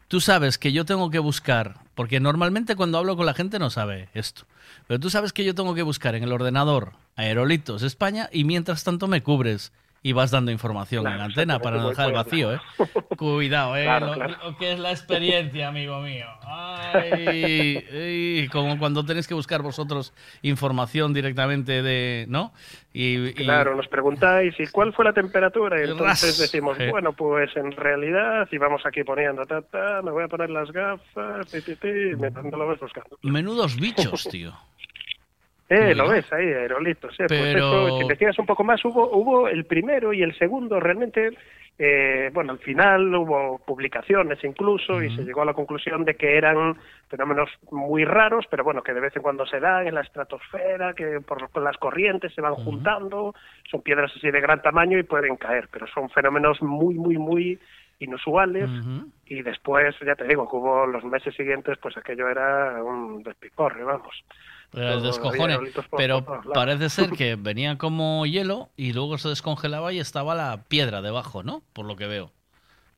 tú sabes que yo tengo que buscar, porque normalmente cuando hablo con la gente no sabe esto, pero tú sabes que yo tengo que buscar en el ordenador Aerolitos España y mientras tanto me cubres y vas dando información en Claro, antena para no dejar el vacío, ¿eh? Cuidado, ¿eh? Claro, lo, claro. lo que es la experiencia, amigo mío. Ay, ay, como cuando tenéis que buscar vosotros información directamente de, ¿no? Y, y- Claro, nos preguntáis, ¿y cuál fue la temperatura? Y entonces decimos, bueno, pues en realidad, y vamos aquí poniendo, ta, ta, me voy a poner las gafas, ti, ti, ti, y me no lo ves buscando. menudos bichos, tío. Eh, lo ves ahí, aerolitos. Eh. Pero- Pues eso, si investigas un poco más, hubo, hubo el primero y el segundo realmente. eh, bueno, al final hubo publicaciones incluso y se llegó a la conclusión de que eran fenómenos muy raros, pero bueno, que de vez en cuando se dan en la estratosfera, que por las corrientes se van juntando, son piedras así de gran tamaño y pueden caer, pero son fenómenos muy, muy, muy inusuales y después, ya te digo, que hubo los meses siguientes, pues aquello era un despiporre, vamos. Pero parece ser que venía como hielo y luego se descongelaba y estaba la piedra debajo, ¿no? Por lo que veo.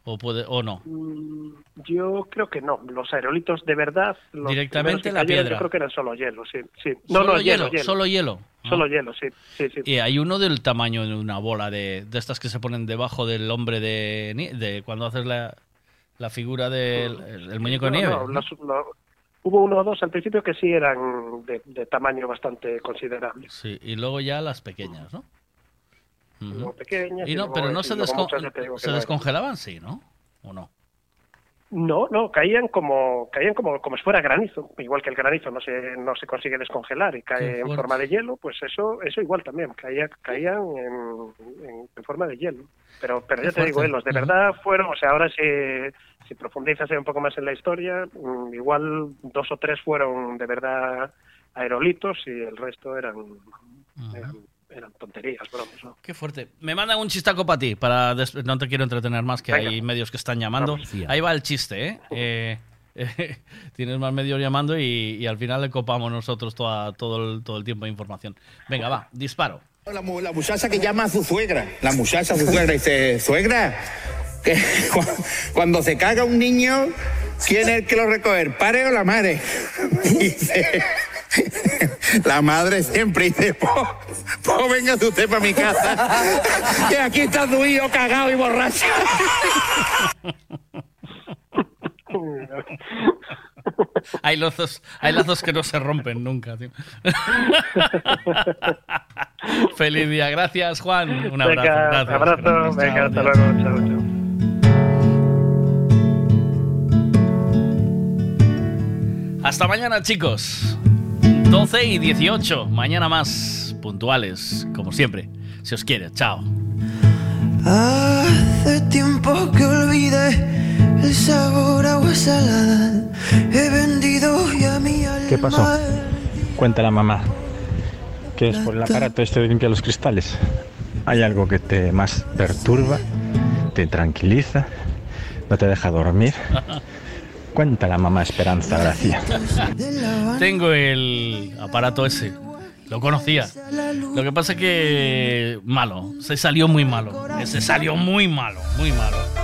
O puede o no. Mm, Yo creo que no. Los aerolitos de verdad. Los Directamente la cayeron, piedra. Yo creo que eran solo hielo, sí. sí. No, Solo no, hielo, hielo, hielo. solo hielo. Ah. Solo hielo, sí. sí, sí. Y hay uno del tamaño de una bola de, de estas que se ponen debajo del hombre de, de cuando haces la, la figura del el- el muñeco de nieve. no, hubo uno o dos al principio que sí eran de, de tamaño bastante considerable. Sí, y luego ya las pequeñas, ¿no? Pequeñas. Y no, pero no se, descon- se no descongelaban, sí, ¿no? ¿O no? No, no, caían como caían como, como si fuera granizo, igual que el granizo no se no se consigue descongelar y cae en forma de hielo, pues eso eso igual también caía caían en, en- en forma de hielo. Pero pero Qué ya te digo, eh, los de verdad fueron, o sea, ahora si si profundizas un poco más en la historia, mm, igual dos o tres fueron de verdad aerolitos y el resto eran eran, eran tonterías, bromas, ¿no? Qué fuerte. Me mandan un chistaco para ti, para des- no te quiero entretener más, que Venga. hay medios que están llamando. Vamos. Ahí va el chiste, ¿eh? Eh, eh, tienes más medios llamando y, y al final le copamos nosotros toda- todo, el, todo el tiempo de información. Venga, va, disparo. La, mu- la muchacha que llama a su suegra. La muchacha su suegra dice, suegra, que cuando se caga un niño, ¿quién es el que lo recoge? ¿El padre o la madre? Dice, la madre siempre dice, pues pues venga usted para mi casa, que aquí está tu hijo cagado y borracho. Hay lazos, hay lazos que no se rompen nunca, tío. Feliz día, gracias Juan. Un abrazo. Venga, gracias. abrazo, Gracias, venga, hasta luego, chao, chao. Hasta mañana, chicos. 12 y 18. Mañana más puntuales, como siempre. Si os quiere. Chao. Hace tiempo que olvidé el sabor a agua salada. He vendido ya mi alma. ¿Qué pasó? Cuenta la mamá. ¿Qué es por el aparato este de limpiar los cristales? ¿Hay algo que te más perturba? te tranquiliza, no te deja dormir. Cuenta la mamá Esperanza Gracia. Tengo el aparato ese. Lo conocía. Lo que pasa es que malo. Se salió muy malo. Se salió muy malo, muy malo.